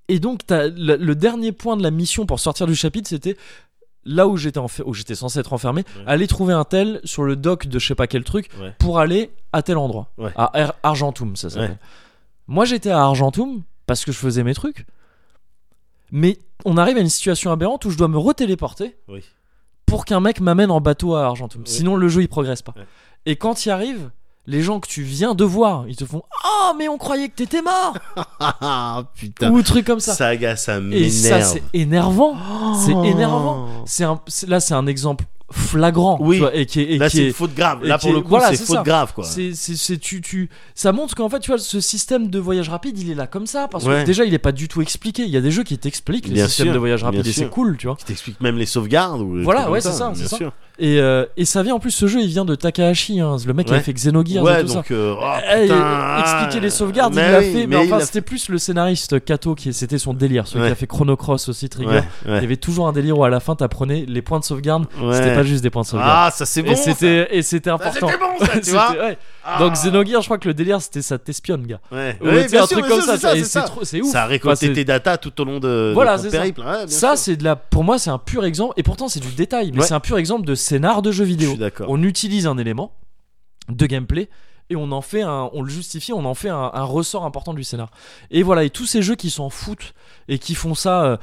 Speaker 1: et donc, le, le dernier point de la mission pour sortir du chapitre, c'était là où j'étais où j'étais censé être enfermé,
Speaker 2: Ouais.
Speaker 1: aller trouver un tel sur le dock de je sais pas quel truc
Speaker 2: Ouais.
Speaker 1: pour aller à tel endroit.
Speaker 2: Ouais.
Speaker 1: À Ar- Argentum, ça s'appelle. Moi, j'étais à Argentum parce que je faisais mes trucs. Mais on arrive à une situation aberrante où je dois me retéléporter
Speaker 2: Oui.
Speaker 1: Pour qu'un mec m'amène en bateau à Argentum. Sinon, le jeu il progresse pas.
Speaker 2: Ouais.
Speaker 1: Et quand il arrive, les gens que tu viens de voir, ils te font Oh, mais on croyait que t'étais mort
Speaker 2: Ah putain.
Speaker 1: Ou truc comme ça.
Speaker 2: Saga, ça
Speaker 1: Et
Speaker 2: m'énerve.
Speaker 1: ça, c'est énervant. C'est
Speaker 2: Oh.
Speaker 1: énervant. C'est- là, c'est un exemple flagrant.
Speaker 2: Oui.
Speaker 1: vois, et qui est, et
Speaker 2: Là, c'est une faute grave. Là, pour
Speaker 1: est-
Speaker 2: le coup,
Speaker 1: voilà,
Speaker 2: c'est faute
Speaker 1: ça.
Speaker 2: grave, quoi.
Speaker 1: C'est, tu, tu, ça montre qu'en fait, tu vois, ce système de voyage rapide, il est là comme ça. Parce
Speaker 2: Ouais.
Speaker 1: que déjà, il est pas du tout expliqué. Il y a des jeux qui t'expliquent les systèmes
Speaker 2: sûr,
Speaker 1: de voyage rapide et c'est cool, tu vois.
Speaker 2: Qui t'explique même les sauvegardes ou les
Speaker 1: Voilà, ouais, c'est ça,
Speaker 2: sûr.
Speaker 1: Et, euh, et ça vient en plus, ce jeu, il vient de Takahashi, hein, le mec qui
Speaker 2: Ouais.
Speaker 1: a fait Xenogears
Speaker 2: Ouais,
Speaker 1: et tout
Speaker 2: donc,
Speaker 1: ça.
Speaker 2: euh, oh,
Speaker 1: Eh, expliquer les sauvegardes,
Speaker 2: mais
Speaker 1: il l'a
Speaker 2: oui,
Speaker 1: fait, mais, enfin c'était plus le scénariste Kato qui c'était son délire, celui qui a fait Chrono Cross aussi Trigger. Il y avait toujours un délire où à la fin t'apprenais les points de sauvegarde, c'était pas juste des points de sauvegarde.
Speaker 2: Ah, ça c'est bon.
Speaker 1: et c'était et c'était important.
Speaker 2: C'était bon, ça, tu vois.
Speaker 1: ouais.
Speaker 2: Ah.
Speaker 1: Donc Xenogears, je crois que le délire c'était ça t'espionne, gars.
Speaker 2: Ouais,
Speaker 1: Ou,
Speaker 2: Ouais,
Speaker 1: un
Speaker 2: sûr,
Speaker 1: truc comme
Speaker 2: sûr,
Speaker 1: ça,
Speaker 2: c'est ça, c'est
Speaker 1: ouf.
Speaker 2: Ça a
Speaker 1: Enfin,
Speaker 2: récolté
Speaker 1: c'est-
Speaker 2: tes datas tout au long de, de
Speaker 1: Voilà,
Speaker 2: ton
Speaker 1: c'est ça.
Speaker 2: périple. Ouais,
Speaker 1: ça c'est de la pour moi c'est un pur exemple et pourtant c'est du détail mais c'est un pur exemple de scénar de jeu
Speaker 2: Je
Speaker 1: vidéo.
Speaker 2: suis d'accord.
Speaker 1: On utilise un élément de gameplay et on en fait un, on le justifie, on en fait un, un ressort important du scénar. Et voilà, et tous ces jeux qui s'en foutent et qui font ça, euh,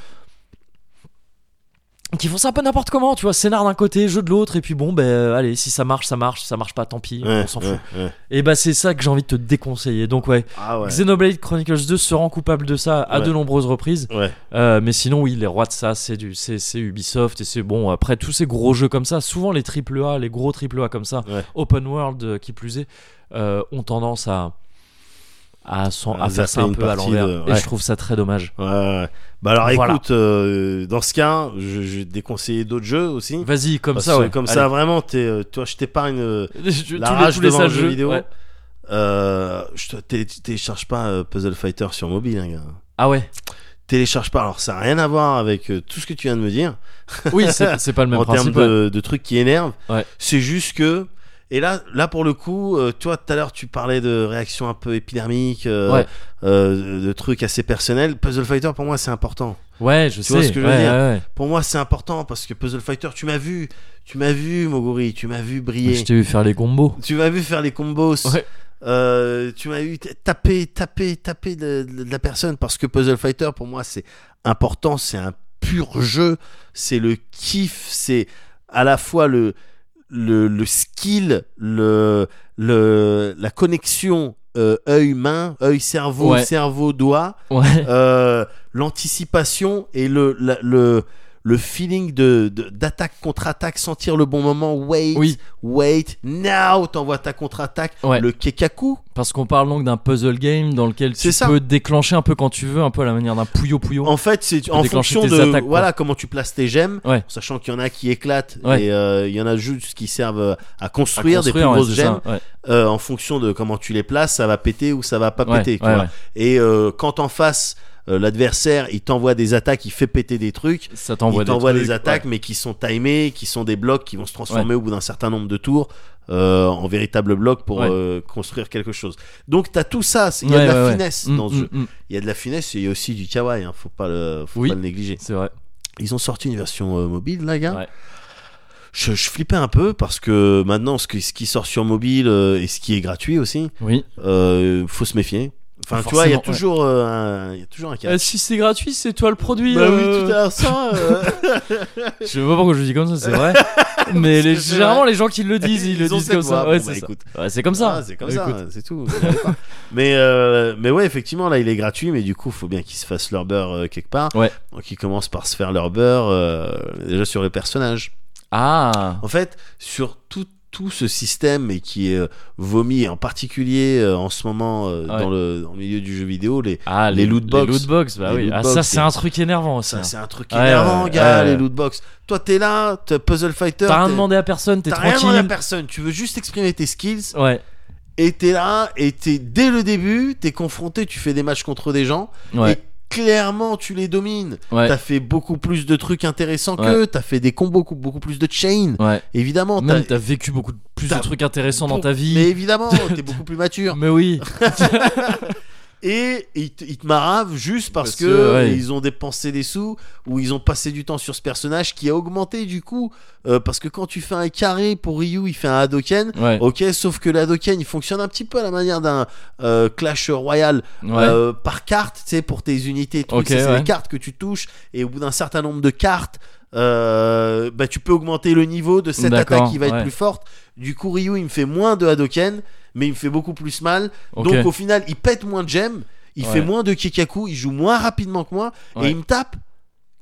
Speaker 1: qui font ça un peu n'importe comment, tu vois, scénar d'un côté, jeu de l'autre, et puis bon, ben euh, allez, si ça marche, ça marche, si ça marche pas, tant pis,
Speaker 2: Ouais,
Speaker 1: on s'en fout.
Speaker 2: ouais, ouais.
Speaker 1: Et bah c'est ça que j'ai envie de te déconseiller. Donc ouais,
Speaker 2: Ah.
Speaker 1: Xenoblade Chronicles 2 se rend coupable de ça à de nombreuses reprises. Euh, mais sinon, oui, les rois de ça, c'est du, c'est, c'est Ubisoft et c'est bon. Après tous ces gros jeux comme ça, souvent les triple A, les gros triple A comme ça, open world euh, qui plus est, ont tendance à à, s'en-
Speaker 2: À
Speaker 1: à faire ça un peu à l'envers.
Speaker 2: de-
Speaker 1: Et
Speaker 2: ouais.
Speaker 1: je trouve ça très dommage.
Speaker 2: Ouais, ouais. Bah alors
Speaker 1: Voilà.
Speaker 2: écoute, euh, dans ce cas, je, je vais te déconseiller d'autres jeux aussi.
Speaker 1: Vas-y, comme
Speaker 2: Parce
Speaker 1: ça, ouais.
Speaker 2: Comme
Speaker 1: Allez.
Speaker 2: ça, vraiment, t'es, euh, toi, je t'épargne euh, la
Speaker 1: tous les,
Speaker 2: rage
Speaker 1: tous les
Speaker 2: devant le jeu vidéo. Euh, je télé- télécharge pas Puzzle Fighter sur mobile, hein, gars.
Speaker 1: Ah ouais.
Speaker 2: Télécharge pas. Alors ça n'a rien à voir avec euh, tout ce que tu viens de me dire
Speaker 1: Oui, c'est, pas le même
Speaker 2: en termes
Speaker 1: principe. ouais.
Speaker 2: de, de trucs qui énervent.
Speaker 1: Ouais.
Speaker 2: C'est juste que et là, là pour le coup, euh, toi tout à l'heure tu parlais de réactions un peu épidermiques, euh,
Speaker 1: Ouais.
Speaker 2: euh, de trucs assez personnels. Puzzle Fighter pour moi c'est important.
Speaker 1: Ouais, je
Speaker 2: Tu
Speaker 1: sais.
Speaker 2: vois ce que je veux dire
Speaker 1: ouais.
Speaker 2: Pour moi c'est important parce que Puzzle Fighter, tu m'as vu, tu m'as vu Moguri, tu m'as vu briller.
Speaker 1: Je t'ai vu faire les combos.
Speaker 2: Tu m'as vu faire les combos. Euh, tu m'as vu taper, taper, taper de, de- de la personne parce que Puzzle Fighter pour moi c'est important, c'est un pur jeu, c'est le kiff, c'est à la fois le le, le skill, le, le la connexion euh, œil-main, œil-cerveau,
Speaker 1: Ouais.
Speaker 2: cerveau-doigt,
Speaker 1: Ouais.
Speaker 2: euh, l'anticipation et le, la- le, le feeling de, de- d'attaque contre attaque, sentir le bon moment, wait,
Speaker 1: Oui.
Speaker 2: wait, now, t'envoies ta contre-attaque,
Speaker 1: Ouais.
Speaker 2: le kekaku.
Speaker 1: Parce qu'on parle donc d'un puzzle game dans lequel tu
Speaker 2: ça.
Speaker 1: peux déclencher un peu quand tu veux, un peu à la manière d'un pouyo pouyo.
Speaker 2: En fait, c'est en fonction de
Speaker 1: attaques,
Speaker 2: voilà comment tu places tes gemmes,
Speaker 1: Ouais.
Speaker 2: sachant qu'il y en a qui éclatent
Speaker 1: Ouais.
Speaker 2: et euh, il y en a juste qui servent euh, à
Speaker 1: À
Speaker 2: construire, des plus grosses gemmes. Euh, en fonction de comment tu les places, ça va péter ou ça va pas péter. tu vois. Et euh, quand en face euh, l'adversaire il t'envoie des attaques, il fait péter des trucs.
Speaker 1: Ça t'envoie
Speaker 2: il t'envoie
Speaker 1: des,
Speaker 2: des,
Speaker 1: trucs,
Speaker 2: attaques,
Speaker 1: ouais.
Speaker 2: mais qui sont timés, qui sont des blocs qui vont se transformer au bout d'un certain nombre de tours euh, en véritables blocs pour
Speaker 1: Ouais.
Speaker 2: euh, construire quelque chose. Donc t'as tout ça, il y a de la finesse
Speaker 1: Mm,
Speaker 2: dans ce
Speaker 1: mm,
Speaker 2: jeu.
Speaker 1: mm.
Speaker 2: Il y a de la finesse et il y a aussi du kawaii, hein, faut pas le, faut
Speaker 1: Oui.
Speaker 2: pas le négliger.
Speaker 1: C'est vrai.
Speaker 2: Ils ont sorti une version mobile, là, gars. Je, je flippais un peu parce que maintenant, ce, qui sort sur mobile euh, et ce qui est gratuit aussi,
Speaker 1: Oui.
Speaker 2: euh, faut se méfier. Enfin, tu vois, il y a
Speaker 1: Forcément, ouais.
Speaker 2: toujours, euh, un, il y a toujours un cas.
Speaker 1: Euh, si c'est gratuit, c'est toi le produit.
Speaker 2: bah oui,
Speaker 1: euh.
Speaker 2: tout à ça. euh,
Speaker 1: Je sais pas pourquoi je dis comme ça, c'est vrai. Mais les, généralement,
Speaker 2: vrai.
Speaker 1: les gens qui le disent, ils,
Speaker 2: Ils
Speaker 1: le disent comme ça. Ouais,
Speaker 2: bah,
Speaker 1: c'est ça.
Speaker 2: écoute.
Speaker 1: Ouais, c'est comme ça.
Speaker 2: Ah, c'est comme
Speaker 1: Écoute.
Speaker 2: ça, c'est tout. mais, euh, mais ouais, effectivement, là, il est gratuit, mais du coup, faut bien qu'ils se fassent leur beurre euh, quelque part.
Speaker 1: Ouais.
Speaker 2: Donc, ils commencent par se faire leur beurre euh, déjà sur les personnages.
Speaker 1: Ah.
Speaker 2: En fait, sur tout- tout ce système et qui est euh, vomi en particulier euh, en ce moment euh,
Speaker 1: Ouais.
Speaker 2: dans, le, dans le milieu du jeu vidéo les
Speaker 1: Ah,
Speaker 2: les loot box.
Speaker 1: Les loot box, bah
Speaker 2: Les
Speaker 1: oui. Ah, ça, c'est un truc énervant aussi.
Speaker 2: ça c'est un truc énervant
Speaker 1: ouais,
Speaker 2: gars
Speaker 1: ouais.
Speaker 2: les loot box toi t'es là t'es puzzle fighter
Speaker 1: T'as rien demandé à personne, t'es
Speaker 2: t'as rien demandé à
Speaker 1: tranquille.
Speaker 2: personne tu veux juste exprimer tes skills
Speaker 1: Ouais,
Speaker 2: et t'es là et t'es dès le début t'es confronté tu fais des matchs contre des gens
Speaker 1: ouais,
Speaker 2: et clairement tu les domines
Speaker 1: ouais.
Speaker 2: T'as fait beaucoup plus de trucs intéressants qu'eux, t'as fait des combos, beaucoup, beaucoup plus de chain.
Speaker 1: Ouais.
Speaker 2: Évidemment, t'as-
Speaker 1: t'as vécu beaucoup plus de trucs intéressants dans ta vie.
Speaker 2: Mais évidemment, t'es beaucoup plus mature.
Speaker 1: Mais oui.
Speaker 2: Et ils te, ils te maravent juste parce,
Speaker 1: Parce
Speaker 2: que,
Speaker 1: que, ouais.
Speaker 2: ils ont dépensé des sous ou ils ont passé du temps sur ce personnage qui a augmenté du coup. euh, parce que quand tu fais un carré pour Ryu, il fait un Hadoken.
Speaker 1: Ouais.
Speaker 2: Ok, sauf que le Hadoken il fonctionne un petit peu à la manière d'un euh, Clash Royale
Speaker 1: Ouais.
Speaker 2: euh, par carte, tu sais, pour tes unités. et trucs.
Speaker 1: Ok,
Speaker 2: Ça, c'est les cartes que tu touches et au bout d'un certain nombre de cartes, bah, tu peux augmenter le niveau de cette attaque qui va être plus forte. Du coup, Ryu il me fait moins de Hadoken, mais il me fait beaucoup plus mal. Donc au final, il pète moins de gemmes, il
Speaker 1: Ouais.
Speaker 2: fait moins de Kikaku, il joue moins rapidement que moi
Speaker 1: Ouais.
Speaker 2: et il me tape.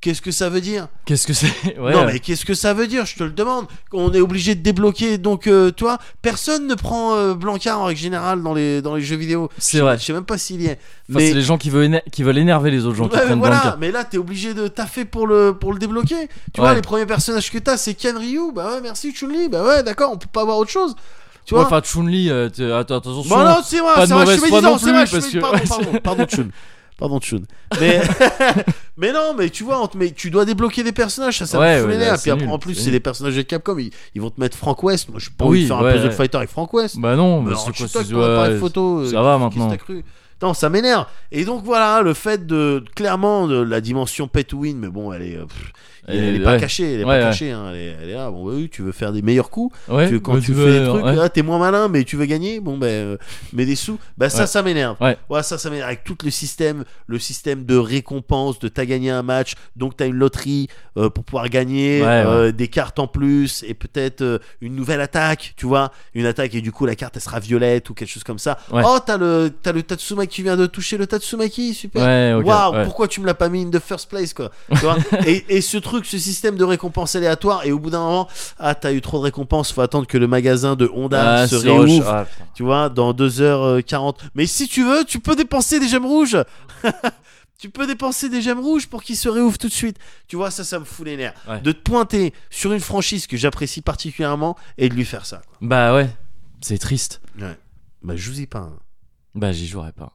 Speaker 2: Qu'est-ce que ça veut dire?
Speaker 1: Qu'est-ce que c'est? Ouais.
Speaker 2: Non mais qu'est-ce que ça veut dire? Je te le demande. On est obligé de débloquer. Donc euh, toi, personne ne prend euh, Blanca en règle générale dans les dans les jeux vidéo.
Speaker 1: C'est vrai.
Speaker 2: Je sais même pas s'il y est.
Speaker 1: Enfin, c'est les gens qui veulent, qui veulent énerver les autres gens qui prennent
Speaker 2: voilà, mais là t'es obligé de taffer pour le pour le débloquer. Tu vois les premiers personnages que t'as c'est Ken Ryu, bah ouais merci Chun-Li, bah ouais d'accord, on peut pas avoir autre chose. Tu vois
Speaker 1: Enfin, Chun-Li, euh, attends, attention.
Speaker 2: Bon non c'est
Speaker 1: pas de
Speaker 2: c'est vrai, je suis médisant,
Speaker 1: non
Speaker 2: c'est
Speaker 1: plus,
Speaker 2: je suis pardon, pardon, pardon Chun. Pardon Chun. Mais mais non, mais tu vois, on te met- tu dois débloquer des personnages, ça ça
Speaker 1: Ouais,
Speaker 2: me fout
Speaker 1: ouais,
Speaker 2: les
Speaker 1: là,
Speaker 2: nerfs.
Speaker 1: c'est
Speaker 2: Puis après,
Speaker 1: nul,
Speaker 2: en plus,
Speaker 1: c'est
Speaker 2: des personnages de Capcom, ils, ils vont te mettre Frank West. Moi, je pas
Speaker 1: Oui,
Speaker 2: envie de faire un puzzle fighter avec Frank West.
Speaker 1: Bah non, mais c'est quoi
Speaker 2: appareil
Speaker 1: ouais,
Speaker 2: photo.
Speaker 1: Ça
Speaker 2: euh,
Speaker 1: va
Speaker 2: qu'est-ce que
Speaker 1: maintenant.
Speaker 2: cru Non, ça m'énerve. Et donc voilà, le fait de clairement de la dimension pay to win, mais bon, elle est, euh, pff, elle,
Speaker 1: Et-
Speaker 2: est pas
Speaker 1: ouais.
Speaker 2: cachée, elle est
Speaker 1: Ouais,
Speaker 2: pas
Speaker 1: ouais.
Speaker 2: cachée. hein, elle, est, elle est là. Bon, bah oui, tu veux faire des meilleurs coups.
Speaker 1: Ouais,
Speaker 2: Tu- quand
Speaker 1: bah,
Speaker 2: tu
Speaker 1: veux,
Speaker 2: fais des trucs,
Speaker 1: ouais.
Speaker 2: t'es moins malin, mais tu veux gagner. Bon, ben, euh, mets des sous. Bah ça,
Speaker 1: Ouais.
Speaker 2: ça m'énerve.
Speaker 1: Ouais.
Speaker 2: ça, ça m'énerve. Avec tout le système, le système de récompense, de t'as gagné un match, donc t'as une loterie euh, pour pouvoir gagner
Speaker 1: Ouais,
Speaker 2: euh, des cartes en plus et peut-être euh, une nouvelle attaque, tu vois, une attaque et du coup la carte elle sera violette ou quelque chose comme ça.
Speaker 1: Ouais.
Speaker 2: Oh, t'as le t'as le Tatsumaki qui vient de toucher le Tatsumaki, super.
Speaker 1: Ouais.
Speaker 2: Waouh,
Speaker 1: ouais.
Speaker 2: pourquoi tu me l'as pas mis in the first place quoi tu vois et, et ce truc, ce système de récompense aléatoire et au bout d'un moment, ah t'as eu trop de récompenses, faut attendre que le magasin de Honda
Speaker 1: Ah,
Speaker 2: se réouvre
Speaker 1: Ah,
Speaker 2: tu vois, dans 2h40. Mais si tu veux, tu peux dépenser des gemmes rouges. tu peux dépenser des gemmes rouges pour qu'ils se réouvrent tout de suite. Tu vois, ça, ça me fout les nerfs.
Speaker 1: Ouais.
Speaker 2: De te pointer sur une franchise que j'apprécie particulièrement et de lui faire ça. quoi.
Speaker 1: Bah ouais, c'est triste.
Speaker 2: Ouais. Bah, je vous y pas. hein.
Speaker 1: Bah j'y jouerai pas.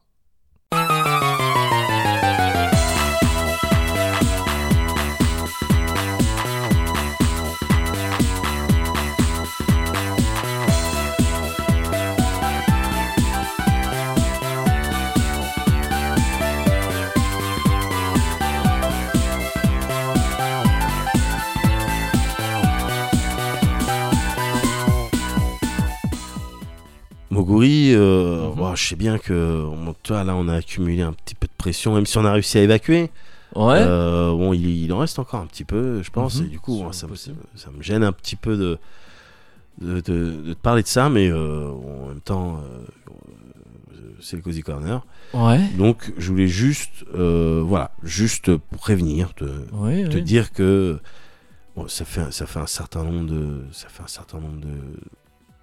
Speaker 2: Moguri, euh,
Speaker 1: Mhm.
Speaker 2: bon, je sais bien que on- toi, là, on a accumulé un petit peu de pression, même si on a réussi à évacuer.
Speaker 1: Ouais.
Speaker 2: Euh, bon, il, il en reste encore un petit peu, je pense,
Speaker 1: Mhm.
Speaker 2: et du coup, ça, me- ça me gêne un petit peu de, de, de- de te parler de ça, mais euh, en même temps, c'est le Cozy Corner.
Speaker 1: Ouais.
Speaker 2: Donc, je voulais juste, voilà, juste prévenir, te,
Speaker 1: Ouais.
Speaker 2: te
Speaker 1: ouais.
Speaker 2: dire que bon, ça, fait, un- ça fait un certain nombre de, ça fait un certain nombre de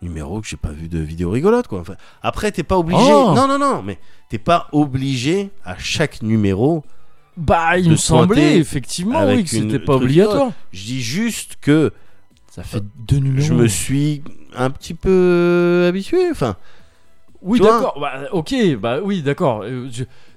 Speaker 2: numéros que j'ai pas vu de vidéos rigolotes, quoi. Enfin, après, t'es pas obligé.
Speaker 1: Oh
Speaker 2: non, non, non, mais t'es pas obligé à chaque numéro.
Speaker 1: Bah il me semblait effectivement oui que c'était pas obligatoire.
Speaker 2: Je dis juste que
Speaker 1: Ça fait deux numéros.
Speaker 2: je me suis un petit peu habitué. Enfin,
Speaker 1: Oui, d'accord. Bah, ok, bah oui, d'accord. Euh,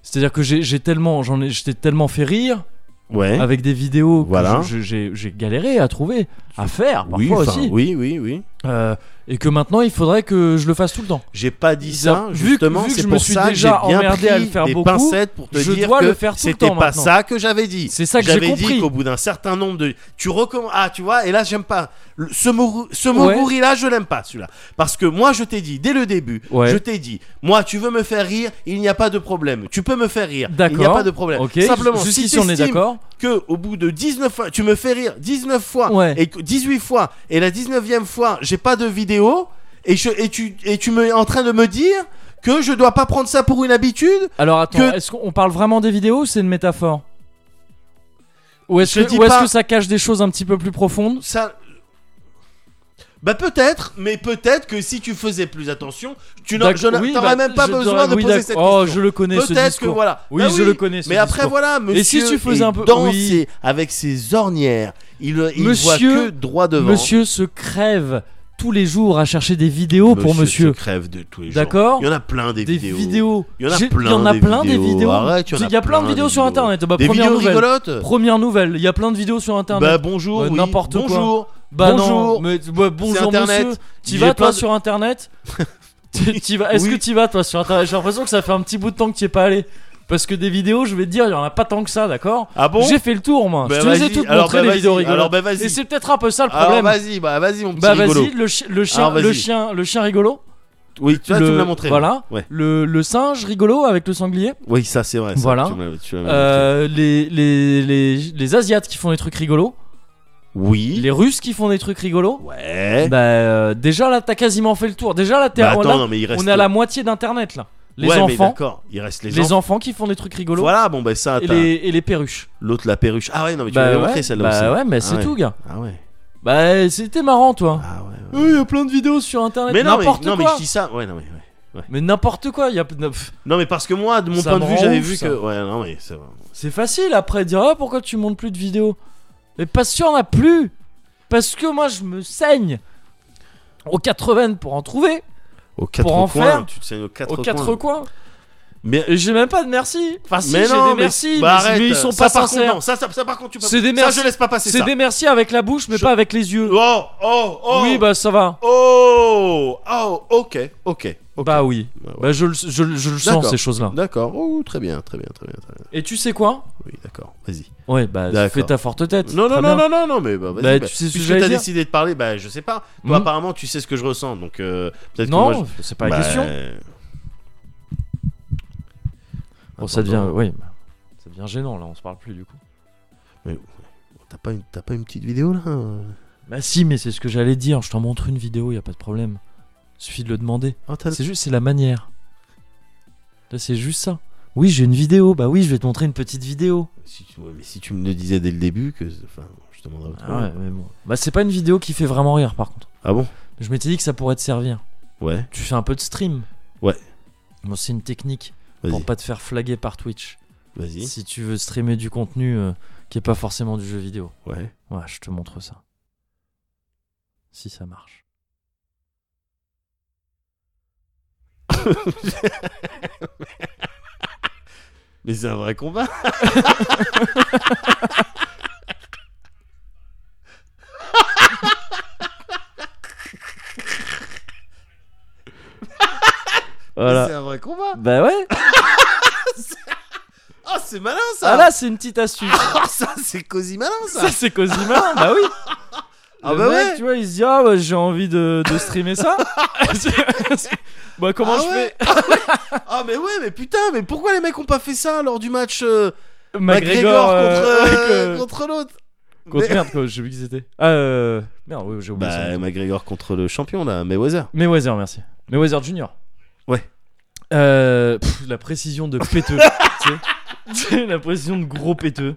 Speaker 1: C'est-à-dire que j'ai tellement, j'en ai, j'étais tellement fait rire
Speaker 2: ouais.
Speaker 1: avec des vidéos que
Speaker 2: Voilà.
Speaker 1: j'ai galéré à trouver, à faire parfois
Speaker 2: oui,
Speaker 1: aussi.
Speaker 2: oui, oui, oui.
Speaker 1: Euh, et que maintenant il faudrait que je le fasse tout le temps.
Speaker 2: J'ai pas dit ça, justement, c'est pour ça que j'ai bien pris
Speaker 1: à le faire
Speaker 2: des
Speaker 1: beaucoup,
Speaker 2: pincettes pour te
Speaker 1: je
Speaker 2: dire
Speaker 1: dois
Speaker 2: que
Speaker 1: le faire tout le
Speaker 2: c'était pas
Speaker 1: maintenant.
Speaker 2: ça que j'avais dit.
Speaker 1: C'est ça que j'ai
Speaker 2: J'avais dit qu'au bout d'un certain nombre de, tu recommences. Ah, tu vois, et là j'aime pas Le- ce Moguri, ce Moguri là, je l'aime pas celui-là, parce que moi je t'ai dit dès le début,
Speaker 1: Ouais.
Speaker 2: je t'ai dit, moi tu veux me faire rire, il n'y a pas de problème. Tu peux me faire rire, il n'y a pas de problème. Simplement,
Speaker 1: jusqu'ici
Speaker 2: si
Speaker 1: on est d'accord.
Speaker 2: que au bout de 19 fois, tu me fais rire 19 fois
Speaker 1: Ouais.
Speaker 2: et que 18 fois et la 19e fois, j'ai pas de vidéo et je et tu et tu me en train de me dire que je dois pas prendre ça pour une habitude
Speaker 1: Alors attends,
Speaker 2: que-
Speaker 1: est-ce qu'on parle vraiment des vidéos ou c'est une métaphore? Ou est-ce que,
Speaker 2: pas-
Speaker 1: que ça cache des choses un petit peu plus profondes?
Speaker 2: Ça Bah peut-être, mais peut-être que si tu faisais plus attention, tu n'aurais
Speaker 1: oui, bah,
Speaker 2: même pas besoin de
Speaker 1: oui,
Speaker 2: poser cette
Speaker 1: Oh,
Speaker 2: question.
Speaker 1: je le connais ce
Speaker 2: Peut-être que
Speaker 1: discours.
Speaker 2: voilà.
Speaker 1: Oui,
Speaker 2: Bah
Speaker 1: je le connais, ce
Speaker 2: Mais après
Speaker 1: discours.
Speaker 2: voilà, monsieur.
Speaker 1: Et si tu faisais
Speaker 2: est
Speaker 1: un peu-
Speaker 2: avec ses ornières, il, il
Speaker 1: Monsieur-
Speaker 2: voit que droit devant.
Speaker 1: Monsieur se crève tous les jours à chercher des vidéos pour monsieur.
Speaker 2: se crève de tous les jours.
Speaker 1: D'accord
Speaker 2: Il y en a plein des,
Speaker 1: Des
Speaker 2: vidéos.
Speaker 1: vidéos.
Speaker 2: Il y en a plein
Speaker 1: Il y en a
Speaker 2: des
Speaker 1: plein des
Speaker 2: vidéos.
Speaker 1: vidéos.
Speaker 2: Arrête, il y en a
Speaker 1: y a plein de vidéos sur
Speaker 2: vidéos.
Speaker 1: internet. Bah,
Speaker 2: Des
Speaker 1: première
Speaker 2: vidéos
Speaker 1: nouvelle.
Speaker 2: rigolotes.
Speaker 1: Première nouvelle. Il y a plein de vidéos sur internet.
Speaker 2: Bah bonjour, oui.
Speaker 1: n'importe quoi.
Speaker 2: bonjour.
Speaker 1: Bah
Speaker 2: bonjour.
Speaker 1: non, mais bah, bonjour
Speaker 2: Internet.
Speaker 1: monsieur. Tu vas toi
Speaker 2: de-
Speaker 1: sur internet Est-ce
Speaker 2: Oui.
Speaker 1: que tu vas toi sur internet J'ai l'impression que ça fait un petit bout de temps que tu es pas allé. Parce que des vidéos, je vais te dire, il y en a pas tant que ça, d'accord
Speaker 2: Ah bon
Speaker 1: J'ai fait le tour, moi.
Speaker 2: Bah,
Speaker 1: je te les ai toutes
Speaker 2: Alors,
Speaker 1: montrées,
Speaker 2: bah,
Speaker 1: les vidéos rigolotes.
Speaker 2: Alors, bah, vas-y.
Speaker 1: Et c'est peut-être un peu ça le
Speaker 2: Alors
Speaker 1: problème.
Speaker 2: vas-y, bah vas-y mon petit
Speaker 1: bah
Speaker 2: rigolo.
Speaker 1: vas-y, le, chi- le chien,
Speaker 2: Alors,
Speaker 1: le
Speaker 2: vas-y.
Speaker 1: chien, le chien rigolo.
Speaker 2: Oui, tu, vois, tu
Speaker 1: le-
Speaker 2: me l'as montré.
Speaker 1: Voilà.
Speaker 2: Ouais.
Speaker 1: Le, le singe rigolo avec le sanglier.
Speaker 2: Oui, ça c'est vrai. ça,
Speaker 1: Voilà.
Speaker 2: tu
Speaker 1: Euh, les, les, les, les Asiates qui font des trucs rigolos.
Speaker 2: Oui.
Speaker 1: Les Russes qui font des trucs rigolos.
Speaker 2: Ouais.
Speaker 1: Bah euh, déjà là, t'as quasiment fait le tour. Déjà là, t'es
Speaker 2: Bah, attends,
Speaker 1: là,
Speaker 2: non, mais il reste.
Speaker 1: on est à la moitié d'internet là. Les
Speaker 2: ouais,
Speaker 1: enfants,
Speaker 2: d'accord. Il reste les,
Speaker 1: les,
Speaker 2: enfants.
Speaker 1: enfants qui font des trucs rigolos.
Speaker 2: Voilà, bon bah ça.
Speaker 1: Et les, et les perruches.
Speaker 2: L'autre la perruche. Ah ouais, non mais tu
Speaker 1: bah
Speaker 2: m'avais
Speaker 1: ouais,
Speaker 2: montré celle-là
Speaker 1: bah
Speaker 2: aussi.
Speaker 1: ouais, mais
Speaker 2: Ah
Speaker 1: c'est
Speaker 2: ouais.
Speaker 1: tout, gars.
Speaker 2: Ah ouais.
Speaker 1: Bah c'était marrant, toi.
Speaker 2: Ah ouais. ouais.
Speaker 1: Il y a plein de vidéos sur internet.
Speaker 2: Mais non, mais,
Speaker 1: n'importe
Speaker 2: non, mais
Speaker 1: quoi.
Speaker 2: je dis ça. Ouais, non mais ouais.
Speaker 1: Mais n'importe quoi. Il y a...
Speaker 2: Non mais parce que moi, de mon
Speaker 1: Ça
Speaker 2: point de vue, j'avais vu
Speaker 1: ça.
Speaker 2: que. Ouais, non mais c'est.
Speaker 1: C'est facile après de dire ah, pourquoi tu montes plus de vidéos? Mais parce qu'il y en a plus. Parce que moi je me saigne aux 80 pour en trouver,
Speaker 2: Aux quatre
Speaker 1: en
Speaker 2: coins.
Speaker 1: faire,
Speaker 2: Tu te saignes aux quatre
Speaker 1: aux
Speaker 2: coins.
Speaker 1: quatre coins.
Speaker 2: Mais.
Speaker 1: J'ai même pas de merci. Enfin si
Speaker 2: mais
Speaker 1: j'ai
Speaker 2: non,
Speaker 1: des
Speaker 2: mais,
Speaker 1: merci,
Speaker 2: bah,
Speaker 1: mais,
Speaker 2: arrête,
Speaker 1: mais ils sont
Speaker 2: ça,
Speaker 1: pas
Speaker 2: par contre,
Speaker 1: sincères.
Speaker 2: non, ça, ça, ça, par contre, tu peux
Speaker 1: C'est des
Speaker 2: Ça,
Speaker 1: merci-
Speaker 2: je laisse pas passer
Speaker 1: C'est
Speaker 2: ça.
Speaker 1: des merci avec la bouche, mais
Speaker 2: Je-
Speaker 1: pas avec les yeux.
Speaker 2: Oh, oh, oh.
Speaker 1: Oui, bah ça va.
Speaker 2: Oh, oh, ok, ok. ok.
Speaker 1: Bah oui.
Speaker 2: Bah, ouais.
Speaker 1: Bah je, le- je, je le sens ces choses-là.
Speaker 2: D'accord. Oh, très bien, très bien, très bien, très bien.
Speaker 1: Et tu sais quoi?
Speaker 2: Oui, d'accord. Vas-y.
Speaker 1: Ouais, bah fais ta forte tête.
Speaker 2: Non, non, non, non, non, non, mais bah.
Speaker 1: Bah,
Speaker 2: bah,
Speaker 1: tu sais ce que
Speaker 2: t'as décidé de parler, bah, je sais pas. Toi, apparemment, tu sais ce que je ressens, donc euh, peut-être que
Speaker 1: Non,
Speaker 2: je-
Speaker 1: c'est pas la
Speaker 2: Bah,
Speaker 1: question. Bon, ça devient, oui, ça devient gênant là. On se parle plus du coup.
Speaker 2: T'as pas, une... t'as pas une petite vidéo là
Speaker 1: Bah si, mais c'est ce que j'allais dire. Je t'en montre une vidéo, y a pas de problème. Suffit de le demander.
Speaker 2: Ah,
Speaker 1: C'est juste, c'est la manière. Là, C'est juste ça. Oui, j'ai une vidéo. Bah oui, je vais te montrer une petite vidéo.
Speaker 2: si tu... ouais, mais si tu me le disais dès le début, que. Enfin, je te demanderais
Speaker 1: Ah ouais, mais bon. Bah c'est pas une vidéo qui fait vraiment rire par contre.
Speaker 2: Ah bon?
Speaker 1: Je m'étais dit que ça pourrait te servir.
Speaker 2: Ouais,
Speaker 1: Tu fais un peu de stream.
Speaker 2: Ouais.
Speaker 1: Bon, c'est une technique pour pas te faire flaguer par Twitch.
Speaker 2: Vas-y.
Speaker 1: Si tu veux streamer du contenu euh, qui est pas forcément du jeu vidéo.
Speaker 2: Ouais.
Speaker 1: Ouais, je te montre ça. Si ça marche.
Speaker 2: Mais c'est un vrai combat
Speaker 1: Voilà.
Speaker 2: C'est un vrai combat
Speaker 1: Bah ouais.
Speaker 2: Oh, c'est malin ça
Speaker 1: Ah là, c'est une petite astuce.
Speaker 2: Ah, ça, c'est cosy malin ça
Speaker 1: Ça, c'est Cosima. bah oui.
Speaker 2: Ah
Speaker 1: Le
Speaker 2: bah
Speaker 1: mec,
Speaker 2: ouais
Speaker 1: tu vois, il se dit ah bah, j'ai envie de, de streamer ça. bah comment
Speaker 2: Ah
Speaker 1: je
Speaker 2: ouais Ah, mais ouais, mais putain, mais pourquoi les mecs ont pas fait ça lors du match euh,
Speaker 1: fais
Speaker 2: McGregor,
Speaker 1: euh,
Speaker 2: contre,
Speaker 1: avec,
Speaker 2: euh,
Speaker 1: euh,
Speaker 2: contre l'autre?
Speaker 1: contre
Speaker 2: Mais-
Speaker 1: merde quoi, j'ai oublié qui c'était. Ah euh, merde, oui, j'ai oublié.
Speaker 2: Bah. McGregor contre le champion là, Mayweather.
Speaker 1: Mayweather, merci. Mayweather Junior.
Speaker 2: Ouais.
Speaker 1: Euh, pff, la précision de péteux. sais. Tu sais, la précision de gros péteux.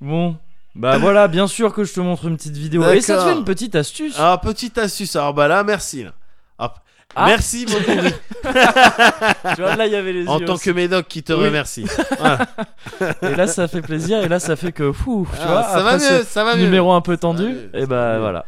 Speaker 1: Bon. Bah voilà, bien sûr que je te montre une petite vidéo. Et ça te fait une petite astuce.
Speaker 2: Ah, petite astuce, alors bah là, merci là. Hop.
Speaker 1: Ah.
Speaker 2: Merci mon pourri.
Speaker 1: Tu vois, là, il y avait les
Speaker 2: en
Speaker 1: yeux
Speaker 2: tant
Speaker 1: aussi.
Speaker 2: que médoc qui te
Speaker 1: Oui.
Speaker 2: remercie. Voilà.
Speaker 1: Et là, ça fait plaisir. Et là, ça fait que, fou, tu
Speaker 2: Ah,
Speaker 1: vois,
Speaker 2: ça va
Speaker 1: après ce
Speaker 2: mieux, ça va mieux.
Speaker 1: numéro un peu tendu, et bah voilà.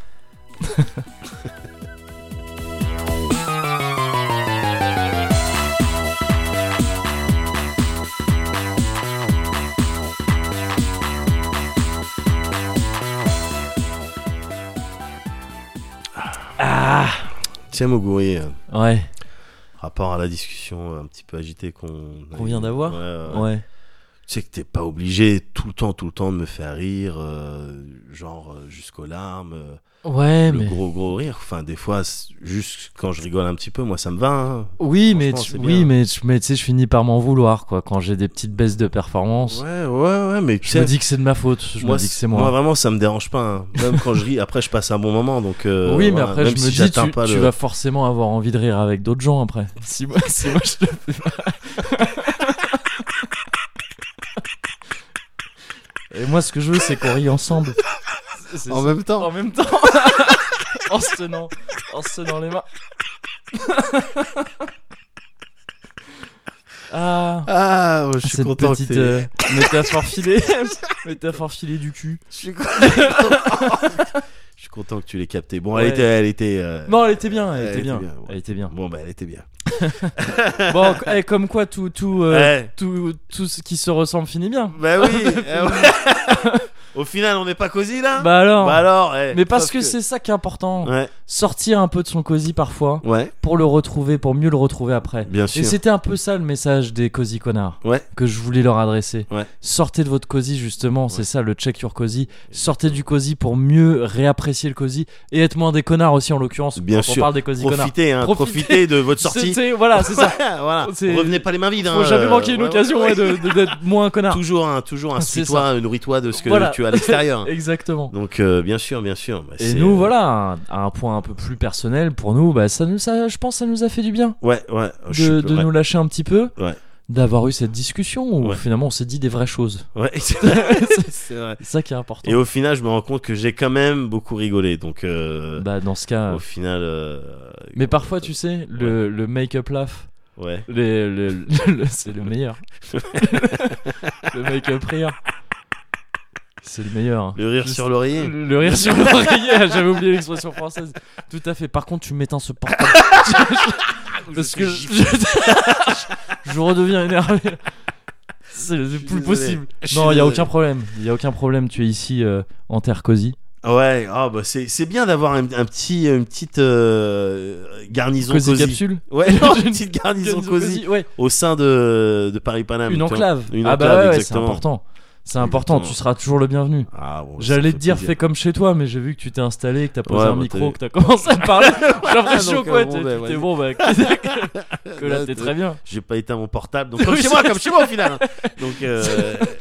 Speaker 1: Ah
Speaker 2: Tiens, Moguri, euh,
Speaker 1: Ouais,
Speaker 2: rapport à la discussion un petit peu agitée qu'on
Speaker 1: vient d'avoir
Speaker 2: Ouais, ouais.
Speaker 1: ouais.
Speaker 2: Tu sais que t'es pas obligé tout le temps, tout le temps de me faire rire, euh, genre euh, jusqu'aux larmes,
Speaker 1: Ouais,
Speaker 2: le
Speaker 1: mais.
Speaker 2: gros gros rire. Enfin, des fois, juste quand je rigole un petit peu, moi ça me va. hein.
Speaker 1: Oui, mais, tu-
Speaker 2: c'est
Speaker 1: oui, mais, tu- mais tu sais, je finis par m'en vouloir, quoi. Quand j'ai des petites baisses de performance,
Speaker 2: Ouais, ouais, ouais, mais tu
Speaker 1: je
Speaker 2: sais,
Speaker 1: me dis que c'est de ma faute. Je me dis que c'est moi.
Speaker 2: vraiment, ça me dérange pas. hein. Même quand je ris, après, je passe un bon moment. Donc, euh,
Speaker 1: oui, mais après,
Speaker 2: même
Speaker 1: je
Speaker 2: si
Speaker 1: me dis, tu,
Speaker 2: pas
Speaker 1: tu
Speaker 2: le-
Speaker 1: vas forcément avoir envie de rire avec d'autres gens après. Si moi, si moi je le fais pas. Et moi, ce que je veux, c'est qu'on rie ensemble.
Speaker 2: En même temps.
Speaker 1: En même temps. en se tenant, en se tenant les mains. ah,
Speaker 2: Ah, je suis
Speaker 1: cette
Speaker 2: content
Speaker 1: petite
Speaker 2: que
Speaker 1: euh, métaphore filée, métaphore filée du cul.
Speaker 2: Je suis content. Je suis content que tu l'aies capté. Bon,
Speaker 1: Ouais.
Speaker 2: elle était, elle était. euh,
Speaker 1: Non, elle était bien, elle,
Speaker 2: Elle
Speaker 1: était bien,
Speaker 2: bien, ouais.
Speaker 1: elle était bien.
Speaker 2: Bon, bah, elle était bien.
Speaker 1: Bon, eh, comme quoi tout, tout, euh,
Speaker 2: Ouais.
Speaker 1: tout, tout ce qui se ressemble finit bien.
Speaker 2: Bah oui. Au final, on n'est pas cosy là.
Speaker 1: Bah alors.
Speaker 2: Bah alors. eh,
Speaker 1: Mais parce que, c'est ça qui est important.
Speaker 2: Ouais.
Speaker 1: Sortir un peu de son cosy parfois
Speaker 2: Ouais.
Speaker 1: pour le retrouver, pour mieux le retrouver après.
Speaker 2: Bien sûr.
Speaker 1: Et c'était un peu ça le message des cosy connards
Speaker 2: Ouais.
Speaker 1: que je voulais leur adresser.
Speaker 2: Ouais.
Speaker 1: Sortez de votre cosy justement, c'est ça le check your cosy. Sortez du cosy pour mieux réapprécier le cosy et être moins des connards aussi en l'occurrence.
Speaker 2: Bien
Speaker 1: quand
Speaker 2: sûr.
Speaker 1: On parle des cosy connards.
Speaker 2: Profitez, hein,
Speaker 1: Profitez.
Speaker 2: profitez de votre sortie.
Speaker 1: Voilà, c'est ça.
Speaker 2: voilà. Revenez pas les mains vides.
Speaker 1: Faut
Speaker 2: hein,
Speaker 1: jamais
Speaker 2: euh,
Speaker 1: manquer une occasion d'être moins un connard.
Speaker 2: Toujours, un, toujours instruis-toi, nourris-toi de ce que
Speaker 1: Voilà.
Speaker 2: Tu à l'extérieur.
Speaker 1: Exactement.
Speaker 2: Donc, euh, bien sûr, bien sûr. Bah,
Speaker 1: Et nous, voilà, un- à un point un peu plus personnel pour nous, bah, ça, nous- ça, je pense que ça nous a fait du bien
Speaker 2: Ouais, ouais.
Speaker 1: de,
Speaker 2: ouais,
Speaker 1: nous lâcher un petit peu,
Speaker 2: Ouais.
Speaker 1: d'avoir eu cette discussion où
Speaker 2: Ouais.
Speaker 1: finalement on s'est dit des vraies choses.
Speaker 2: Ouais, c'est c'est vrai.
Speaker 1: C'est ça qui est important.
Speaker 2: Et au final, je me rends compte que j'ai quand même beaucoup rigolé. Donc, euh,
Speaker 1: Bah, dans ce cas.
Speaker 2: au final. euh,
Speaker 1: Mais parfois, tu sais, le, le make-up laugh,
Speaker 2: Ouais.
Speaker 1: les- le- le- c'est le meilleur. le make-up rire. C'est le meilleur. hein.
Speaker 2: Le rire sur l'oreiller.
Speaker 1: Le, le rire sur l'oreiller, j'avais oublié l'expression française. Tout à fait. Par contre, tu m'éteins ce portable. Parce que je, je redeviens énervé. C'est plus
Speaker 2: désolé.
Speaker 1: possible.
Speaker 2: Je
Speaker 1: Non, il y a aucun problème. Il y a aucun problème. Tu es ici euh, en terre cosy.
Speaker 2: Ouais, ah bah c'est c'est bien d'avoir un, un petit une petite euh, garnison
Speaker 1: Cosy,
Speaker 2: cosy.
Speaker 1: capsule.
Speaker 2: Ouais, non, une petite garnison
Speaker 1: Garnison
Speaker 2: cosy
Speaker 1: Ouais.
Speaker 2: au sein de de Paris Paname.
Speaker 1: Une enclave.
Speaker 2: Une
Speaker 1: ah bah
Speaker 2: enclave,
Speaker 1: ouais, ouais, c'est important. C'est important. Tu seras toujours le bienvenu.
Speaker 2: Ah, bon,
Speaker 1: J'allais te dire
Speaker 2: plaisir.
Speaker 1: fais comme chez toi, mais j'ai vu que tu t'es installé, que t'as posé
Speaker 2: Ouais,
Speaker 1: un
Speaker 2: bah,
Speaker 1: micro, que t'as commencé à parler. J'ai l'impression
Speaker 2: euh,
Speaker 1: ouais,
Speaker 2: bon,
Speaker 1: t'es-
Speaker 2: bah,
Speaker 1: tu t'es
Speaker 2: vas-y.
Speaker 1: bon, bah, que, là t'es très bien.
Speaker 2: J'ai pas éteint mon portable, donc comme chez moi, comme chez moi au final. Donc euh,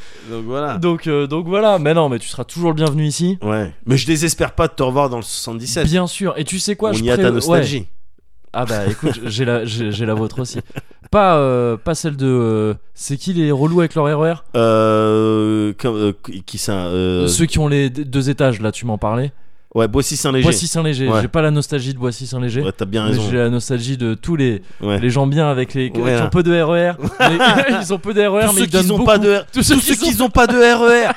Speaker 2: donc voilà.
Speaker 1: Donc, euh, donc voilà, mais non, mais tu seras toujours le bienvenu ici.
Speaker 2: Ouais. Mais je désespère pas de te revoir dans le 77.
Speaker 1: Bien sûr. Et tu sais quoi
Speaker 2: On
Speaker 1: je
Speaker 2: y a
Speaker 1: pré-
Speaker 2: ta
Speaker 1: ouais. Ah bah écoute, j'ai la, j'ai j'ai la vôtre aussi. Pas, euh, pas celle de. euh, c'est qui les relous avec leur RER
Speaker 2: Euh, comme, euh, qui ça euh,
Speaker 1: Ceux qui ont les d- deux étages, là, tu m'en parlais.
Speaker 2: Ouais, Boissy-Saint-Léger.
Speaker 1: Boissy-Saint-Léger.
Speaker 2: Ouais.
Speaker 1: J'ai pas la nostalgie de Boissy-Saint-Léger.
Speaker 2: Ouais, t'as bien
Speaker 1: mais
Speaker 2: raison.
Speaker 1: j'ai la nostalgie de tous les,
Speaker 2: Ouais.
Speaker 1: les gens bien avec les
Speaker 2: Ouais.
Speaker 1: qui ont peu de RER. mais- ils ont peu de RER,
Speaker 2: Tous
Speaker 1: mais
Speaker 2: ceux
Speaker 1: ils donnent
Speaker 2: qui ont
Speaker 1: beaucoup.
Speaker 2: pas de R-
Speaker 1: Tous ceux
Speaker 2: tous
Speaker 1: qui
Speaker 2: ceux qui
Speaker 1: sont-
Speaker 2: ont pas de RER.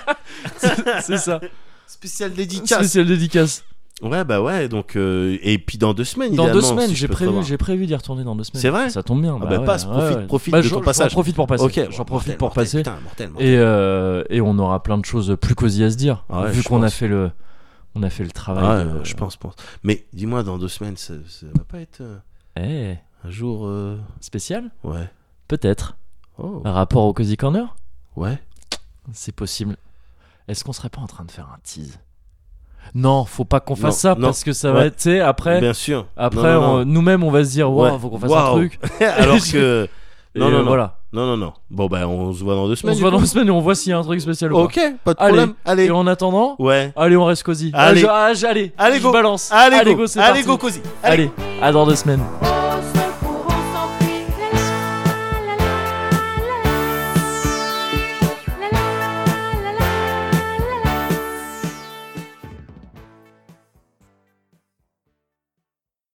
Speaker 1: C'est ça.
Speaker 2: Spécial dédicace.
Speaker 1: Spécial dédicace.
Speaker 2: Ouais, bah ouais, donc euh, et puis dans deux semaines
Speaker 1: Dans deux semaines,
Speaker 2: si
Speaker 1: j'ai prévu, j'ai prévu d'y retourner dans deux semaines.
Speaker 2: C'est vrai
Speaker 1: Ça tombe bien.
Speaker 2: Ah bah
Speaker 1: ouais,
Speaker 2: passe, profite-
Speaker 1: ouais.
Speaker 2: profite
Speaker 1: Bah,
Speaker 2: de ton
Speaker 1: j'en
Speaker 2: passage.
Speaker 1: profite pour passer.
Speaker 2: OK,
Speaker 1: J'en profite pour
Speaker 2: mortel,
Speaker 1: passer.
Speaker 2: Putain, mortel, mortel.
Speaker 1: Et, euh, et on aura plein de choses plus cosy à se dire.
Speaker 2: Ah ouais,
Speaker 1: vu qu'on a fait le, on a fait le travail.
Speaker 2: Ouais,
Speaker 1: de-
Speaker 2: ouais, je pense, pense. Mais dis-moi, dans deux semaines, ça, ça va pas être euh,
Speaker 1: Eh,
Speaker 2: un jour. euh,
Speaker 1: spécial?
Speaker 2: Ouais.
Speaker 1: Peut-être.
Speaker 2: Oh.
Speaker 1: Un rapport au Cozy Corner?
Speaker 2: Ouais.
Speaker 1: C'est possible. Est-ce qu'on serait pas en train de faire un tease? Non, faut pas qu'on fasse
Speaker 2: Non,
Speaker 1: ça
Speaker 2: non.
Speaker 1: parce que ça va
Speaker 2: Ouais.
Speaker 1: être. Tu sais, après,
Speaker 2: Bien sûr.
Speaker 1: après on- nous-mêmes, on va se dire, waouh,
Speaker 2: Ouais.
Speaker 1: faut qu'on fasse un truc.
Speaker 2: Alors que. Non, non,
Speaker 1: euh,
Speaker 2: non.
Speaker 1: Voilà.
Speaker 2: Non, non, non. Bon, bah, on se voit dans deux
Speaker 1: On
Speaker 2: semaines.
Speaker 1: se
Speaker 2: du
Speaker 1: voit dans
Speaker 2: coup.
Speaker 1: une semaine et on voit s'il y a un truc spécial ou.
Speaker 2: Ok, pas de
Speaker 1: Allez.
Speaker 2: problème. Allez.
Speaker 1: Et en attendant,
Speaker 2: Ouais.
Speaker 1: allez, on reste cosy.
Speaker 2: Allez.
Speaker 1: Ah, je- ah, allez,
Speaker 2: Allez,
Speaker 1: je
Speaker 2: go.
Speaker 1: balance.
Speaker 2: Allez, go.
Speaker 1: go, c'est
Speaker 2: Allez,
Speaker 1: parti.
Speaker 2: go, cosy.
Speaker 1: Allez, à dans deux semaines.